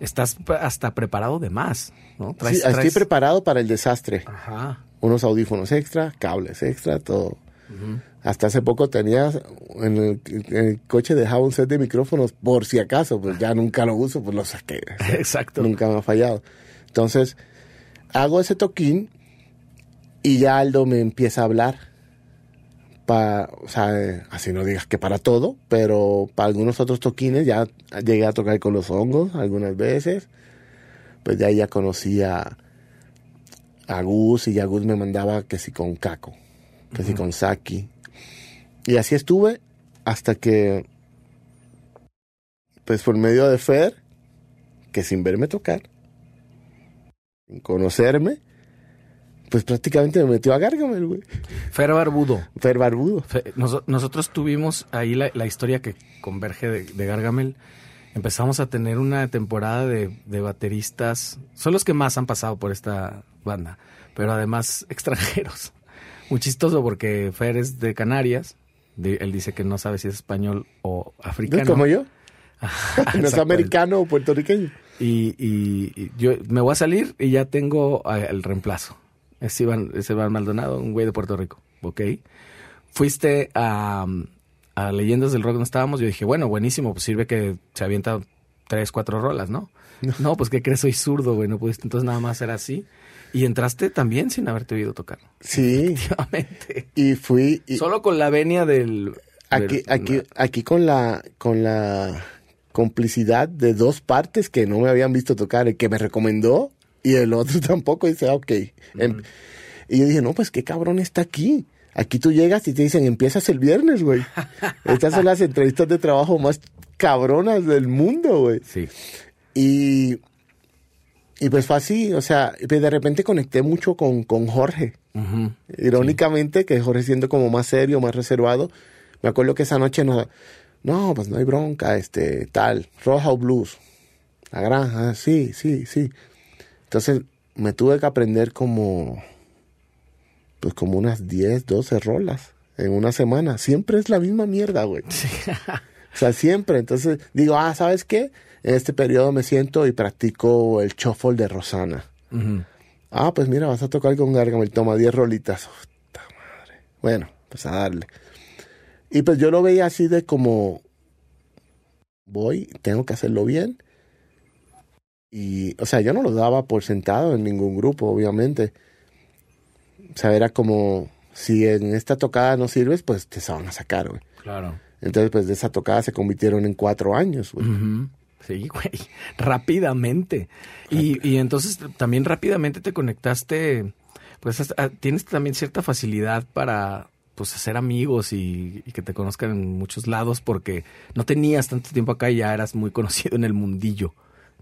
Speaker 1: estás hasta preparado de más, ¿no?
Speaker 2: Sí, estoy preparado para el desastre.
Speaker 1: Ajá.
Speaker 2: Unos audífonos extra, cables extra, todo. Hasta hace poco tenía en el, en el coche dejaba un set de micrófonos por si acaso, pues ya nunca lo uso, pues lo saqué.
Speaker 1: Exacto.
Speaker 2: Nunca me ha fallado. Entonces, hago ese toquín y ya Aldo me empieza a hablar. Pa, o sea, así no digas que para todo, pero para algunos otros toquines ya llegué a tocar con los hongos algunas veces. Pues de ahí ya conocí a, a Gus y ya Gus me mandaba que si con Caco, que si con Saki. Y así estuve hasta que, pues por medio de Fer, que sin verme tocar, sin conocerme, pues prácticamente me metió a Gargamel, güey.
Speaker 1: Fer Barbudo.
Speaker 2: Fer Barbudo.
Speaker 1: Nos- nosotros tuvimos ahí la, la historia que converge de, de Gargamel. Empezamos a tener una temporada de, de bateristas. Son los que más han pasado por esta banda, pero además extranjeros. Muy chistoso porque Fer es de Canarias. Él dice que no sabe si es español o africano.
Speaker 2: ¿Como yo? no es americano o puertorriqueño.
Speaker 1: Y, y, y yo me voy a salir y ya tengo ah, el reemplazo. Es Iván, es Iván Maldonado, un güey de Puerto Rico. ¿Ok? Fuiste a, a Leyendas del Rock donde estábamos. Yo dije, bueno, buenísimo, pues sirve que se avienta tres, cuatro rolas, ¿no? No, pues ¿qué crees? Soy zurdo, güey. No pudiste. Entonces nada más era así. Y entraste también sin haberte oído tocar.
Speaker 2: Sí. Y fui. y-
Speaker 1: Solo con la venia del.
Speaker 2: Aquí,
Speaker 1: del-
Speaker 2: aquí, aquí con la, con la complicidad de dos partes que no me habían visto tocar, el que me recomendó y el otro tampoco, dice, ah, ok. Em- y yo dije, no, pues qué cabrón está aquí. Aquí tú llegas y te dicen, empiezas el viernes, güey. Estas son las entrevistas de trabajo más cabronas del mundo, güey.
Speaker 1: Sí.
Speaker 2: Y, y pues fue así, o sea, pues de repente conecté mucho con, con Jorge. Irónicamente, que Jorge siendo como más serio, más reservado, me acuerdo que esa noche no, no, pues no hay bronca, este, tal, Roja o Blues, la granja, sí, sí, sí. Entonces me tuve que aprender como, pues como unas 10, 12 rolas en una semana. Siempre es la misma mierda, güey. O sea, siempre. Entonces digo, ah, ¿sabes qué? En este periodo me siento y practico el shuffle de Rosana. Ah, pues mira, vas a tocar con Gargamel, toma 10 rolitas. Madre. Bueno, pues a darle. Y pues yo lo veía así de como voy, tengo que hacerlo bien. Y, o sea, yo no lo daba por sentado en ningún grupo, obviamente. O sea, era como, si en esta tocada no sirves, pues te se van a sacar, güey.
Speaker 1: Claro.
Speaker 2: Entonces, pues de esa tocada se convirtieron en cuatro años, güey.
Speaker 1: Ujú. Sí, güey. Rápidamente. Y, y entonces también rápidamente te conectaste, pues hasta- ah, tienes también cierta facilidad para pues hacer amigos y, y que te conozcan en muchos lados porque no tenías tanto tiempo acá y ya eras muy conocido en el mundillo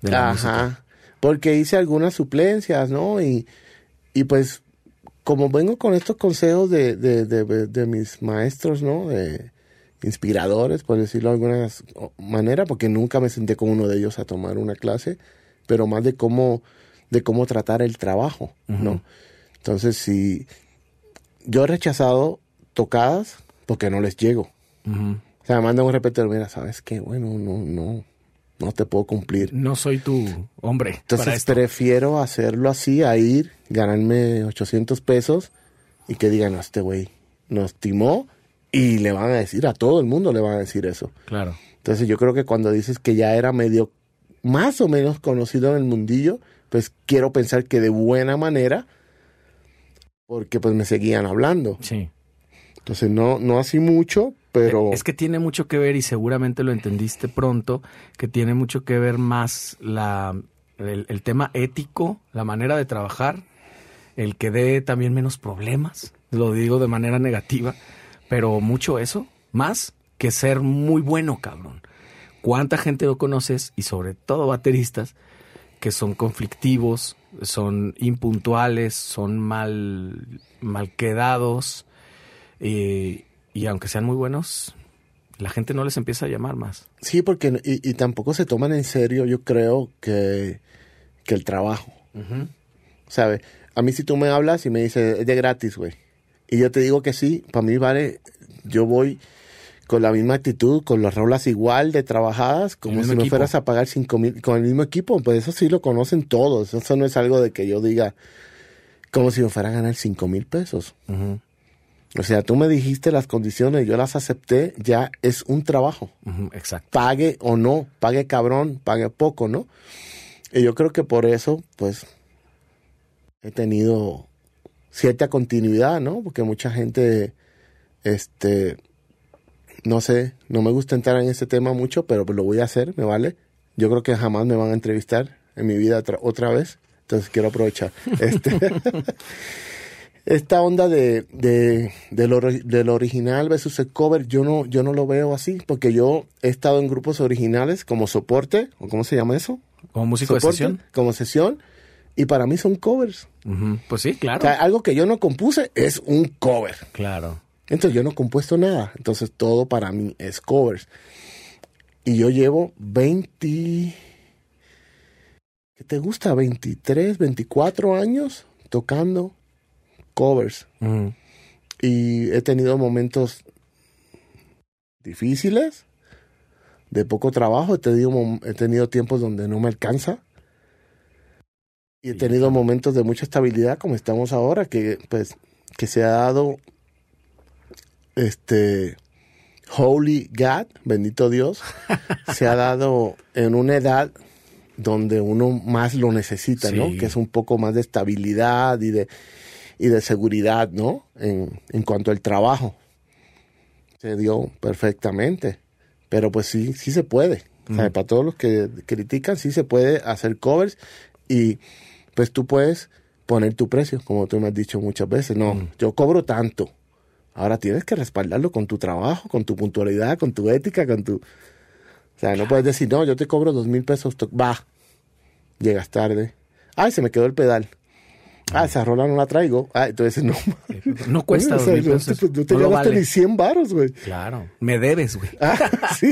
Speaker 1: de la música.
Speaker 2: Ajá. Porque hice algunas suplencias, ¿no? Y, y pues, como vengo con estos consejos de, de, de, de mis maestros, ¿no? De inspiradores, por decirlo de alguna manera, porque nunca me senté con uno de ellos a tomar una clase, pero más de cómo, de cómo tratar el trabajo, ¿no? Entonces, si yo he rechazado tocadas porque no les llego. O sea, me manda un repetidor, mira, ¿sabes qué? Bueno, no, no, no te puedo cumplir.
Speaker 1: No soy tu hombre para
Speaker 2: Entonces
Speaker 1: esto.
Speaker 2: prefiero hacerlo así, a ir, ganarme 800 pesos y que digan, no, este güey nos timó y le van a decir, a todo el mundo le van a decir eso.
Speaker 1: Claro.
Speaker 2: Entonces yo creo que cuando dices que ya era medio, más o menos conocido en el mundillo, pues quiero pensar que de buena manera, porque pues me seguían hablando.
Speaker 1: Sí.
Speaker 2: Entonces no, no así mucho, pero...
Speaker 1: Es que tiene mucho que ver y seguramente lo entendiste pronto, que tiene mucho que ver más la, el, el tema ético, la manera de trabajar, el que dé también menos problemas, lo digo de manera negativa, pero mucho eso, más que ser muy bueno, cabrón. ¿Cuánta gente no conoces, y sobre todo bateristas, que son conflictivos, son impuntuales, son mal, mal quedados, y, y aunque sean muy buenos, la gente no les empieza a llamar más.
Speaker 2: Sí, porque y, y tampoco se toman en serio, yo creo, que, que el trabajo. ¿Sabes? A mí si tú me hablas y me dices, es de gratis, güey. Y yo te digo que sí, para mí vale, yo voy con la misma actitud, con las rolas igual de trabajadas, como si me
Speaker 1: equipo.
Speaker 2: fueras a pagar cinco mil, con el mismo equipo, pues eso sí lo conocen todos, eso no es algo de que yo diga, como si me fuera a ganar cinco mil pesos. O sea, tú me dijiste las condiciones, yo las acepté, ya es un trabajo
Speaker 1: exacto.
Speaker 2: pague o no, pague cabrón, pague poco, ¿no? Y yo creo que por eso, pues, he tenido cierta continuidad, ¿no? Porque mucha gente, este, no sé, no me gusta entrar en ese tema mucho, pero lo voy a hacer, me vale. Yo creo que jamás me van a entrevistar en mi vida otra, otra vez, entonces quiero aprovechar. Este, esta onda de, de, de lo, de lo original versus el cover, yo no, yo no lo veo así, porque yo he estado en grupos originales como soporte, o cómo se llama eso,
Speaker 1: Como músico de sesión.
Speaker 2: como sesión, y para mí son covers.
Speaker 1: Pues sí,
Speaker 2: O
Speaker 1: claro.
Speaker 2: sea, algo que yo no compuse es un cover.
Speaker 1: Claro.
Speaker 2: Entonces yo no he compuesto nada. Entonces todo para mí es covers. Y yo llevo 20... ¿Qué te gusta? 23, 24 años tocando covers. Y he tenido momentos difíciles, de poco trabajo, he tenido, he tenido tiempos donde no me alcanza. Y he tenido momentos de mucha estabilidad como estamos ahora, que pues que se ha dado este Holy God, bendito Dios, se ha dado en una edad donde uno más lo necesita, ¿no? Que es un poco más de estabilidad y de, y de seguridad, ¿no? En, en cuanto al trabajo. Se dio perfectamente. Pero pues sí, sí se puede. O sea, para todos los que critican, sí se puede hacer covers y pues tú puedes poner tu precio, como tú me has dicho muchas veces. No,
Speaker 1: Mm.
Speaker 2: yo cobro tanto. Ahora tienes que respaldarlo con tu trabajo, con tu puntualidad, con tu ética, con tu... O sea, no puedes decir, no, yo te cobro dos mil pesos. Va, llegas tarde. Ay, se me quedó el pedal. Ah, esa rola no la traigo. Ah, entonces no.
Speaker 1: No cuesta
Speaker 2: O
Speaker 1: dos
Speaker 2: sea, no
Speaker 1: pesos.
Speaker 2: te, no te
Speaker 1: No lo
Speaker 2: llevaste
Speaker 1: vale.
Speaker 2: ni 100 varos, güey.
Speaker 1: Claro. Me debes, güey.
Speaker 2: Ah, sí.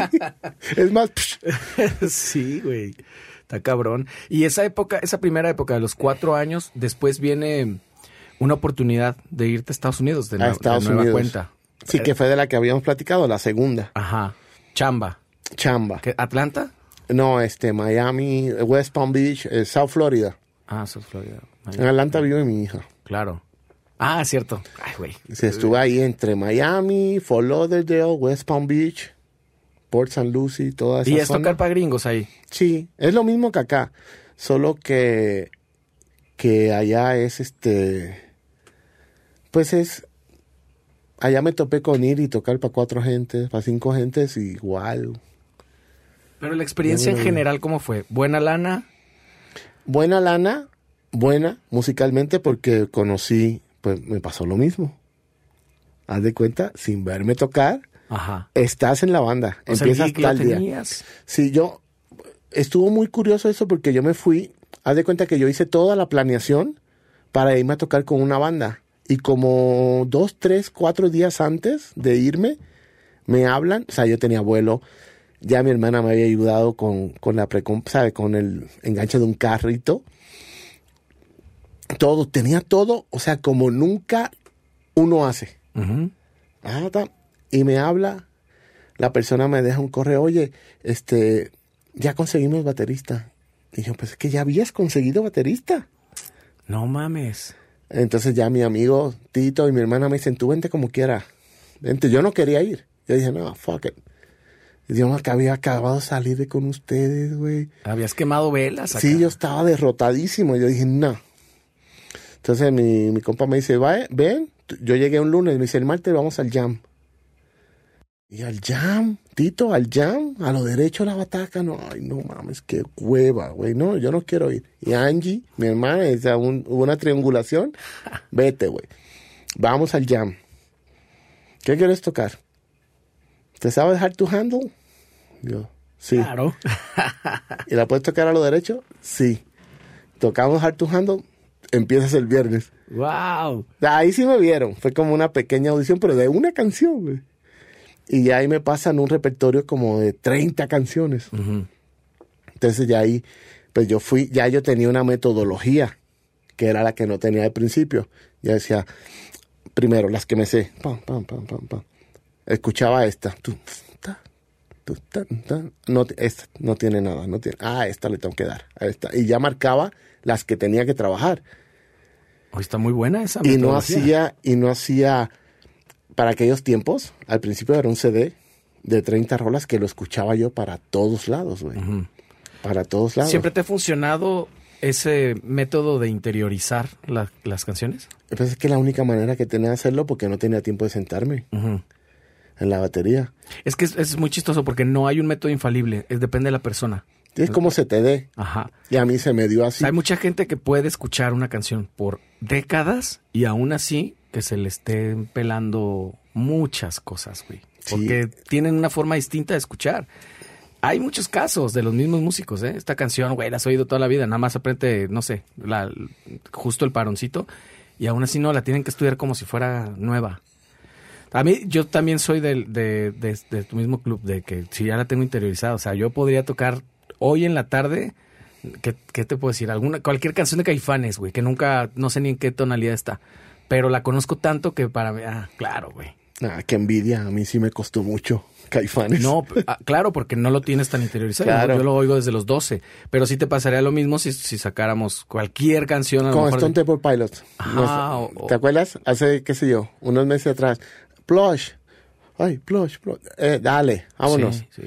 Speaker 2: Es más,
Speaker 1: sí, güey. Está cabrón. Y esa época, esa primera época de los cuatro años, después viene una oportunidad de irte a Estados Unidos de,
Speaker 2: a
Speaker 1: nue-
Speaker 2: Estados
Speaker 1: de nueva
Speaker 2: Unidos.
Speaker 1: cuenta.
Speaker 2: Sí, que fue de la que habíamos platicado, la segunda.
Speaker 1: Ajá. Chamba.
Speaker 2: Chamba.
Speaker 1: ¿Qué, ¿Atlanta?
Speaker 2: No, este, Miami, West Palm Beach, eh, South Florida.
Speaker 1: Ah, South Florida.
Speaker 2: En Atlanta vive mi hija.
Speaker 1: Claclaro. Ah, cierto. Ay, güey.
Speaker 2: Se estuvo ahí entre Miami, Fort Lauderdale, West Palm Beach, Port St. Lucie, toda esa
Speaker 1: Y es
Speaker 2: zona.
Speaker 1: tocar para gringos ahí.
Speaker 2: Sí, es lo mismo que acá, solo que que allá es este pues es allá me topé con ir y tocar para cuatro gentes, para cinco gentes y igual.
Speaker 1: Pero la experiencia en general, ¿cómo fue? ¿Buena lana?
Speaker 2: Buena lana, buena musicalmente porque conocí, pues me pasó lo mismo. Haz de cuenta, sin verme tocar,
Speaker 1: Ajá.
Speaker 2: estás en la banda,
Speaker 1: O
Speaker 2: empiezas tal día.
Speaker 1: tenías.
Speaker 2: Sí, yo estuvo muy curioso eso porque yo me fui, haz de cuenta que yo hice toda la planeación para irme a tocar con una banda. Y como dos, tres, cuatro días antes de irme, me hablan, o sea, yo tenía vuelo, ya mi hermana me había ayudado con, con la precom- ¿sabe? Con el enganche de un carrito. Todo, tenía todo, o sea, como nunca uno hace.
Speaker 1: Ujú.
Speaker 2: Ah, ta. Y me habla, la persona me deja un correo, oye, este, ya conseguimos baterista. Y yo, pues es que ya habías conseguido baterista.
Speaker 1: No mames.
Speaker 2: Entonces ya mi amigo Tito y mi hermana me dicen, tú vente como quiera. Vente, yo no quería ir. Yo dije, no, fuck it. Yo me había acabado de salir de con ustedes, güey.
Speaker 1: Habías quemado velas acá.
Speaker 2: Sí, yo estaba derrotadísimo. Yo dije, no. Entonces mi, mi compa me dice, "Va, ven. Yo llegué un lunes, me dice, el martes vamos al jam. Y al jam, Tito, al jam, a lo derecho a la bataca. No, ay, no mames, qué hueva, güey. No, yo no quiero ir. Y Angie, mi hermana, o sea, un- hubo una triangulación. Vete, güey. Vamos al jam. ¿Qué quieres tocar? ¿Te sabes dejar tu handle? Yo, sí.
Speaker 1: Claro.
Speaker 2: ¿Y la puedes tocar a lo derecho? Sí. Tocamos Hard to Handle, empiezas el viernes.
Speaker 1: wow.
Speaker 2: Ahí sí me vieron. Fue como una pequeña audición, pero de una canción, güey. Y ya ahí me pasan un repertorio como de 30 canciones. Entonces ya ahí, pues yo fui, ya yo tenía una metodología, que era la que no tenía al principio. Ya decía, primero, las que me sé. Pam, pam, pam, pam, pam. Escuchaba esta. Tu, ta, tu, ta, ta. No, esta no tiene nada. No tiene, ah, esta le tengo que dar. A esta. Y ya marcaba las que tenía que trabajar.
Speaker 1: Hoy está muy buena esa
Speaker 2: Y no
Speaker 1: metodología.
Speaker 2: hacía, y no hacía, para aquellos tiempos, al principio era un CD de 30 rolas que lo escuchaba yo para todos lados, güey. Para todos lados.
Speaker 1: ¿Siempre te ha funcionado ese método de interiorizar la- las canciones?
Speaker 2: Pues es que la única manera que tenía de hacerlo porque no tenía tiempo de sentarme en la batería.
Speaker 1: Es que es, es muy chistoso porque no hay un método infalible, es, depende de la persona.
Speaker 2: Es como se te dé.
Speaker 1: Ajá.
Speaker 2: Y a mí se me dio así.
Speaker 1: hay mucha gente que puede escuchar una canción por décadas y aún así que se le estén pelando muchas cosas, güey.
Speaker 2: Sí.
Speaker 1: Porque tienen una forma distinta de escuchar. Hay muchos casos de los mismos músicos, ¿eh? Esta canción, güey, la has oído toda la vida, nada más aprende, no sé, la, justo el paroncito y aún así no, la tienen que estudiar como si fuera nueva. A mí, yo también soy del, de, de- de tu mismo club, de que si ya la tengo interiorizada, o sea, yo podría tocar hoy en la tarde, ¿qué, qué te puedo decir? Alguna, cualquier canción de Caifanes, güey, que nunca, no sé ni en qué tonalidad está, pero la conozco tanto que para mí, ah, claro, güey.
Speaker 2: Ah, qué envidia, a mí sí me costó mucho. Caifanes.
Speaker 1: No, ah, claro, porque no lo tienes tan interiorizado.
Speaker 2: Claro.
Speaker 1: Yo lo oigo desde los 12. Pero sí te pasaría lo mismo si, si sacáramos cualquier canción. A mejor
Speaker 2: Stone
Speaker 1: de-
Speaker 2: Temple Pilots.
Speaker 1: Ajá,
Speaker 2: No sé,
Speaker 1: o- o-
Speaker 2: ¿Te acuerdas? Hace, qué sé yo, unos meses atrás. Plush. Ay, Plush, Plush. Eh, dale, vámonos.
Speaker 1: Sí, sí.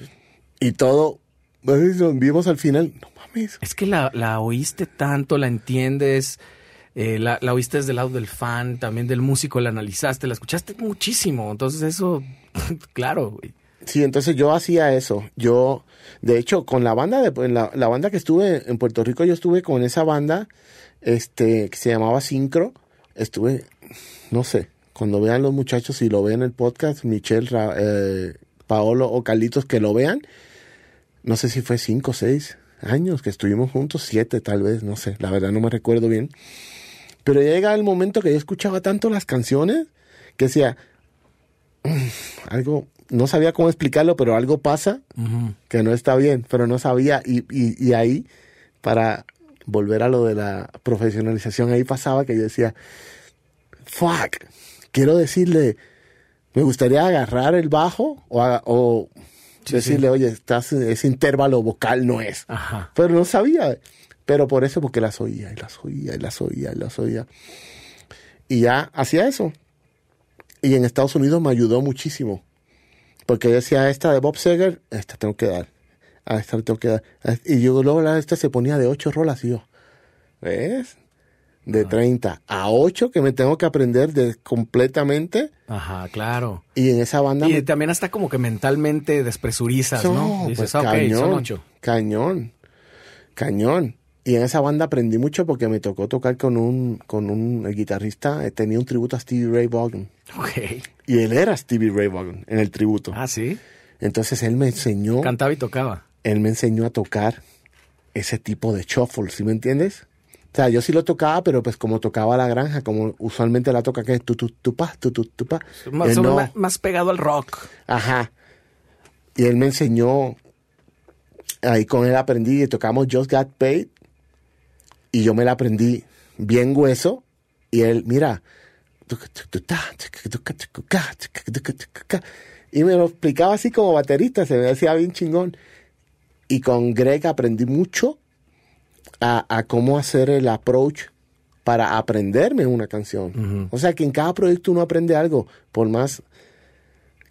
Speaker 2: Y todo, nos vimos al final. No mames.
Speaker 1: Es que la, la oíste tanto, la entiendes, eh, la, la oíste desde el lado del fan, también del músico, la analizaste, la escuchaste muchísimo. Entonces eso, claro.
Speaker 2: Sí, entonces yo hacía eso. Yo, de hecho, con la banda de la, banda que estuve en Puerto Rico, yo estuve con esa banda, este, que se llamaba Syncro. Estuve, no sé, cuando vean los muchachos y lo vean en el podcast, Michelle, eh, Paolo o Carlitos que lo vean, no sé si fue cinco o seis años que estuvimos juntos, siete tal vez, no sé, la verdad no me recuerdo bien. Pero ya llega el momento que yo escuchaba tanto las canciones que decía, "Mm, algo, no sabía cómo explicarlo, pero algo pasa que no está bien, pero no sabía. Y, y, y ahí, para volver a lo de la profesionalización, ahí pasaba que yo decía, fuck, quiero decirle, me gustaría agarrar el bajo o, o
Speaker 1: Sí,
Speaker 2: decirle, oye, estás, ese intervalo vocal no es.
Speaker 1: Ajá.
Speaker 2: Pero no sabía. Pero por eso, porque las oía y las oía y las oía y las oía. Y ya hacía eso. Y en Estados Unidos me ayudó muchísimo. Porque yo decía, esta de Bob Seger, esta tengo que dar. A esta le tengo que dar. Y yo luego la esta se ponía de ocho rolas y yo, ¿ves? De 30 a 8 que me tengo que aprender de completamente.
Speaker 1: Ajá, claro.
Speaker 2: Y en esa banda...
Speaker 1: Y
Speaker 2: me-
Speaker 1: también hasta como que mentalmente despresurizas, ¿no?
Speaker 2: No,
Speaker 1: Dices,
Speaker 2: pues,
Speaker 1: ah, ok,
Speaker 2: cañón,
Speaker 1: son.
Speaker 2: Cañón, cañón. Y en esa banda aprendí mucho porque me tocó tocar con un, con un el guitarrista, eh, tenía un tributo a Stevie Ray Vaughan.
Speaker 1: Ok.
Speaker 2: Y él era Stevie Ray Vaughan en el tributo.
Speaker 1: Ah, sí.
Speaker 2: Entonces él me enseñó,
Speaker 1: Cantaba y tocaba.
Speaker 2: él me enseñó a tocar ese tipo de shuffle, ¿sí me entiendes? O sea, yo sí lo tocaba, pero pues como tocaba la granja, como usualmente la toca que es tu tu tu pa, tu tu tu pa.
Speaker 1: Más,
Speaker 2: no.
Speaker 1: ma- más pegado al rock.
Speaker 2: Ajá. Y él me enseñó, ahí con él aprendí, y tocamos Just Got Paid, y yo me la aprendí bien hueso, y él, mira, y me lo explicaba así como baterista, se me hacía bien chingón. Y con Greg aprendí mucho a, a cómo hacer el approach para aprenderme una canción. O sea que en cada proyecto uno aprende algo, por más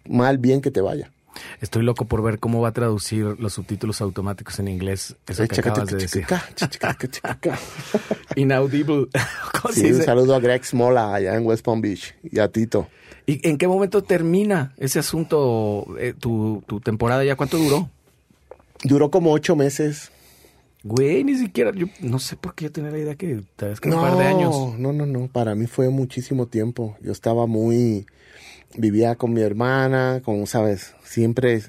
Speaker 2: mal bien que te vaya.
Speaker 1: Estoy loco por ver cómo va a traducir los subtítulos automáticos en inglés. Eso que acabas de decir. Inaudible. ¿Cómo se
Speaker 2: Sí, un saludo a Greg Smola allá en West Palm Beach y a Tito.
Speaker 1: ¿Y en qué momento termina ese asunto, eh, tu, tu temporada ya? ¿Cuánto duró?
Speaker 2: Duró como ocho meses.
Speaker 1: Güey, ni siquiera, yo no sé por qué yo tenía la idea que tal vez que un par de años.
Speaker 2: no, no, no. Para mí fue muchísimo tiempo. Yo estaba muy... Vivía con mi hermana, con, ¿sabes? Siempre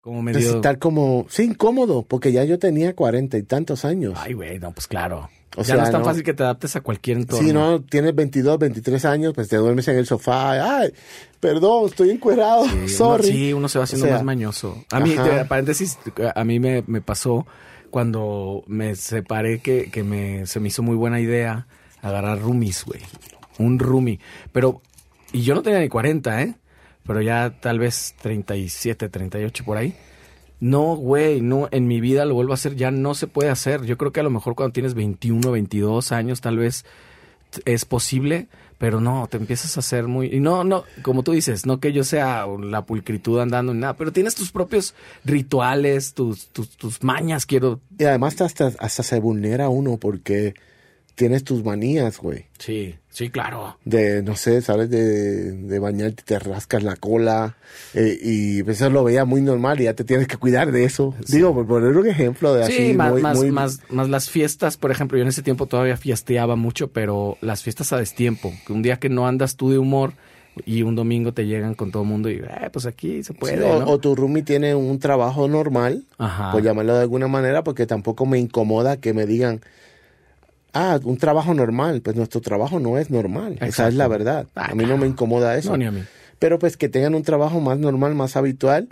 Speaker 1: Como medio...
Speaker 2: estar como... Sí, incómodo, porque ya yo tenía cuarenta y tantos años.
Speaker 1: Ay, güey, no, pues claro.
Speaker 2: O
Speaker 1: ya
Speaker 2: sea,
Speaker 1: no es tan
Speaker 2: no-
Speaker 1: fácil que te adaptes a cualquier entorno.
Speaker 2: Si no, tienes 22, 23 años, pues te duermes en el sofá. Ay, perdón, estoy encuerado.
Speaker 1: Sí, uno-
Speaker 2: Sorry.
Speaker 1: sí, uno se va haciendo
Speaker 2: O sea,
Speaker 1: más mañoso. A mí, de- paréntesis, a mí me, me pasó cuando me separé que, que me, se me hizo muy buena idea agarrar roomies, güey. Un roomie. Pero, y yo no tenía ni 40, ¿eh? Pero ya tal vez 37, 38 por ahí. No, güey, no, en mi vida lo vuelvo a hacer, ya no se puede hacer. Yo creo que a lo mejor cuando tienes 21, 22 años tal vez es posible, pero no, te empiezas a hacer muy... Y no, no, como tú dices, no que yo sea la pulcritud andando ni nada, pero tienes tus propios rituales, tus, tus, tus mañas, quiero...
Speaker 2: Y además hasta, hasta se vulnera uno porque tienes tus manías, güey.
Speaker 1: Sí, sí, claro.
Speaker 2: De, no sé, sabes, de, de bañarte, te rascas la cola. eh, y pues eso lo veía muy normal y ya te tienes que cuidar de eso. Digo, por poner un ejemplo de así.
Speaker 1: Sí, más,
Speaker 2: muy,
Speaker 1: más,
Speaker 2: muy-
Speaker 1: más, más las fiestas, por ejemplo, yo en ese tiempo todavía fiesteaba mucho, pero las fiestas a destiempo, que un día que no andas tú de humor y un domingo te llegan con todo el mundo y, eh, pues aquí se
Speaker 2: Sí,
Speaker 1: puede,
Speaker 2: o,
Speaker 1: ¿no?
Speaker 2: o tu roomie tiene un trabajo normal,
Speaker 1: Ajá.
Speaker 2: por llamarlo de alguna manera, porque tampoco me incomoda que me digan, ah, un trabajo normal. Pues nuestro trabajo no es normal. Esa es la verdad. A mí no me incomoda eso.
Speaker 1: No, ni a mí.
Speaker 2: Pero pues que tengan un trabajo más normal, más habitual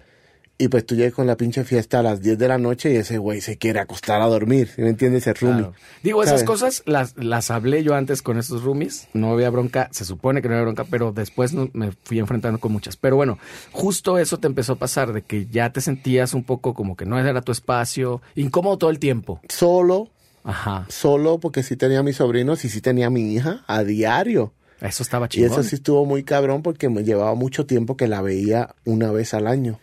Speaker 2: Y pues tú llegas con la pinche fiesta a las 10 de la noche y ese güey se quiere acostar a dormir. ¿sí ¿Me entiendes? Ese roomie.
Speaker 1: Claro. Digo, esas cosas las, las hablé yo antes con estos roomies. No había bronca, se supone que no había bronca, pero después no- me fui enfrentando con muchas. Pero bueno, justo eso te empezó a pasar, de que ya te sentías un poco como que no era tu espacio, incómodo todo el tiempo.
Speaker 2: Solo,
Speaker 1: Ajá,
Speaker 2: solo porque sí tenía a mis sobrinos y sí tenía a mi hija a diario.
Speaker 1: eso estaba
Speaker 2: Y
Speaker 1: chingón.
Speaker 2: eso sí estuvo muy cabrón porque me llevaba mucho tiempo que la veía una vez al año.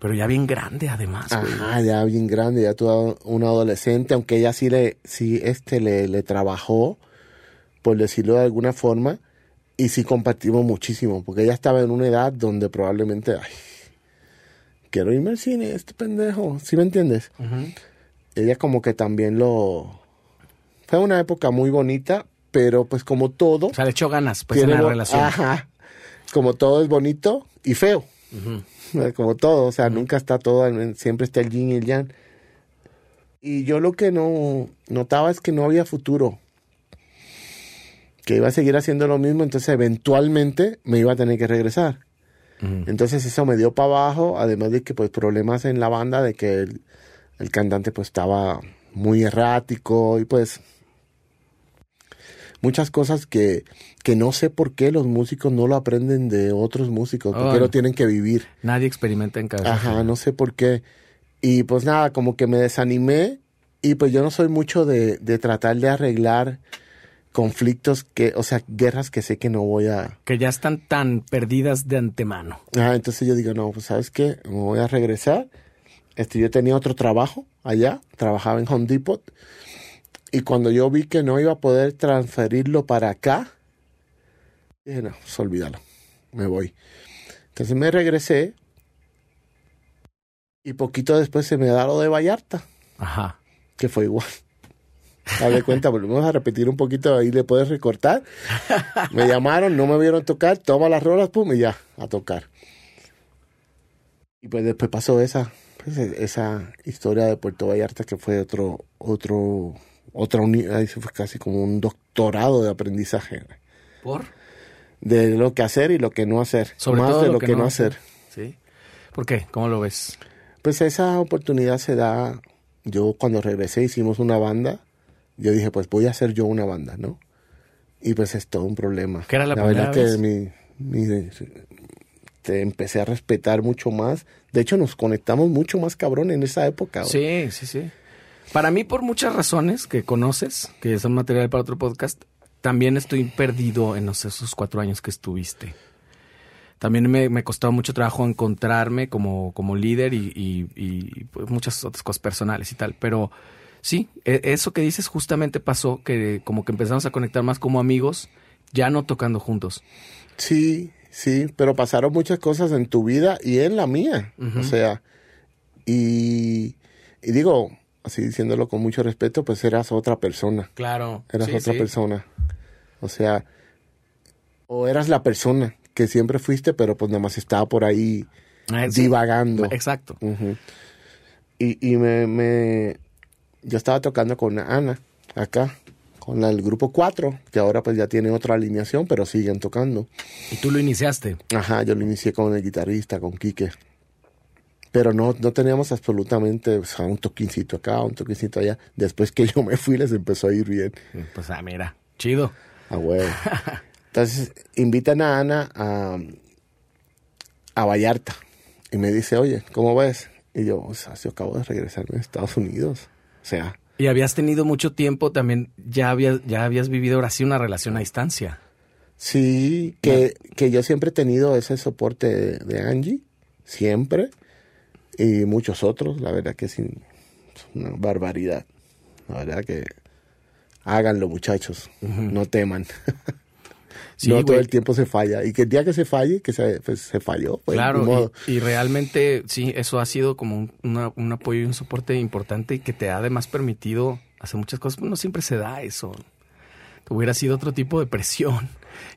Speaker 1: Pero ya bien grande además, güey.
Speaker 2: Ajá, ya bien grande, ya toda una adolescente, aunque ella sí le, sí, este, le, le trabajó, por decirlo de alguna forma, y sí compartimos muchísimo, porque ella estaba en una edad donde probablemente, ay, quiero irme al cine, este pendejo, ¿sí me entiendes? Ella como que también lo... Fue una época muy bonita, pero pues como todo...
Speaker 1: O sea, le echó ganas, pues, en
Speaker 2: tiene
Speaker 1: la
Speaker 2: bo-
Speaker 1: relación.
Speaker 2: Ajá, como todo es bonito y feo. Como todo, o sea, nunca está todo, en- siempre está el yin y el yang. Y yo lo que no notaba es que no había futuro. Que iba a seguir haciendo lo mismo, entonces eventualmente me iba a tener que regresar. Entonces eso me dio para abajo, además de que pues problemas en la banda, de que el, el cantante pues estaba muy errático y pues muchas cosas que, que no sé por qué los músicos no lo aprenden de otros músicos, porque
Speaker 1: Ay.
Speaker 2: lo tienen que vivir.
Speaker 1: Nadie experimenta en cabeza.
Speaker 2: Ajá, no sé por qué. Y pues nada, como que me desanimé y pues yo no soy mucho de, de tratar de arreglar conflictos que, o sea, guerras que sé que no voy a...
Speaker 1: Que ya están tan perdidas de antemano.
Speaker 2: Ah, entonces yo digo, no, pues sabes qué, me voy a regresar. Este, yo tenía otro trabajo allá, trabajaba en Home Depot. Y cuando yo vi que no iba a poder transferirlo para acá, dije, no, pues olvídalo, me voy. Entonces me regresé y poquito después se me da lo de Vallarta,
Speaker 1: Ajá.
Speaker 2: que fue igual. De cuenta, volvemos a repetir un poquito, ahí le puedes recortar. Me llamaron, no me vieron tocar, toma las rolas, pum, y ya, a tocar. Y pues después pasó esa, pues, e- esa historia de Puerto Vallarta que fue otro, otro, otra uni- ahí se fue casi como un doctorado de aprendizaje
Speaker 1: ¿Por?
Speaker 2: de lo que hacer y lo que no hacer.
Speaker 1: Sobre
Speaker 2: más
Speaker 1: todo
Speaker 2: de lo, que, no hacer.
Speaker 1: Sí. ¿Por qué? ¿Cómo lo ves?
Speaker 2: Pues esa oportunidad se da. Yo cuando regresé hicimos una banda. Yo dije, pues voy a hacer yo una banda, ¿no? Y pues es todo un problema.
Speaker 1: ¿Qué era la
Speaker 2: verdad
Speaker 1: primera
Speaker 2: que mi, mi- te empecé a respetar mucho más. De hecho, nos conectamos mucho más cabrón en esa época.
Speaker 1: Sí, sí, sí. Para mí, por muchas razones que conoces, que son material para otro podcast, también estoy perdido en los- esos cuatro años que estuviste. También me, me costó mucho trabajo encontrarme como, como líder y, y- y, pues, muchas otras cosas personales y tal. Pero sí, e- eso que dices justamente pasó, que como que empezamos a conectar más como amigos, ya no tocando juntos.
Speaker 2: Sí, sí, pero pasaron muchas cosas en tu vida y en la mía. O sea, y, y digo, así diciéndolo con mucho respeto, pues eras otra persona.
Speaker 1: Claro.
Speaker 2: Eras otra persona. O sea, o eras la persona que siempre fuiste, pero pues nada más estaba por ahí divagando.
Speaker 1: Exacto.
Speaker 2: Y, y me, me... Yo estaba tocando con Ana, acá, con la, el grupo 4, que ahora pues ya tiene otra alineación, pero siguen tocando.
Speaker 1: Y tú lo iniciaste.
Speaker 2: Ajá, yo lo inicié con el guitarrista, con Quique. Pero no, no teníamos absolutamente o sea, un toquincito acá, un toquincito allá. Después que yo me fui, les empezó a ir bien.
Speaker 1: Pues, ah, mira, chido.
Speaker 2: A huevo. Entonces, invitan a Ana a, a Vallarta. Y me dice, oye, ¿cómo ves? Y yo, o sea, yo acabo de regresarme a Estados Unidos. O sea,
Speaker 1: Y habías tenido mucho tiempo también, ya habías, ya habías vivido ahora sí una relación a distancia.
Speaker 2: sí, que, que yo siempre he tenido ese soporte de, de Angie. Siempre. Y muchos otros. La verdad que es, una barbaridad. La verdad que háganlo, muchachos. No teman.
Speaker 1: Sí,
Speaker 2: no todo el tiempo se falla. Y que el día que se falle, que se, pues, se falló. pues,
Speaker 1: Claro, y, y realmente sí, eso ha sido como un, una- un apoyo y un soporte importante y que te ha además permitido hacer muchas cosas. No siempre se da eso. Hubiera sido otro tipo de presión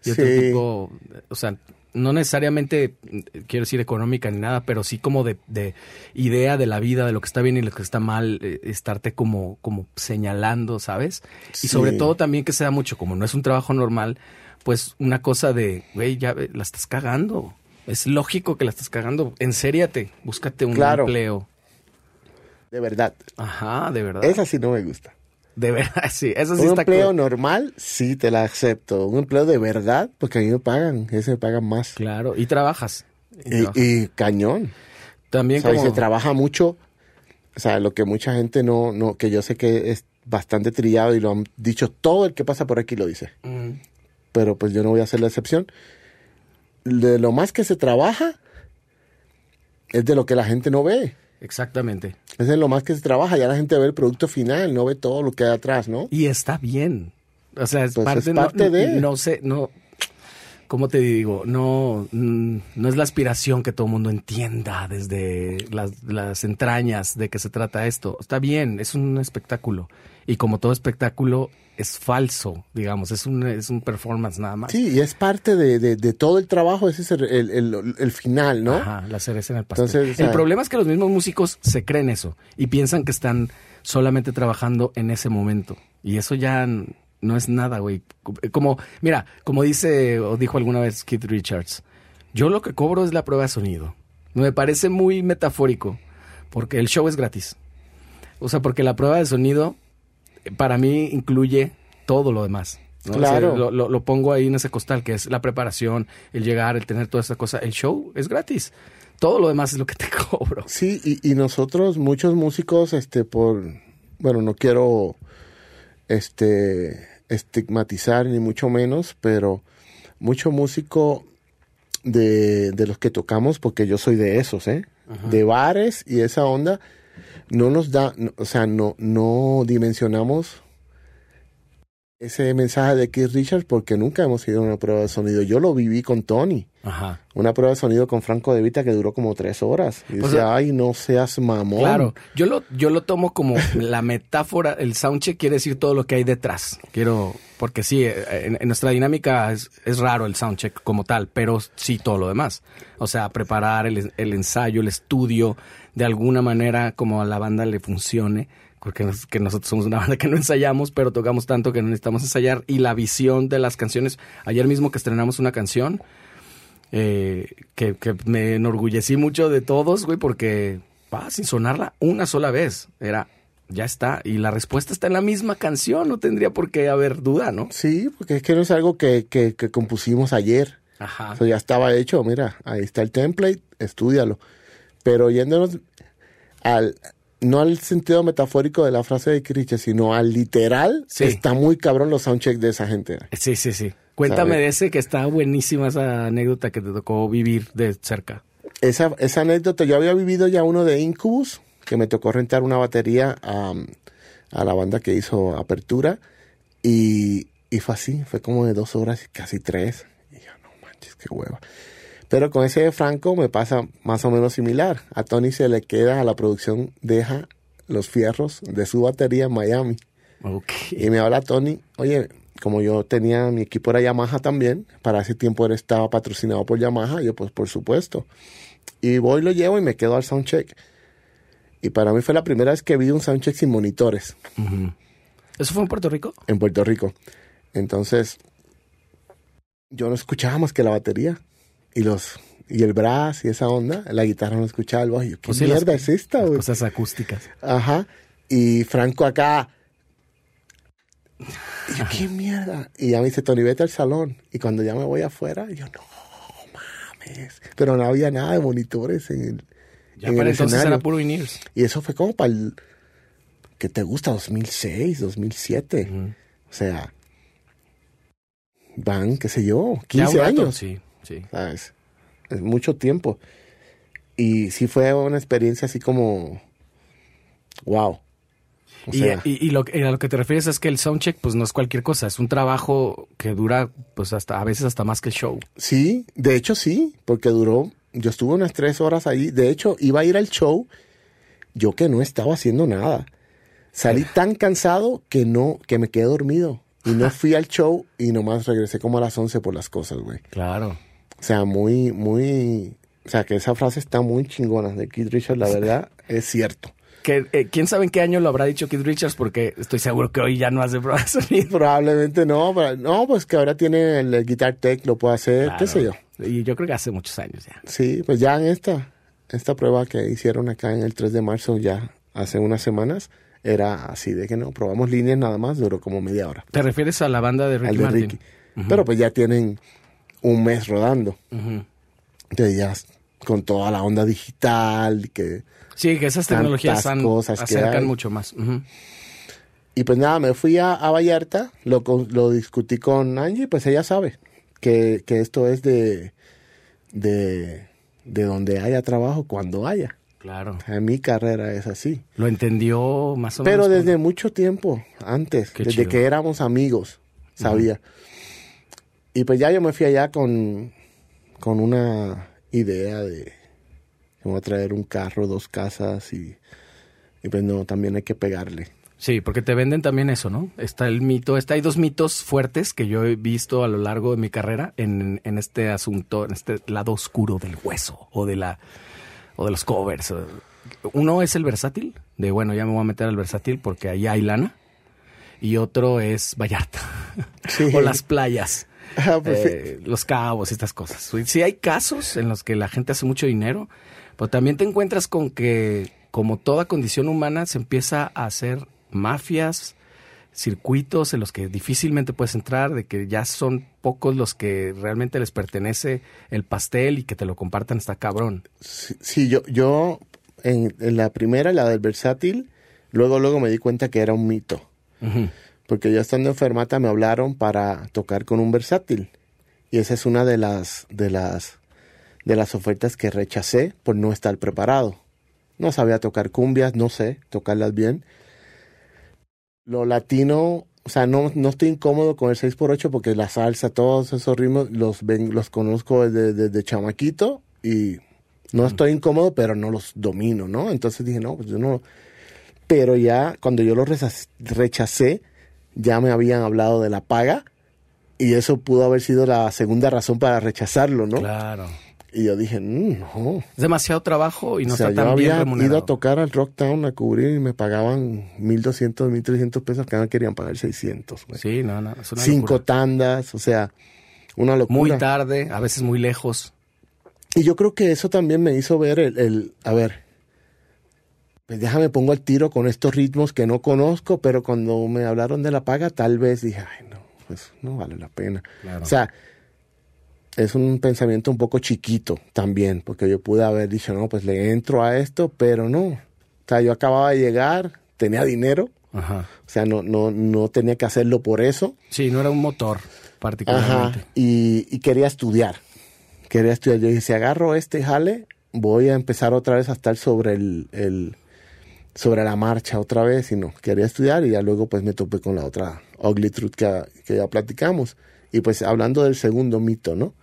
Speaker 1: y otro
Speaker 2: Sí.
Speaker 1: tipo, o sea, no necesariamente eh, quiero decir económica ni nada, pero sí como de, de idea de la vida, de lo que está bien y lo que está mal, eh, estarte como, como señalando, ¿sabes? Y sobre todo también que se da mucho, como no es un trabajo normal, pues una cosa de, güey, ya eh, la estás cagando. Es lógico que la estás cagando. Ensériate, búscate un
Speaker 2: Claro.
Speaker 1: empleo.
Speaker 2: De verdad.
Speaker 1: Ajá, de verdad.
Speaker 2: Esa sí no me gusta.
Speaker 1: De verdad, sí. Eso sí
Speaker 2: un
Speaker 1: está
Speaker 2: empleo
Speaker 1: cool.
Speaker 2: normal, sí te la acepto. Un empleo de verdad, porque a mí me pagan. Ese me pagan más.
Speaker 1: Claro, y trabajas. Y
Speaker 2: Y,
Speaker 1: trabajas.
Speaker 2: y cañón.
Speaker 1: También como...
Speaker 2: se trabaja mucho. O sea, lo que mucha gente no, no, que yo sé que es bastante trillado y lo han dicho todo el que pasa por aquí lo dice.
Speaker 1: Mm,
Speaker 2: Pero pues yo no voy a hacer la excepción. De lo más que se trabaja es de lo que la gente no ve.
Speaker 1: exactamente.
Speaker 2: Es lo más que se trabaja. Ya la gente ve el producto final, no ve todo lo que hay atrás, ¿no?
Speaker 1: Y está bien. O sea, es
Speaker 2: Pues
Speaker 1: parte,
Speaker 2: es
Speaker 1: no-
Speaker 2: parte
Speaker 1: no,
Speaker 2: de.
Speaker 1: No sé, no. ¿Cómo te digo? No, mm, no es la aspiración que todo el mundo entienda desde las, las entrañas de que se trata esto. Está bien, es un espectáculo. Y como todo espectáculo, es falso, digamos. Es un, es un performance nada más.
Speaker 2: Sí, y es parte de, de- de todo el trabajo. Ese es el, el- final, ¿no?
Speaker 1: Ajá, la cereza en el pastel.
Speaker 2: Entonces, o sea-
Speaker 1: el problema es que los mismos músicos se creen eso y piensan que están solamente trabajando en ese momento. Y eso ya no es nada, güey. Como, mira, como dice o dijo alguna vez Keith Richards, yo lo que cobro es la prueba de sonido. Me parece muy metafórico porque el show es gratis. O sea, porque la prueba de sonido para mí incluye todo lo demás. ¿no? O sea,
Speaker 2: Claro.
Speaker 1: lo, lo- lo pongo ahí en ese costal, que es la preparación, el llegar, el tener toda esa cosa. El show es gratis. Todo lo demás es lo que te cobro.
Speaker 2: Sí, y, y nosotros, muchos músicos, este, por, bueno, no quiero, este, estigmatizar ni mucho menos, pero mucho músico de, de los que tocamos, porque yo soy de esos, ¿eh? De bares y esa onda, no nos da, o sea, no, no dimensionamos ese mensaje de Keith Richards porque nunca hemos ido a una prueba de sonido. Yo lo viví con Tony.
Speaker 1: Ajá.
Speaker 2: Una prueba de sonido con Franco De Vita que duró como tres horas. Y
Speaker 1: O
Speaker 2: decía,
Speaker 1: sea,
Speaker 2: ay, no seas mamón.
Speaker 1: Claro, yo lo, yo lo tomo como la metáfora, el soundcheck quiere decir todo lo que hay detrás. Quiero, porque sí, en, en nuestra dinámica es, es raro el soundcheck como tal, pero sí todo lo demás. O sea, preparar el, el ensayo, el estudio, de alguna manera como a la banda le funcione. Porque nos- que nosotros somos una banda que no ensayamos, pero tocamos tanto que no necesitamos ensayar. Y la visión de las canciones. Ayer mismo que estrenamos una canción, eh, que, que me enorgullecí mucho de todos, güey, porque va sin sonarla una sola vez. Era, ya está. Y la respuesta está en la misma canción, no tendría por qué haber duda, ¿no?
Speaker 2: Sí, porque es que no es algo que, que, que compusimos ayer.
Speaker 1: Ajá.
Speaker 2: Eso ya estaba hecho, mira, ahí está el template, estúdialo. Pero yéndonos al, no al sentido metafórico de la frase de Criche, sino al literal,
Speaker 1: Sí.
Speaker 2: está muy cabrón los soundchecks de esa gente.
Speaker 1: Sí, sí, sí. Cuéntame de ese que está buenísima esa anécdota que te tocó vivir de cerca.
Speaker 2: Esa, esa anécdota, yo había vivido ya uno de Incubus, que me tocó rentar una batería a, a la banda que hizo Apertura, y, y fue así, fue como de dos horas, casi tres. Y yo, no manches, qué hueva. Pero con ese de Franco me pasa más o menos similar. A Tony se le queda a la producción, deja los fierros de su batería en Miami. Y me habla Tony, oye, como yo tenía mi equipo era Yamaha también, para ese tiempo él estaba patrocinado por Yamaha, yo pues por supuesto. Y voy, lo llevo y me quedo al soundcheck. Y para mí fue la primera vez que vi un soundcheck sin monitores.
Speaker 1: ¿Eso fue en Puerto Rico?
Speaker 2: en Puerto Rico. Entonces, yo no escuchaba más que la batería y los y el brass y esa onda, la guitarra no escuchaba el yo, ¿qué
Speaker 1: Pues sí, las-
Speaker 2: mierda es esta, güey?
Speaker 1: cosas acústicas.
Speaker 2: Ajá. Y Franco acá. Y yo, ¿qué mierda? Y ya me dice, Tony, vete al salón. Y cuando ya me voy afuera, yo, no mames. Pero no había nada de monitores en el,
Speaker 1: Ya
Speaker 2: en
Speaker 1: para
Speaker 2: el
Speaker 1: entonces
Speaker 2: escenario.
Speaker 1: era puro in-ears.
Speaker 2: Y eso fue como para el. ¿Qué te gusta? 2006, 2007.
Speaker 1: Ujú.
Speaker 2: O sea. Van, qué sé yo,
Speaker 1: Ya
Speaker 2: 15
Speaker 1: un rato,
Speaker 2: años.
Speaker 1: Sí, sí.
Speaker 2: ¿sabes? Es mucho tiempo. Y sí fue una experiencia así como. ¡Wow! O
Speaker 1: Y,
Speaker 2: sea,
Speaker 1: y- y lo, que- a lo que te refieres es que el soundcheck pues no es cualquier cosa, es un trabajo que dura pues hasta a veces hasta más que el show.
Speaker 2: sí, de hecho sí, porque duró. Yo estuve unas tres horas ahí. De hecho, iba a ir al show. Yo que no estaba haciendo nada. Salí tan cansado que no, que me quedé dormido. Y no fui al show y nomás regresé como a las 11 por las cosas, güey.
Speaker 1: Claro.
Speaker 2: O sea, muy, muy. O sea, que esa frase está muy chingona de Keith Richards, la verdad, es cierto.
Speaker 1: que eh, quién sabe en qué año lo habrá dicho Keith Richards, porque estoy seguro que hoy ya no hace pruebas sonido.
Speaker 2: Probablemente no, pero- no, pues que ahora tiene el, Guitar Tech, lo puede hacer, qué sé yo.
Speaker 1: Y yo creo que hace muchos años ya.
Speaker 2: Sí, pues ya en esta, esta prueba que hicieron acá en el 3 de marzo, ya hace unas semanas, era así de que no, probamos líneas nada más, duró como media hora.
Speaker 1: ¿Te refieres a la banda de Ricky
Speaker 2: al de
Speaker 1: Martin?
Speaker 2: Ricky. Pero pues ya tienen un mes rodando.
Speaker 1: Ujú.
Speaker 2: Entonces ya con toda la onda digital, que...
Speaker 1: Sí, que esas tecnologías han-
Speaker 2: cosas que
Speaker 1: acercan
Speaker 2: hay.
Speaker 1: mucho más.
Speaker 2: Y pues nada, me fui a, a Vallarta, lo, lo discutí con Angie, pues ella sabe que, que esto es de, de, de donde haya trabajo, cuando haya.
Speaker 1: Claro.
Speaker 2: En mi carrera es así.
Speaker 1: Lo entendió más o
Speaker 2: Pero
Speaker 1: menos.
Speaker 2: desde mucho tiempo antes,
Speaker 1: Qué
Speaker 2: desde
Speaker 1: chido.
Speaker 2: que éramos amigos, sabía. Y pues ya yo me fui allá con, con una idea de que voy a traer un carro, dos casas y, y pues no, también hay que pegarle.
Speaker 1: Sí, porque te venden también eso, ¿no? Está el mito, está, hay dos mitos fuertes que yo he visto a lo largo de mi carrera en, en este asunto, en este lado oscuro del hueso o de la o de los covers. Uno es el versátil, de bueno, ya me voy a meter al versátil porque ahí hay lana. Y otro es Vallarta.
Speaker 2: Sí.
Speaker 1: o las playas.
Speaker 2: Ah, pues,
Speaker 1: eh, los cabos, estas cosas. Sí hay casos en los que la gente hace mucho dinero, pero también te encuentras con que, como toda condición humana, se empieza a hacer mafias, circuitos en los que difícilmente puedes entrar, de que ya son pocos los que realmente les pertenece el pastel y que te lo compartan está cabrón.
Speaker 2: Sí, sí, yo, yo en, en la primera, la del versátil, luego, luego me di cuenta que era un mito. Porque yo estando en Fermata me hablaron para tocar con un versátil. Y esa es una de las, de las, de las ofertas que rechacé por no estar preparado. No sabía tocar cumbias, no sé tocarlas bien. Lo latino, o sea, no, no estoy incómodo con el 6x8 porque la salsa, todos esos ritmos los ven, los conozco desde, desde chamaquito y no estoy incómodo, pero no los domino, ¿no? Entonces dije, no, pues yo no. Pero ya cuando yo lo reza- rechacé, ya me habían hablado de la paga y eso pudo haber sido la segunda razón para rechazarlo, ¿no?
Speaker 1: Claro.
Speaker 2: Y yo dije, "Mm, no.
Speaker 1: Es demasiado trabajo y no
Speaker 2: o sea,
Speaker 1: está
Speaker 2: yo
Speaker 1: tan bien
Speaker 2: había
Speaker 1: remunerado.
Speaker 2: ido a tocar al Rocktown a cubrir y me pagaban 1.200, 1.300 pesos, que me querían pagar 600. güey.
Speaker 1: Sí, no, no, es una
Speaker 2: Cinco
Speaker 1: locura.
Speaker 2: tandas, o sea, una locura.
Speaker 1: Muy tarde, a veces muy lejos.
Speaker 2: Y yo creo que eso también me hizo ver el, el- a ver, pues déjame pongo el tiro con estos ritmos que no conozco, pero cuando me hablaron de la paga, tal vez dije, ay, no, pues no vale la pena.
Speaker 1: Claro.
Speaker 2: O sea, es un pensamiento un poco chiquito también, porque yo pude haber dicho, no, pues le entro a esto, pero no. O sea, yo acababa de llegar, tenía dinero,
Speaker 1: Ajá.
Speaker 2: o sea, no, no, no tenía que hacerlo por eso.
Speaker 1: Sí, no era un motor particularmente.
Speaker 2: Ajá, y, y quería estudiar. Quería estudiar. Yo dije, si agarro este jale, voy a empezar otra vez a estar sobre el, el- sobre la marcha otra vez. Y no, quería estudiar y ya luego pues me topé con la otra ugly truth que, que ya platicamos. Y pues hablando del segundo mito, ¿no?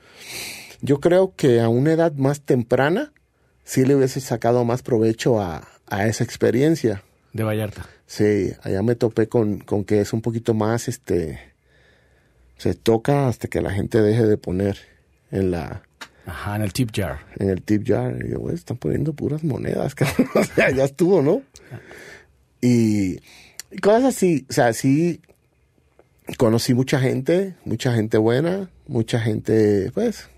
Speaker 2: Yo creo que a una edad más temprana sí le hubiese sacado más provecho a, a esa experiencia.
Speaker 1: De Vallarta.
Speaker 2: Sí, allá me topé con, con que es un poquito más, este, se toca hasta que la gente deje de poner en la,
Speaker 1: Ajá, en el tip jar.
Speaker 2: en el tip jar. Y yo, güey, están poniendo puras monedas, cabrón. O sea, ya estuvo, ¿no? Y, y cosas así, o sea, sí conocí mucha gente, mucha gente buena, mucha gente, pues,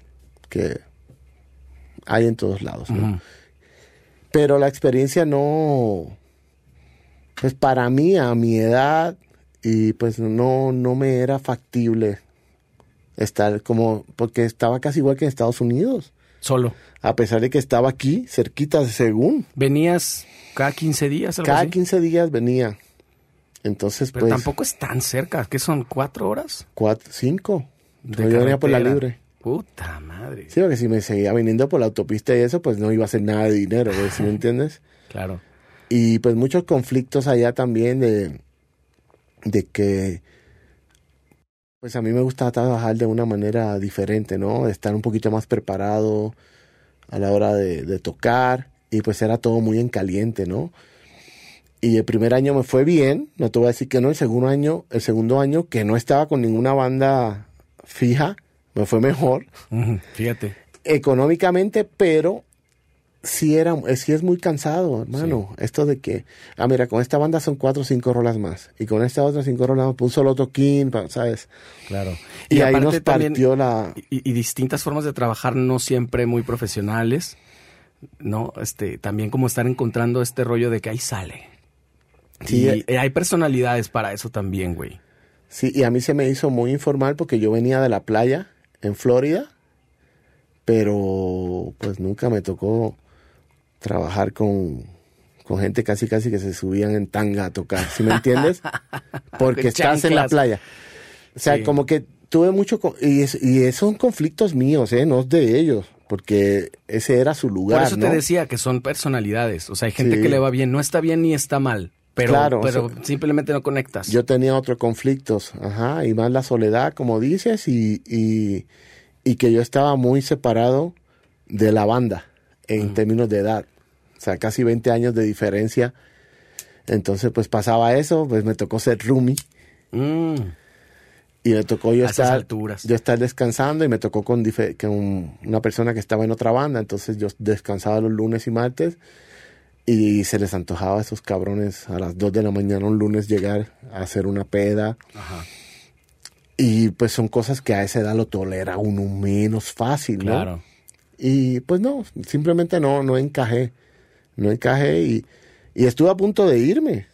Speaker 2: que hay en todos lados. Pero la experiencia no, pues para mí, a mi edad, y pues no, no me era factible estar como, porque estaba casi igual que en Estados Unidos,
Speaker 1: Solo.
Speaker 2: a pesar de que estaba aquí, cerquita, según.
Speaker 1: Venías cada 15 días, algo
Speaker 2: Cada
Speaker 1: así?
Speaker 2: 15 días venía. Entonces,
Speaker 1: Pero
Speaker 2: pues,
Speaker 1: tampoco es tan cerca. ¿Qué son? ¿Cuatro horas?
Speaker 2: cuatro, cinco.
Speaker 1: De
Speaker 2: yo venía por la libre.
Speaker 1: Puta madre.
Speaker 2: Sí, porque si me seguía viniendo por la autopista y eso, pues no iba a hacer nada de dinero, güey, ¿sí me entiendes?
Speaker 1: Claro.
Speaker 2: Y pues muchos conflictos allá también de, de que, pues a mí me gusta trabajar de una manera diferente, ¿no? Estar un poquito más preparado a la hora de, de tocar y pues era todo muy en caliente, ¿no? Y el primer año me fue bien, no te voy a decir que no, el segundo año, el segundo año que no estaba con ninguna banda fija, me fue mejor
Speaker 1: Fíjate.
Speaker 2: económicamente, pero sí era, sí es muy cansado, hermano. Esto de que, ah, mira, con esta banda son cuatro o cinco rolas más. Y con esta otra cinco rolas más, pues un solo toquín, ¿sabes?
Speaker 1: Claro.
Speaker 2: Y, ahí nos
Speaker 1: también-
Speaker 2: partió la...
Speaker 1: y, y distintas formas de trabajar no siempre muy profesionales, ¿no? Este, también como estar encontrando este rollo de que ahí sale.
Speaker 2: Sí,
Speaker 1: y
Speaker 2: eh.
Speaker 1: hay personalidades para eso también, güey.
Speaker 2: Sí, y a mí se me hizo muy informal porque yo venía de la playa en Florida, pero pues nunca me tocó trabajar con, con gente casi casi que se subían en tanga a tocar, ¿sí me entiendes? Porque estás en la playa. O sea,
Speaker 1: Sí.
Speaker 2: como que tuve mucho... Y, es- y son conflictos míos, ¿eh? No es de ellos, porque ese era su lugar,
Speaker 1: Por eso
Speaker 2: ¿no?
Speaker 1: te decía que son personalidades. O sea, hay gente
Speaker 2: Sí.
Speaker 1: que le va bien. No está bien ni está mal. Pero,
Speaker 2: Claro,
Speaker 1: pero
Speaker 2: o sea,
Speaker 1: simplemente no conectas.
Speaker 2: Yo tenía otros conflictos, ajá, y más la soledad, como dices, y, y, y que yo estaba muy separado de la banda en términos de edad. O sea, casi 20 años de diferencia. Entonces, pues pasaba eso, pues me tocó ser roomie
Speaker 1: Mm,
Speaker 2: y me tocó yo
Speaker 1: A
Speaker 2: estar,
Speaker 1: alturas.
Speaker 2: yo estar descansando y me tocó con una persona que estaba en otra banda. Entonces yo descansaba los lunes y martes y se les antojaba a esos cabrones a las 2 de la mañana un lunes llegar a hacer una peda.
Speaker 1: ajá.
Speaker 2: Y pues son cosas que a esa edad lo tolera uno menos fácil, ¿no?
Speaker 1: Claro.
Speaker 2: Y pues no, simplemente no, no encajé. No encajé y, y estuve a punto de irme.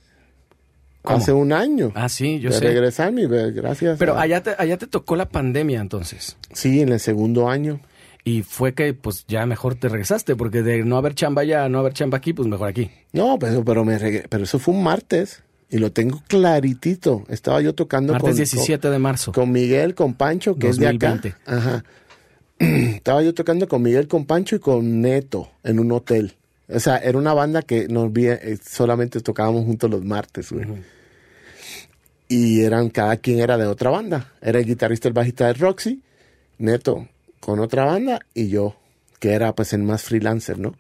Speaker 1: ¿Cómo?
Speaker 2: Hace un año.
Speaker 1: Ah, sí, yo
Speaker 2: de
Speaker 1: sé.
Speaker 2: regresarme, y ve- gracias.
Speaker 1: Pero
Speaker 2: a-
Speaker 1: allá te, allá te tocó la pandemia entonces.
Speaker 2: Sí, en el segundo año.
Speaker 1: Y fue que pues ya mejor te regresaste, porque de no haber chamba allá no haber chamba aquí, pues mejor aquí.
Speaker 2: No, pero, pero, me regre- pero eso fue un martes y lo tengo claritito. Estaba yo tocando
Speaker 1: Martes
Speaker 2: con,
Speaker 1: 17 de marzo.
Speaker 2: con, Miguel, con Pancho, que es de
Speaker 1: 2020.
Speaker 2: acá. Ajá. Estaba yo tocando con Miguel, con Pancho y con Neto en un hotel. O sea, era una banda que nos vi, eh, solamente tocábamos juntos los martes, güey. Y eran, cada quien era de otra banda. Era el guitarrista, el bajista de Roxy, Neto con otra banda y yo, que era pues el más freelancer, ¿no?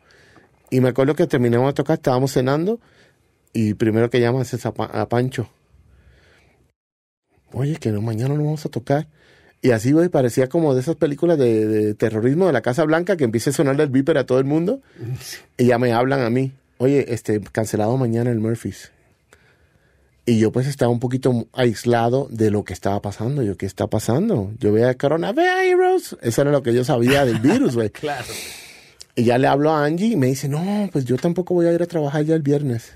Speaker 2: Y me acuerdo que terminamos de tocar, estábamos cenando y primero que llamas es a, Pa- a Pancho. Oye, que no, mañana no vamos a tocar. Y así, güey, parecía como de esas películas de, de terrorismo de la Casa Blanca que empieza a sonar el viper a todo el mundo. Y ya me hablan a mí. Oye, este, cancelado mañana el Murphys. Y yo pues estaba un poquito aislado de lo que estaba pasando. Yo, ¿qué está pasando? Yo veía coronavirus. Eso era lo que yo sabía del virus, güey.
Speaker 1: Claro.
Speaker 2: Y ya le hablo a Angie y me dice, no, pues yo tampoco voy a ir a trabajar ya el viernes.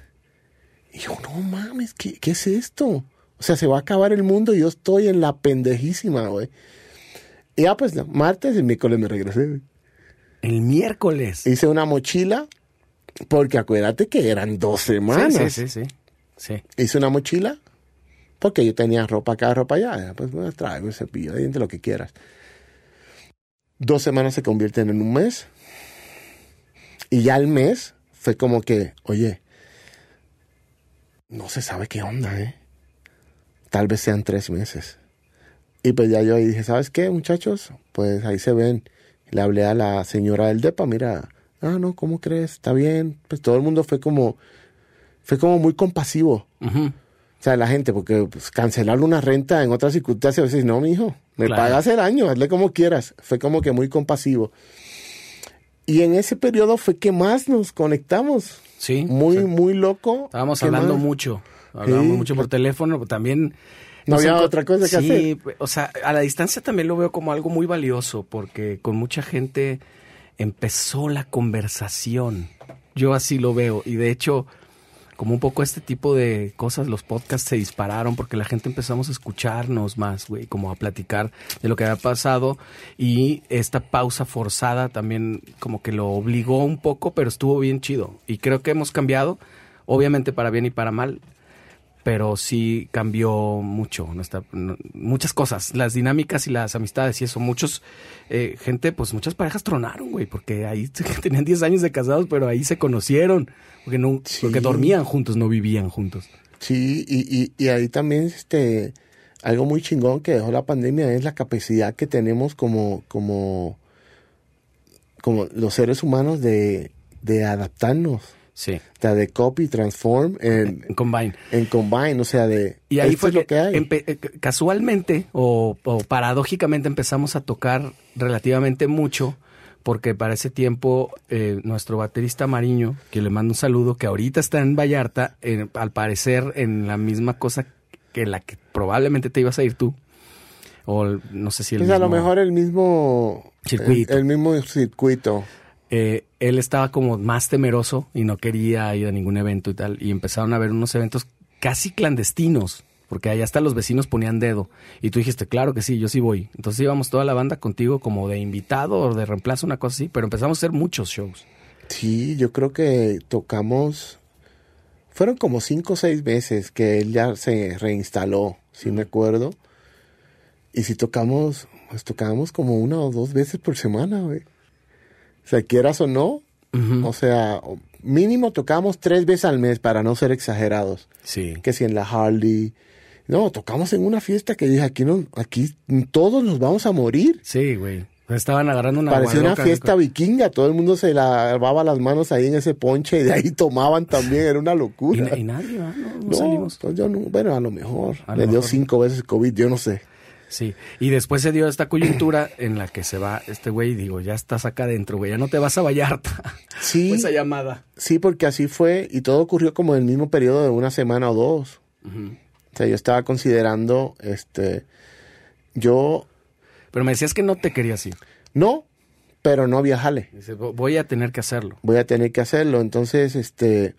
Speaker 2: Y yo, no mames, ¿qué, qué es esto? O sea, se va a acabar el mundo y yo estoy en la pendejísima, güey. Y ya pues, martes y miércoles me regresé, güey.
Speaker 1: El miércoles.
Speaker 2: Hice una mochila, porque acuérdate que eran dos semanas.
Speaker 1: Sí, sí, sí, sí. Sí.
Speaker 2: Hice una mochila, porque yo tenía ropa acá, ropa allá. Pues me traigo el cepillo de lo que quieras. Dos semanas se convierten en un mes. Y ya el mes fue como que, oye, no se sabe qué onda, ¿eh? Tal vez sean tres meses. Y pues ya yo dije, ¿sabes qué, muchachos? Pues ahí se ven. Le hablé a la señora del DEPA, mira, ah, no, ¿cómo crees? Está bien. Pues todo el mundo fue como, fue como muy compasivo. O sea, la gente, porque pues, cancelar una renta en otras circunstancias, a veces, no, mi hijo, me
Speaker 1: Claro.
Speaker 2: pagas el año, hazle como quieras. Fue como que muy compasivo. Y en ese periodo fue que más nos conectamos.
Speaker 1: Sí.
Speaker 2: Muy,
Speaker 1: Sí.
Speaker 2: muy loco.
Speaker 1: Estábamos
Speaker 2: ¿Qué
Speaker 1: hablando
Speaker 2: más?
Speaker 1: mucho. Hablábamos
Speaker 2: Sí.
Speaker 1: mucho por teléfono, pero también...
Speaker 2: No había otra cosa que
Speaker 1: sí,
Speaker 2: hacer.
Speaker 1: o sea, a la distancia también lo veo como algo muy valioso, porque con mucha gente empezó la conversación. Yo así lo veo. Y de hecho, como un poco este tipo de cosas, los podcasts se dispararon porque la gente empezamos a escucharnos más, güey, como a platicar de lo que había pasado. Y esta pausa forzada también como que lo obligó un poco, pero estuvo bien chido. Y creo que hemos cambiado, obviamente para bien y para mal, pero sí cambió mucho nuestra, muchas cosas, las dinámicas y las amistades y eso. Muchos, eh, gente, pues muchas parejas tronaron, güey, porque ahí tenían 10 años de casados, pero ahí se conocieron, porque no,
Speaker 2: Sí.
Speaker 1: porque dormían juntos, no vivían juntos.
Speaker 2: Sí, y, y, y ahí también este algo muy chingón que dejó la pandemia es la capacidad que tenemos como, como, como los seres humanos de, de adaptarnos.
Speaker 1: Sí,
Speaker 2: O sea, de copy, transform en,
Speaker 1: en Combine.
Speaker 2: en combine, o sea, de
Speaker 1: Y ahí fue
Speaker 2: lo
Speaker 1: que
Speaker 2: que hay.
Speaker 1: eh, casualmente o, o paradójicamente empezamos a tocar relativamente mucho porque para ese tiempo eh, nuestro baterista Mariño, que le mando un saludo, que ahorita está en Vallarta, en- al parecer en la misma cosa que la que probablemente te ibas a ir tú, o no sé si el
Speaker 2: Pues a lo mejor el mismo
Speaker 1: Circuito.
Speaker 2: El, el mismo circuito.
Speaker 1: Eh, él estaba como más temeroso y no quería ir a ningún evento y tal. Y empezaron a haber unos eventos casi clandestinos, porque allá hasta los vecinos ponían dedo. Y tú dijiste, claro que sí, yo sí voy. Entonces íbamos toda la banda contigo como de invitado o de reemplazo, una cosa así, pero empezamos a hacer muchos shows.
Speaker 2: Sí, yo creo que tocamos. Fueron como cinco o seis veces que él ya se reinstaló, si me acuerdo. Y si tocamos, pues tocábamos como una o dos veces por semana, güey. O sea, quieras o no,
Speaker 1: Ujú.
Speaker 2: o sea, mínimo tocamos tres veces al mes para no ser exagerados.
Speaker 1: Sí.
Speaker 2: Que si en la Harley. No, tocamos en una fiesta que dije, aquí no, aquí todos nos vamos a morir.
Speaker 1: Sí, güey. Estaban agarrando una
Speaker 2: Parecía una fiesta vikinga, todo el mundo se lavaba las manos ahí en ese ponche y de ahí tomaban también, era una
Speaker 1: Y,
Speaker 2: locura.
Speaker 1: na- y nadie, no, no
Speaker 2: no,
Speaker 1: salimos.
Speaker 2: pues yo no, bueno, a lo mejor.
Speaker 1: A lo
Speaker 2: Le dio
Speaker 1: mejor.
Speaker 2: cinco veces COVID, yo no sé.
Speaker 1: Sí, y después se dio esta coyuntura en la que se va este güey y digo, ya estás acá adentro, güey, ya no te vas a Vallarta.
Speaker 2: Sí,
Speaker 1: Fue esa llamada.
Speaker 2: sí, porque así fue y todo ocurrió como en el mismo periodo de una semana o dos. O sea, yo estaba considerando, este, yo,
Speaker 1: Pero me decías que no te querías ir.
Speaker 2: no, pero no había jale.
Speaker 1: Dices, "Vo- voy a tener que hacerlo.
Speaker 2: voy a tener que hacerlo. Entonces, este,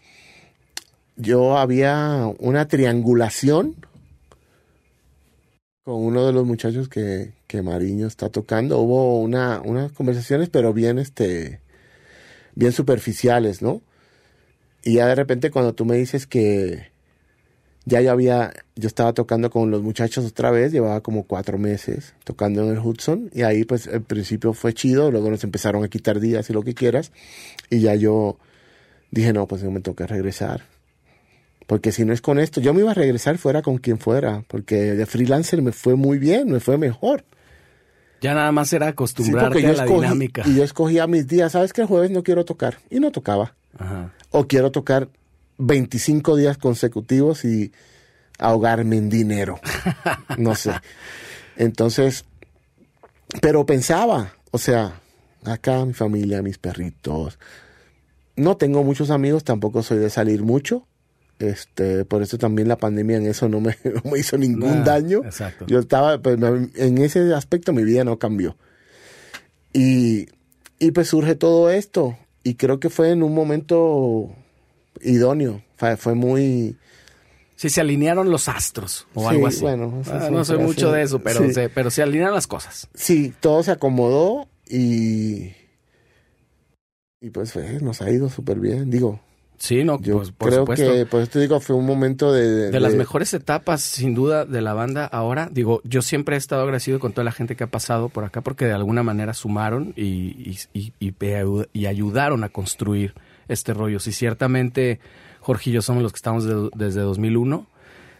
Speaker 2: yo había una triangulación con uno de los muchachos que, que Mariño está tocando. Hubo una, unas conversaciones, pero bien, este, bien superficiales, ¿no? Y ya de repente cuando tú me dices que ya yo había, yo estaba tocando con los muchachos otra vez, llevaba como cuatro meses tocando en el Hudson y ahí pues al principio fue chido, luego nos empezaron a quitar días y lo que quieras y ya yo dije no, pues yo me toca regresar. Porque si no es con esto, yo me iba a regresar fuera con quien fuera, porque de freelancer me fue muy bien, me fue mejor.
Speaker 1: Ya nada más era acostumbrarte
Speaker 2: yo
Speaker 1: a la
Speaker 2: escogí,
Speaker 1: dinámica.
Speaker 2: y yo escogía mis días, ¿sabes que el jueves no quiero tocar? Y no tocaba.
Speaker 1: Ajá.
Speaker 2: O quiero tocar 25 días consecutivos y ahogarme en dinero. No sé. Entonces, pero pensaba, o sea, acá mi familia, mis perritos. No tengo muchos amigos, tampoco soy de salir mucho. Este, por eso también la pandemia en eso no me, no me hizo ningún daño.
Speaker 1: Exacto.
Speaker 2: Yo estaba, pues, en ese aspecto mi vida no cambió. Y, y pues surge todo esto. Y creo que fue en un momento idóneo. Fue, fue muy...
Speaker 1: Sí, se alinearon los astros o
Speaker 2: Sí,
Speaker 1: algo así.
Speaker 2: bueno,
Speaker 1: Ah, no
Speaker 2: frase.
Speaker 1: mucho de eso, pero,
Speaker 2: Sí.
Speaker 1: se, pero se alinearon las cosas.
Speaker 2: Sí, todo se acomodó y... Y pues fue, nos ha ido súper bien. Digo,
Speaker 1: Sí, no,
Speaker 2: yo
Speaker 1: pues, por
Speaker 2: creo
Speaker 1: supuesto.
Speaker 2: que, pues te digo, fue un momento de...
Speaker 1: de las mejores etapas, sin duda, de la banda ahora. Digo, yo siempre he estado agradecido con toda la gente que ha pasado por acá porque de alguna manera sumaron y, y, y- y- ayudaron a construir este rollo. Si ciertamente Jorge y yo somos los que estamos de- desde 2001,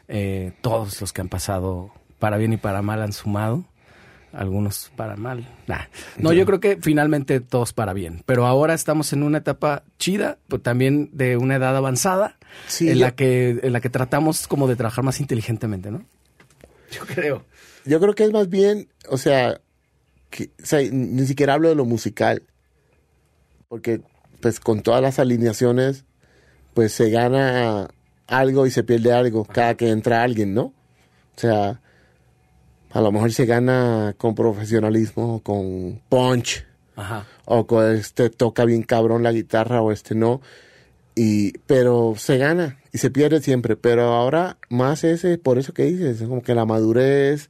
Speaker 1: eh, todos los que han pasado para bien y para mal han sumado. Algunos para mal. Nah. No, yo creo que finalmente todos para bien. Pero ahora estamos en una etapa chida, pues también de una edad avanzada
Speaker 2: Sí,
Speaker 1: en
Speaker 2: yo-
Speaker 1: la que en la que tratamos como de trabajar más inteligentemente, ¿no? Yo creo.
Speaker 2: Yo creo que es más bien, o sea, que, o sea, ni siquiera hablo de lo musical. Porque, pues, con todas las alineaciones, pues se gana algo y se pierde algo cada que entra alguien, ¿no? O sea, a lo mejor se gana con profesionalismo, con punch,
Speaker 1: Ajá.
Speaker 2: o con este toca bien cabrón la guitarra o este no. Y, pero se gana y se pierde siempre. Pero ahora más ese, por eso que dices, como que la madurez,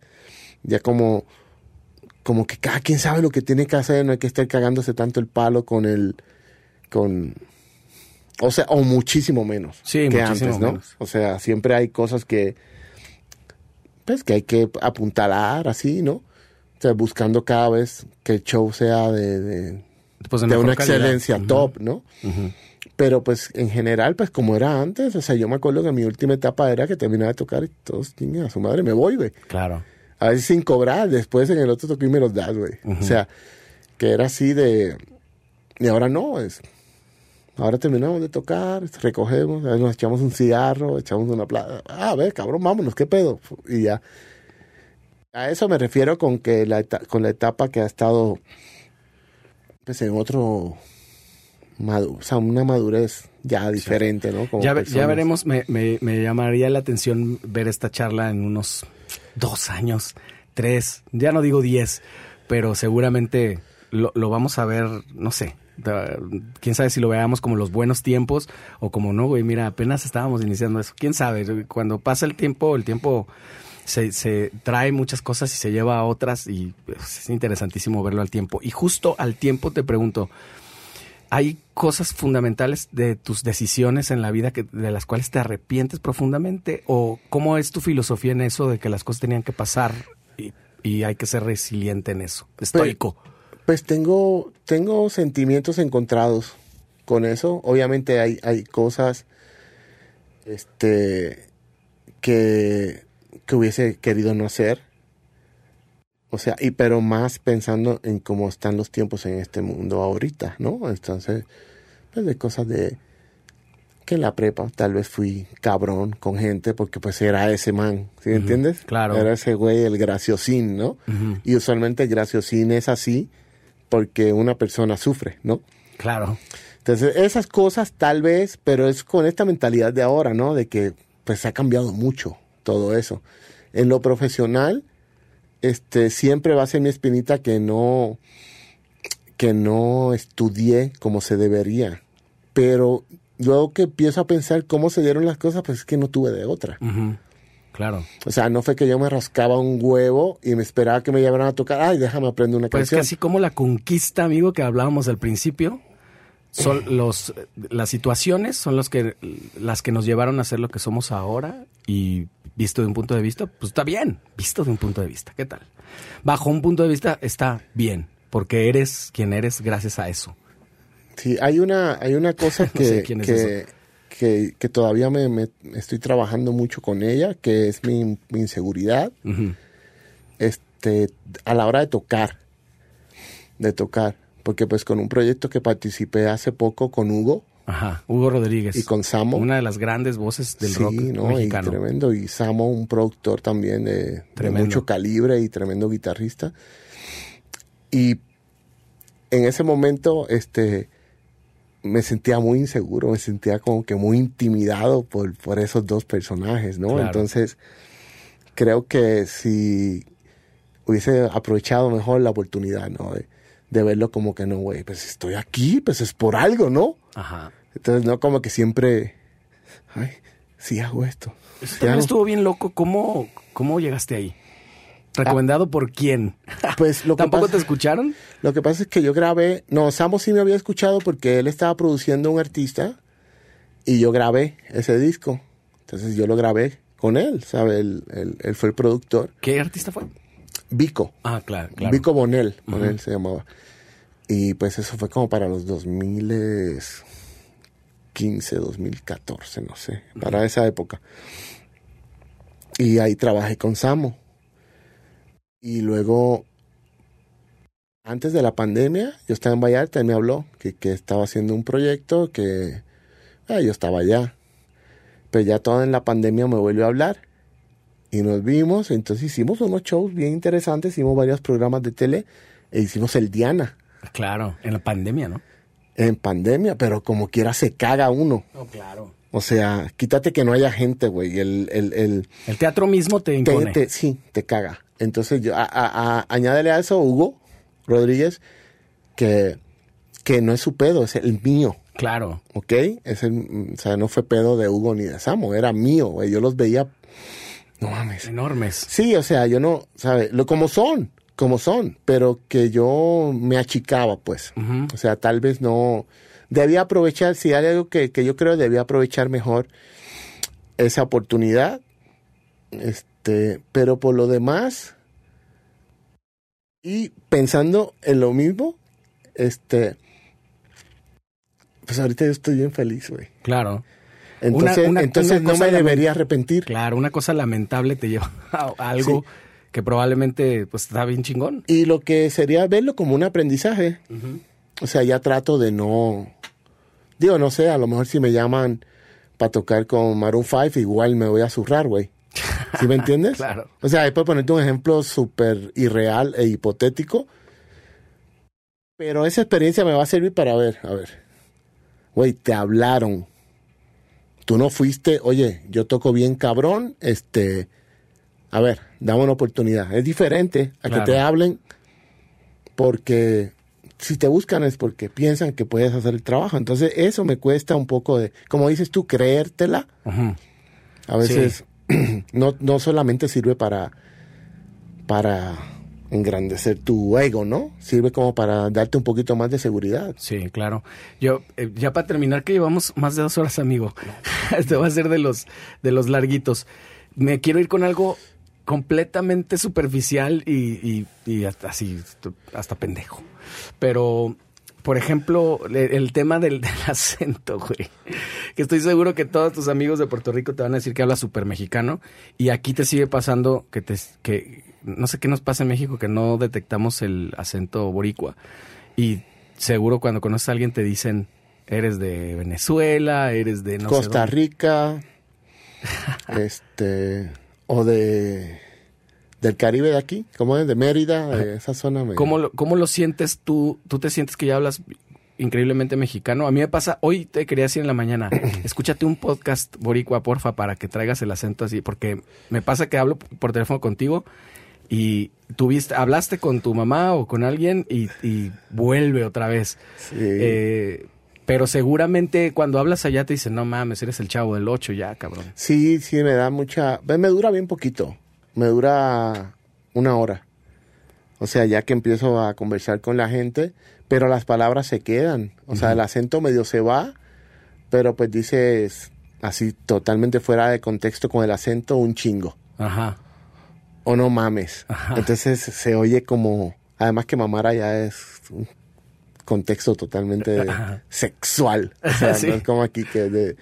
Speaker 2: ya como, como que cada quien sabe lo que tiene que hacer, no hay que estar cagándose tanto el palo con el, con, o sea, o muchísimo menos
Speaker 1: Sí,
Speaker 2: que
Speaker 1: muchísimo
Speaker 2: antes, ¿no?
Speaker 1: menos.
Speaker 2: O sea, siempre hay cosas que, pues que hay que apuntalar así, ¿no? O sea, buscando cada vez que el show sea de, de,
Speaker 1: Pues
Speaker 2: de una
Speaker 1: calidad.
Speaker 2: excelencia top, ¿no?
Speaker 1: ujú.
Speaker 2: Pero pues en general, pues como era antes, o sea, yo me acuerdo que mi última etapa era que terminaba de tocar y todos, chinga, a su madre, me voy, güey.
Speaker 1: Claro.
Speaker 2: A veces sin cobrar, después en el otro toque me los das, güey. O sea, que era así de... Y ahora no, es... Ahora terminamos de tocar, recogemos, nos echamos un cigarro, echamos una plata. Ah, a ver, cabrón, vámonos, ¿qué pedo? Y ya. A eso me refiero con que la, con la etapa que ha estado pues en otro, madu- o sea, una madurez ya diferente, ¿no? Como
Speaker 1: Ya, ve- ya veremos, me, me- me llamaría la atención ver esta charla en unos dos años, tres, ya no digo diez, pero seguramente lo, lo vamos a ver, no sé. Quién sabe si lo veamos como los buenos tiempos o como no, güey. Mira, apenas estábamos iniciando eso. Quién sabe, cuando pasa el tiempo, el tiempo se, se trae muchas cosas y se lleva a otras y pues, es interesantísimo verlo al tiempo. Y justo al tiempo te pregunto, ¿hay cosas fundamentales de tus decisiones en la vida que, de las cuales te arrepientes profundamente? ¿O cómo es tu filosofía en eso de que las cosas tenían que pasar y, y hay que ser resiliente en eso? Estoico.
Speaker 2: Pues tengo, tengo sentimientos encontrados con eso. Obviamente hay, hay cosas este, que, que hubiese querido no hacer. O sea, y pero más pensando en cómo están los tiempos en este mundo ahorita, ¿no? Entonces, pues de cosas de que en la prepa tal vez fui cabrón con gente porque pues era ese man, ¿sí me entiendes?
Speaker 1: claro.
Speaker 2: Era ese güey, el graciosín, ¿no? Y usualmente el graciosín es así porque una persona sufre, ¿no?
Speaker 1: Claro.
Speaker 2: Entonces, esas cosas tal vez, pero es con esta mentalidad de ahora, ¿no? De que pues ha cambiado mucho todo eso. En lo profesional, este, siempre va a ser mi espinita que no, que no estudié como se debería. Pero luego que empiezo a pensar cómo se dieron las cosas, pues es que no tuve de otra.
Speaker 1: Claro.
Speaker 2: O sea, no fue que yo me rascaba un huevo y me esperaba que me llevaran a tocar, ay, déjame aprender una
Speaker 1: Pues
Speaker 2: canción.
Speaker 1: así como la conquista, amigo, que hablábamos al principio, son los las situaciones son los que las que nos llevaron a ser lo que somos ahora y visto de un punto de vista, pues está bien, visto de un punto de vista, ¿qué tal? Bajo un punto de vista está bien, porque eres quien eres gracias a eso.
Speaker 2: Sí, hay una, hay una cosa
Speaker 1: No
Speaker 2: que,
Speaker 1: sé quién es
Speaker 2: que, que, que todavía me, me- estoy trabajando mucho con ella, que es mi, mi inseguridad, este, a la hora de tocar, de tocar, porque pues con un proyecto que participé hace poco con Hugo
Speaker 1: Ajá, Hugo Rodríguez.
Speaker 2: y con Samo,
Speaker 1: una de las grandes voces del
Speaker 2: sí,
Speaker 1: rock
Speaker 2: ¿no?
Speaker 1: mexicano.
Speaker 2: Y tremendo, y Samo, un productor también de, de mucho calibre y tremendo guitarrista. Y en ese momento, este, me sentía muy inseguro, me sentía como que muy intimidado por, por esos dos personajes, ¿no?
Speaker 1: Claro.
Speaker 2: Entonces, creo que si hubiese aprovechado mejor la oportunidad, ¿no? De, de verlo como que no, güey, pues estoy aquí, pues es por algo, ¿no?
Speaker 1: Ajá.
Speaker 2: Entonces, no como que siempre, ay, sí hago esto.
Speaker 1: Eso
Speaker 2: Sí
Speaker 1: también
Speaker 2: hago-
Speaker 1: estuvo bien loco. ¿Cómo, cómo llegaste ahí? ¿Recomendado por quién?
Speaker 2: Pues lo que,
Speaker 1: ¿Tampoco
Speaker 2: pasa,
Speaker 1: te escucharon?
Speaker 2: lo que pasa es que yo grabé, no, Samo sí me había escuchado porque él estaba produciendo un artista y yo grabé ese disco. Entonces yo lo grabé con él, ¿sabe? Él, él- él fue el productor.
Speaker 1: ¿Qué artista fue?
Speaker 2: Vico,
Speaker 1: Ah, claro, claro.
Speaker 2: Vico Bonel, Bonel se llamaba. Y pues eso fue como para los 2015, 2014, no sé, para esa época. Y ahí trabajé con Samo. Y luego, antes de la pandemia, yo estaba en Vallarta y me habló que, que estaba haciendo un proyecto que ah, yo estaba allá. Pero ya toda en la pandemia me volvió a hablar y nos vimos, entonces hicimos unos shows bien interesantes, hicimos varios programas de tele e hicimos el Diana
Speaker 1: Claro, en la pandemia, ¿no?
Speaker 2: en pandemia, pero como quiera se caga uno.
Speaker 1: Oh, claro.
Speaker 2: O sea, quítate que no haya gente, güey. El, el, el,
Speaker 1: El teatro mismo te impone.
Speaker 2: te- sí, te caga. Entonces, yo, a, a- a- añádele a eso Hugo Rodríguez, que, que no es su pedo, es el mío.
Speaker 1: Claro.
Speaker 2: ¿ok? Es el, o sea, no fue pedo de Hugo ni de Samo, era mío, güey. Yo los veía, no mames.
Speaker 1: Enormes.
Speaker 2: Sí, o sea, yo no, ¿sabes? Lo como son, como son, pero que yo me achicaba, pues. O sea, tal vez no. Debía aprovechar, si hay algo que, que yo creo debía aprovechar mejor esa oportunidad. Este, pero por lo demás, y pensando en lo mismo, este, pues ahorita yo estoy bien feliz, güey.
Speaker 1: Claro.
Speaker 2: Entonces,
Speaker 1: una-
Speaker 2: entonces
Speaker 1: una
Speaker 2: no me debería arrepentir.
Speaker 1: Claro, una cosa lamentable te lleva a algo que probablemente pues está bien chingón.
Speaker 2: Y lo que sería verlo como un aprendizaje. O sea, ya trato de no. Digo, no sé, a lo mejor si me llaman para tocar con Maroon 5, igual me voy a zurrar, güey. ¿Sí me entiendes?
Speaker 1: Claro.
Speaker 2: O sea, ahí puedo ponerte un ejemplo súper irreal e hipotético. Pero esa experiencia me va a servir para ver, a ver. Güey, te hablaron. Tú no fuiste, oye, yo toco bien cabrón, este, a ver, dame una oportunidad. Es diferente a que te hablen porque si te buscan es porque piensan que puedes hacer el trabajo. Entonces eso me cuesta un poco de, como dices tú, creértela.
Speaker 1: Ujú.
Speaker 2: A veces no, no solamente sirve para, para engrandecer tu ego, ¿no? Sirve como para darte un poquito más de seguridad.
Speaker 1: Sí, claro. Yo, eh, ya para terminar, que llevamos más de dos horas, amigo. Este va a ser de los, de los larguitos. Me quiero ir con algo completamente superficial y, y, y hasta así, hasta pendejo. Pero, por ejemplo, le- el tema del, del acento, güey. Que estoy seguro que todos tus amigos de Puerto Rico te van a decir que hablas súper mexicano. Y aquí te sigue pasando que te, que, no sé qué nos pasa en México, que no detectamos el acento boricua. Y seguro cuando conoces a alguien te dicen, eres de Venezuela, eres de no sé
Speaker 2: Costa
Speaker 1: dónde".
Speaker 2: Rica, este, o de del Caribe de aquí, como es de Mérida, de esa zona. me-
Speaker 1: ¿Cómo lo, ¿Cómo lo sientes tú? ¿Tú te sientes que ya hablas increíblemente mexicano? A mí me pasa, hoy te quería decir en la mañana, escúchate un podcast boricua, porfa, para que traigas el acento así, porque me pasa que hablo por teléfono contigo y tuviste, hablaste con tu mamá o con alguien y, y vuelve otra vez.
Speaker 2: Sí.
Speaker 1: Eh, pero seguramente cuando hablas allá te dicen, no mames, eres el chavo del 8 ya, cabrón.
Speaker 2: Sí, sí, me da mucha... Me dura bien poquito. Me dura una hora. O sea, ya que empiezo a conversar con la gente, pero las palabras se quedan. O sea, el acento medio se va, pero pues dices así totalmente fuera de contexto con el acento un chingo.
Speaker 1: Ajá.
Speaker 2: O no mames.
Speaker 1: Ajá.
Speaker 2: Entonces se oye como... Además que mamara ya es un contexto totalmente
Speaker 1: Ajá.
Speaker 2: sexual. O sea,
Speaker 1: Sí.
Speaker 2: no es como aquí que de...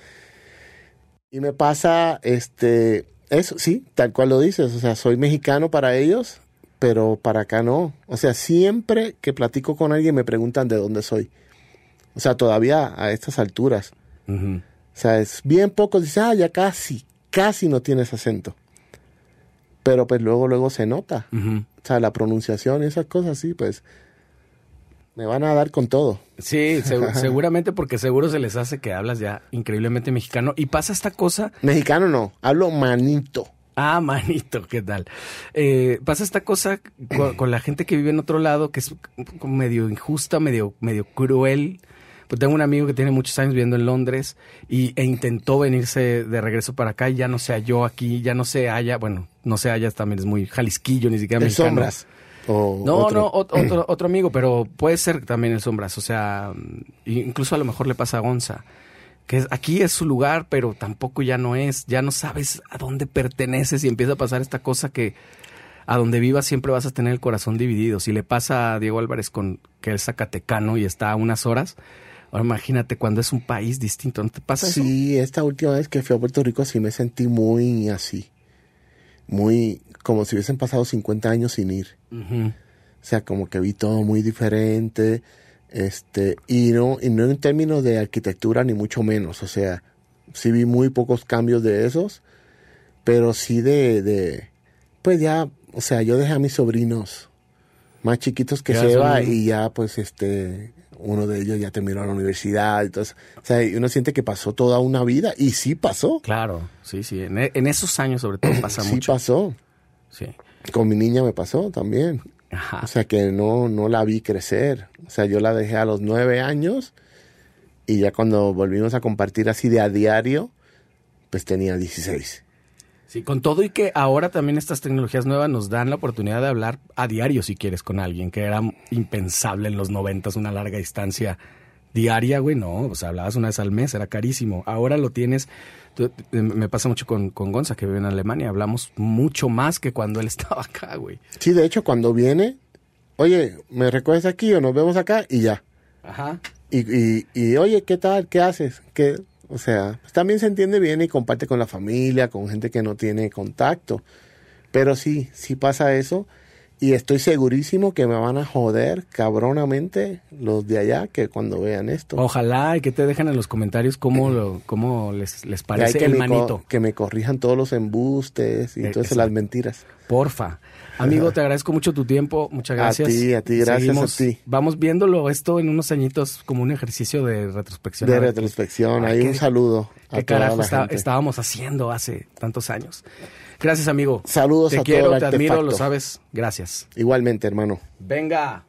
Speaker 2: Y me pasa, este, eso, sí, tal cual lo dices. O sea, soy mexicano para ellos, pero para acá no. O sea, siempre que platico con alguien me preguntan de dónde soy. O sea, todavía a estas alturas. O sea, es bien poco. Dice, ah, ya casi, casi no tienes acento. Pero pues luego, luego se nota. O sea, la pronunciación y esas cosas, sí, pues me van a dar con todo.
Speaker 1: Sí, segu- seguramente porque seguro se les hace que hablas ya increíblemente mexicano y pasa esta cosa.
Speaker 2: Mexicano no, hablo manito.
Speaker 1: Ah, manito, ¿qué tal? Eh, pasa esta cosa con, con la gente que vive en otro lado que es medio injusta, medio, medio cruel. Pues tengo un amigo que tiene muchos años viviendo en Londres y, e intentó venirse de regreso para acá y ya no se halló aquí, ya no se halla, bueno, no se halla, también es muy jalisquillo, ni siquiera
Speaker 2: De
Speaker 1: mexicano.
Speaker 2: sombras. O
Speaker 1: No,
Speaker 2: otro.
Speaker 1: no, ot- otro, otro amigo, pero puede ser también el Sombras. O sea, incluso a lo mejor le pasa a Gonza. Que aquí es su lugar, pero tampoco ya no es. Ya no sabes a dónde perteneces y empieza a pasar esta cosa que a donde vivas siempre vas a tener el corazón dividido. Si le pasa a Diego Álvarez con que es zacatecano y está a unas horas, ahora imagínate cuando es un país distinto. ¿No te pasa eso?
Speaker 2: Sí, esta última vez que fui a Puerto Rico sí me sentí muy así. Muy como si hubiesen pasado 50 años sin ir. O sea, como que vi todo muy diferente. Este, y no, y no en términos de arquitectura ni mucho menos. O sea, sí vi muy pocos cambios de esos. Pero sí de, de pues ya, o sea, yo dejé a mis sobrinos más chiquitos que
Speaker 1: Ya
Speaker 2: se
Speaker 1: son-
Speaker 2: va y ya pues este uno de ellos ya terminó la universidad entonces o sea y uno siente que pasó toda una vida y sí pasó
Speaker 1: Claro, sí, sí. En, en esos años sobre todo pasa
Speaker 2: sí
Speaker 1: mucho.
Speaker 2: pasó
Speaker 1: Sí.
Speaker 2: con mi niña me pasó también
Speaker 1: Ajá.
Speaker 2: o sea que no, no la vi crecer. O sea, yo la dejé a los nueve años y ya cuando volvimos a compartir así de a diario, pues tenía 16.
Speaker 1: Sí, con todo y que ahora también estas tecnologías nuevas nos dan la oportunidad de hablar a diario si quieres con alguien, que era impensable en los noventas, una larga distancia diaria, güey, no, o sea, hablabas una vez al mes, era carísimo. Ahora lo tienes, me pasa mucho con, con Gonza, que vive en Alemania, hablamos mucho más que cuando él estaba acá, güey.
Speaker 2: Sí, de hecho, cuando viene, oye, ¿me recoges aquí o nos vemos acá? Y ya.
Speaker 1: Ajá.
Speaker 2: Y, y, y oye, ¿qué tal? ¿Qué haces? ¿Qué? O sea, pues, también se entiende bien y comparte con la familia, con gente que no tiene contacto. Pero sí, sí pasa eso. Y estoy segurísimo que me van a joder cabronamente los de allá que cuando vean esto.
Speaker 1: Ojalá y que te dejen en los comentarios cómo, lo, cómo les, les parece
Speaker 2: que,
Speaker 1: el manito.
Speaker 2: que me corrijan todos los embustes y
Speaker 1: Eh,
Speaker 2: todas las mentiras.
Speaker 1: Porfa. Amigo, te agradezco mucho tu tiempo. Muchas
Speaker 2: A
Speaker 1: gracias.
Speaker 2: ti, a ti, gracias a ti.
Speaker 1: Vamos viéndolo esto en unos añitos como un ejercicio de retrospección.
Speaker 2: De
Speaker 1: A
Speaker 2: retrospección,
Speaker 1: qué-
Speaker 2: un saludo a
Speaker 1: ¿Qué
Speaker 2: toda
Speaker 1: carajo
Speaker 2: la
Speaker 1: está-
Speaker 2: gente.
Speaker 1: estábamos haciendo hace tantos años? Gracias, amigo.
Speaker 2: Saludos
Speaker 1: te
Speaker 2: a
Speaker 1: quiero, te admiro, lo sabes. Gracias.
Speaker 2: Igualmente, hermano.
Speaker 1: Venga.